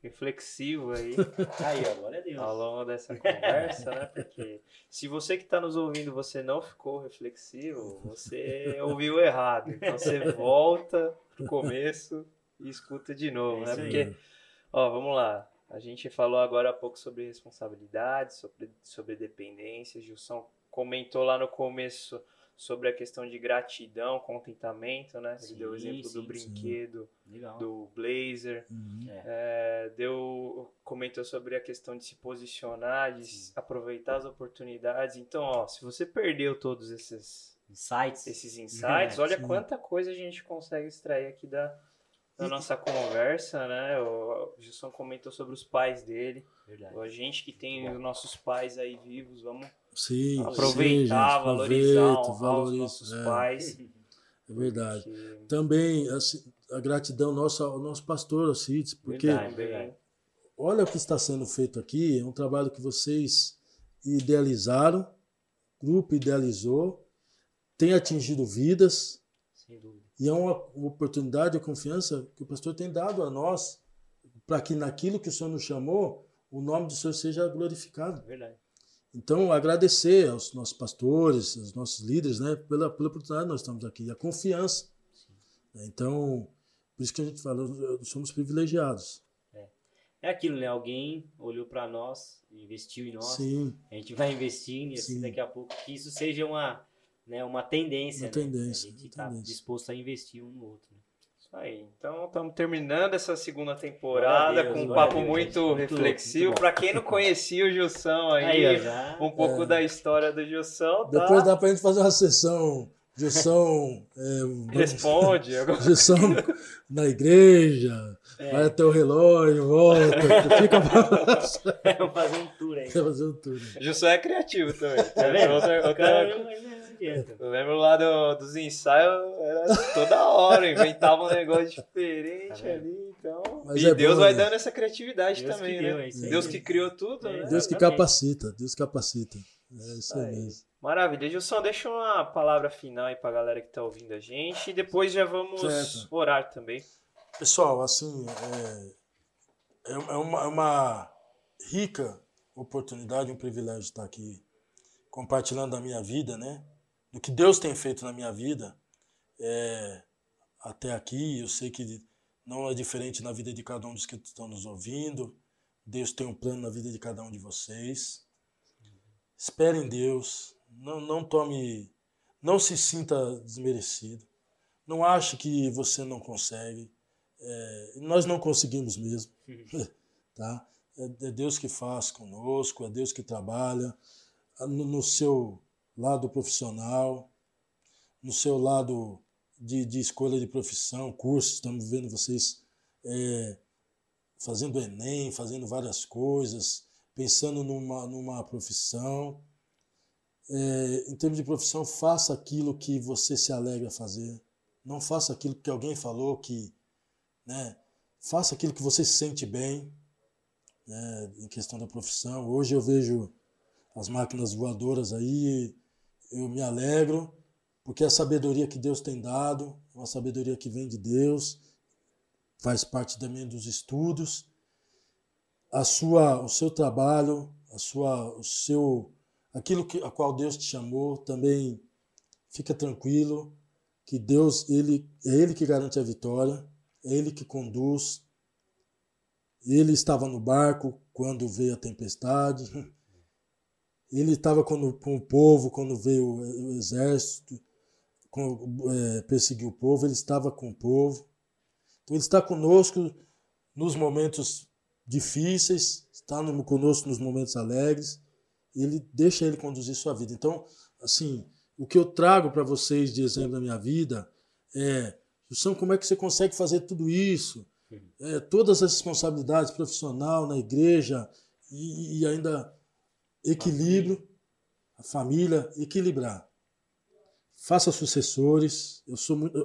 reflexivo aí <laughs> Aí, ó, glória a Deus. ao longo dessa conversa, né? Porque se você que está nos ouvindo, você não ficou reflexivo, você ouviu errado. Então você volta pro começo e escuta de novo, É né? aí. Porque, ó, vamos lá. A gente falou agora há pouco sobre responsabilidade, sobre, sobre dependência. Gilson comentou lá no começo sobre a questão de gratidão, contentamento, né? Ele Sim, deu o exemplo do sim, brinquedo, Legal. do blazer. Uhum. É, deu, comentou sobre a questão de se posicionar, de Sim. aproveitar as oportunidades. Então, ó, se você perdeu todos esses, Insights. esses insights, olha sim. quanta coisa a gente consegue extrair aqui da, da nossa conversa, né? O Gilson comentou sobre os pais dele. Verdade. A gente que tem os nossos pais aí vivos, vamos Sim, aproveitar, sim, valorizar, valoriza, os nossos é, pais. É verdade. <laughs> que Também assim, a gratidão nossa ao nosso pastor, ao Cids, porque Verdade. também olha o que está sendo feito aqui, é um trabalho que vocês idealizaram, o grupo idealizou, tem atingido vidas, Sem dúvida. E é uma oportunidade, a confiança que o pastor tem dado a nós, para que naquilo que o Senhor nos chamou, o nome do Senhor seja glorificado. Verdade. Então, agradecer aos nossos pastores, aos nossos líderes, né, pela, pela oportunidade que nós estamos aqui, a confiança. Então, por isso que a gente fala, somos privilegiados. É aquilo, né? Alguém olhou para nós, investiu em nós. Sim, A gente vai investindo e assim Sim. daqui a pouco que isso seja uma, né, uma tendência. Uma né? tendência, A gente tá tendência. disposto a investir um no outro. Aí. Então estamos terminando essa segunda temporada a Deus, com um a papo Deus, muito gente. Reflexivo. Para quem não conhecia o Gilson aí, Aí, um pouco É. da história do Gilson, tá? depois dá pra gente fazer uma sessão, Gilson, <laughs> é, Responde. Gilson na igreja, É. vai até o relógio, volta, fica pra <laughs> Vamos fazer um tour aí. Fazer um tudo. Gilson é criativo também. Tá vendo? Outra- outra- adianta. Eu lembro lá do- dos ensaios, era toda hora, inventava um negócio diferente Tá ali, então. Mas e é Deus bom, vai né? dando essa criatividade Deus também, deu, né? é. Deus que criou tudo, É, né? Deus que capacita, Deus capacita. É isso aí mesmo. Maravilha. Gilson, deixa uma palavra final aí pra galera que tá ouvindo a gente e depois já vamos Certo. orar também. Pessoal, assim, é, é uma, é uma rica oportunidade, um privilégio estar aqui compartilhando da minha vida, né? Do que Deus tem feito na minha vida é, até aqui. Eu sei que não é diferente na vida de cada um dos que estão nos ouvindo. Deus tem um plano na vida de cada um de vocês. Espere em Deus. Não, não tome. Não se sinta desmerecido. Não ache que você não consegue. É, nós não conseguimos mesmo. <laughs> tá? É, é Deus que faz conosco, é Deus que trabalha no, no seu lado profissional, no seu lado de, de escolha de profissão, cursos. Estamos vendo vocês é, fazendo Enem, fazendo várias coisas, pensando numa, numa profissão. É, em termos de profissão, faça aquilo que você se alegra fazer. Não faça aquilo que alguém falou que. Né, faça aquilo que você se sente bem né, em questão da profissão. Hoje eu vejo as máquinas voadoras aí, eu me alegro, porque a sabedoria que Deus tem dado, uma sabedoria que vem de Deus, faz parte também dos estudos. A sua, o seu trabalho, a sua, o seu, aquilo que, a qual Deus te chamou, também fica tranquilo, que Deus, ele, é Ele que garante a vitória, é Ele que conduz. Ele estava no barco quando veio a tempestade, <laughs> ele estava com, com o povo quando veio o exército, com, é, perseguiu o povo, ele estava com o povo. Então, ele está conosco nos momentos difíceis, está no, conosco nos momentos alegres, ele deixa ele conduzir sua vida. Então, assim, o que eu trago para vocês de exemplo da minha vida é, como é que você consegue fazer tudo isso? É, todas as responsabilidades profissional na igreja e, e ainda equilíbrio, a família, equilibrar. Faça sucessores. Eu sou muito,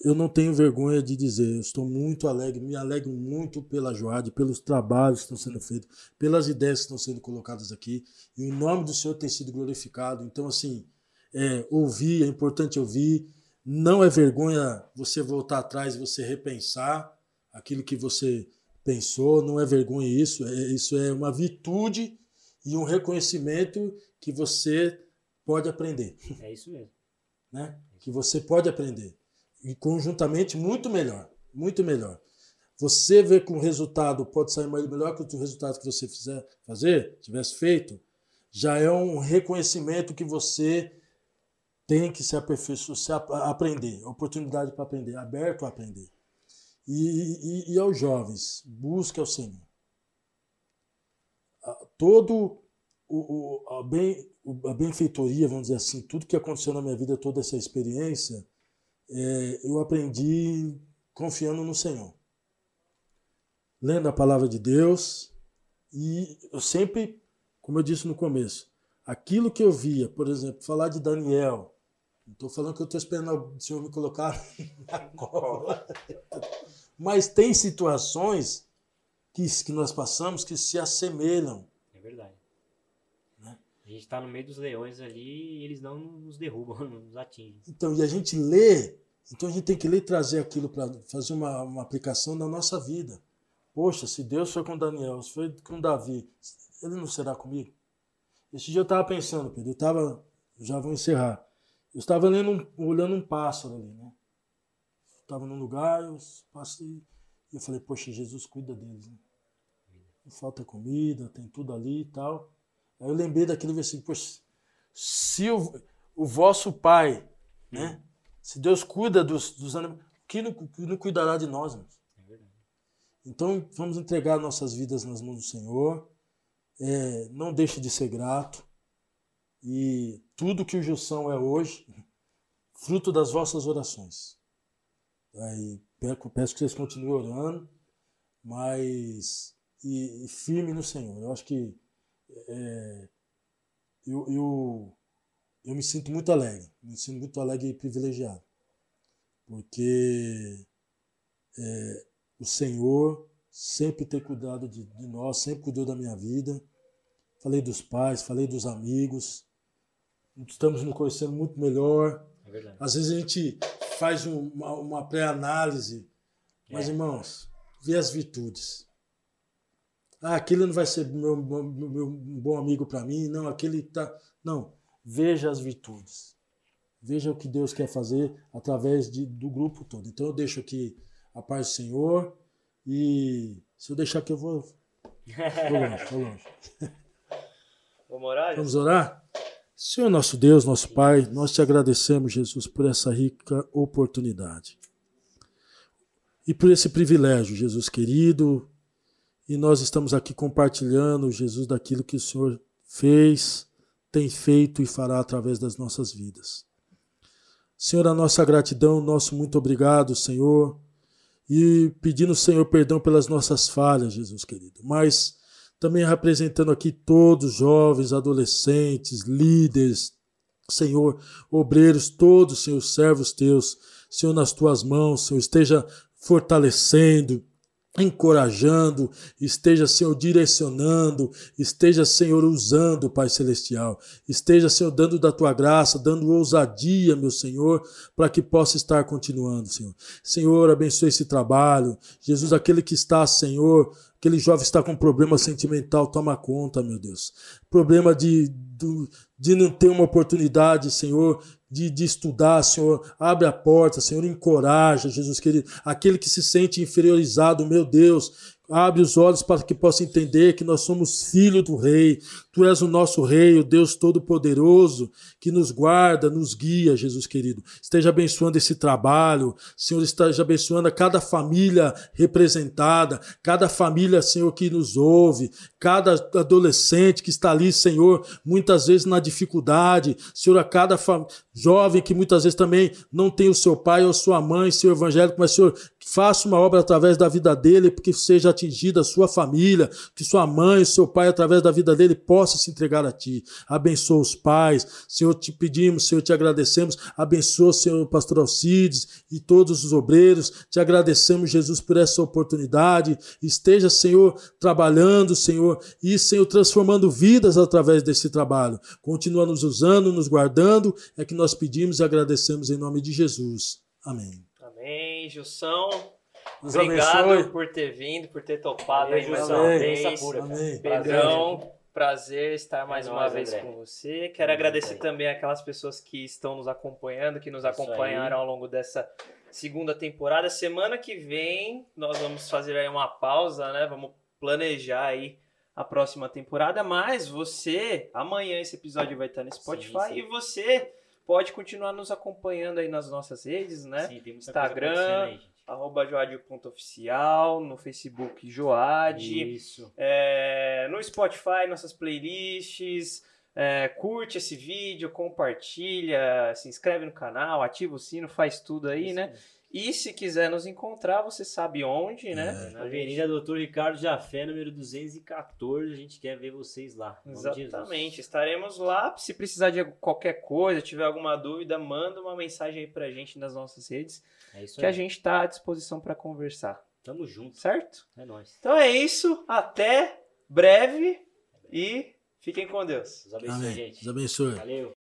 eu- não tenho vergonha de dizer, eu estou muito alegre, me alegro muito pela Joade, pelos trabalhos que estão sendo feitos, pelas ideias que estão sendo colocadas aqui, e o nome do Senhor tem sido glorificado. Então, assim, é, ouvir, é importante ouvir. Não é vergonha você voltar atrás você repensar aquilo que você pensou, não é vergonha isso, é, isso é uma virtude e um reconhecimento que você pode aprender, É isso mesmo. né? Que você pode aprender e conjuntamente muito melhor, muito melhor. Você vê que o resultado pode sair melhor que o resultado que você fizer fazer, tivesse feito, já é um reconhecimento que você tem que se aperfeiçoar, se ap- aprender, oportunidade para aprender, aberto a aprender. E, e, e aos jovens, busque ao Senhor. Todo o, o- a, a benfeitoria, vamos dizer assim, tudo que aconteceu na minha vida, toda essa experiência, é, eu aprendi confiando no Senhor. Lendo a palavra de Deus, e eu sempre, como eu disse no começo, aquilo que eu via, por exemplo, falar de Daniel, não estou falando que eu estou esperando o Senhor me colocar <laughs> na cola, mas tem situações que, que nós passamos que se assemelham. Verdade. Né? A gente tá no meio dos leões ali e eles não nos derrubam, <laughs> não nos atingem. Então, e a gente lê Então a gente tem que ler e trazer aquilo para fazer uma, uma aplicação na nossa vida. Poxa, se Deus foi com Daniel, se foi com Davi, ele não será comigo? Esse dia eu estava pensando, Pedro, eu estava, já vou encerrar, eu estava lendo um, olhando um pássaro ali, né? Estava num lugar, eu passei, e eu falei, poxa, Jesus cuida deles, né? Falta comida, tem tudo ali e tal. Aí eu lembrei daquele versículo, poxa, se o, o vosso Pai, né? Se Deus cuida dos, dos animais, que não, que não cuidará de nós, irmãos? Então, vamos entregar nossas vidas nas mãos do Senhor. É, não deixe de ser grato. E tudo que o Jussão é hoje, <laughs> fruto das vossas orações. Aí, peço que vocês continuem orando, mas e, e firme no Senhor. Eu acho que é, eu, eu, eu me sinto muito alegre, me sinto muito alegre e privilegiado, porque é, o Senhor sempre tem cuidado de, de, nós, sempre cuidou da minha vida. Falei dos pais, falei dos amigos, estamos nos conhecendo muito melhor. É Às vezes a gente faz um, uma, uma pré-análise, mas é. irmãos, vê as virtudes. Ah, aquele não vai ser meu, meu, meu bom amigo para mim, não, aquele tá. Não, veja as virtudes. Veja o que Deus quer fazer através de, do grupo todo. Então eu deixo aqui a paz do Senhor e se eu deixar aqui eu vou. Vou longe, vou longe. <laughs> Vamos orar? Vamos orar? Senhor nosso Deus, nosso Pai, nós te agradecemos, Jesus, por essa rica oportunidade. E por esse privilégio, Jesus querido, e nós estamos aqui compartilhando, Jesus, daquilo que o Senhor fez, tem feito e fará através das nossas vidas. Senhor, a nossa gratidão, nosso muito obrigado, Senhor, e pedindo, Senhor, perdão pelas nossas falhas, Jesus querido, mas também representando aqui todos, jovens, adolescentes, líderes, Senhor, obreiros, todos, Senhor, servos teus, Senhor, nas tuas mãos, Senhor, esteja fortalecendo, encorajando, esteja, Senhor, direcionando, esteja, Senhor, usando, Pai Celestial, esteja, Senhor, dando da tua graça, dando ousadia, meu Senhor, para que possa estar continuando, Senhor. Senhor, abençoe esse trabalho. Jesus, aquele que está, Senhor, aquele jovem está com problema sentimental, toma conta, meu Deus. Problema de, de, de não ter uma oportunidade, Senhor, de, de estudar, Senhor. Abre a porta, Senhor, encoraja, Jesus querido. Aquele que se sente inferiorizado, meu Deus, Abre os olhos para que possa entender que nós somos filho do Rei. Tu és o nosso Rei, o Deus Todo-Poderoso, que nos guarda, nos guia, Jesus querido. Esteja abençoando esse trabalho, Senhor, esteja abençoando cada família representada, cada família, Senhor, que nos ouve, cada adolescente que está ali, Senhor, muitas vezes na dificuldade, Senhor, a cada jovem que muitas vezes também não tem o seu pai ou sua mãe, Senhor evangélico, mas, Senhor, faça uma obra através da vida dele, porque seja atingida a sua família, que sua mãe, seu pai, através da vida dele, possa se entregar a ti. Abençoa os pais, Senhor, te pedimos, Senhor, te agradecemos. Abençoa, Senhor, o pastor Alcides e todos os obreiros. Te agradecemos, Jesus, por essa oportunidade. Esteja, Senhor, trabalhando, Senhor, e, Senhor, transformando vidas através desse trabalho. Continua nos usando, nos guardando. É que nós pedimos e agradecemos em nome de Jesus. Amém. Amém, Gilson. Nos Obrigado abençoe. por ter vindo, por ter topado aí mais uma vez. Pedrão, prazer estar mais é uma nós, vez André. com você. Quero agradecer também aquelas pessoas que estão nos acompanhando, que nos Isso acompanharam aí. ao longo dessa segunda temporada. Semana que vem nós vamos fazer aí uma pausa, né? Vamos planejar aí a próxima temporada, mas você, amanhã esse episódio vai estar no Spotify sim, sim. e você pode continuar nos acompanhando aí nas nossas redes, né? Sim, tem muita Instagram, aí, arroba joad.oficial, no Facebook Joad. Isso. É, no Spotify, nossas playlists. É, curte esse vídeo, compartilha, se inscreve no canal, ativa o sino, faz tudo aí, Isso né? Mesmo. E se quiser nos encontrar, você sabe onde, né? É. Na Avenida Doutor Ricardo Jafé, número 214. A gente quer ver vocês lá. Exatamente. Estaremos lá. Se precisar de qualquer coisa, tiver alguma dúvida, manda uma mensagem aí pra gente nas nossas redes. É isso que aí. a gente está à disposição para conversar. Tamo junto. Certo? É nóis. Então é isso. Até breve e fiquem com Deus. Deus abençoe, Amém. gente. Deus abençoe. Valeu.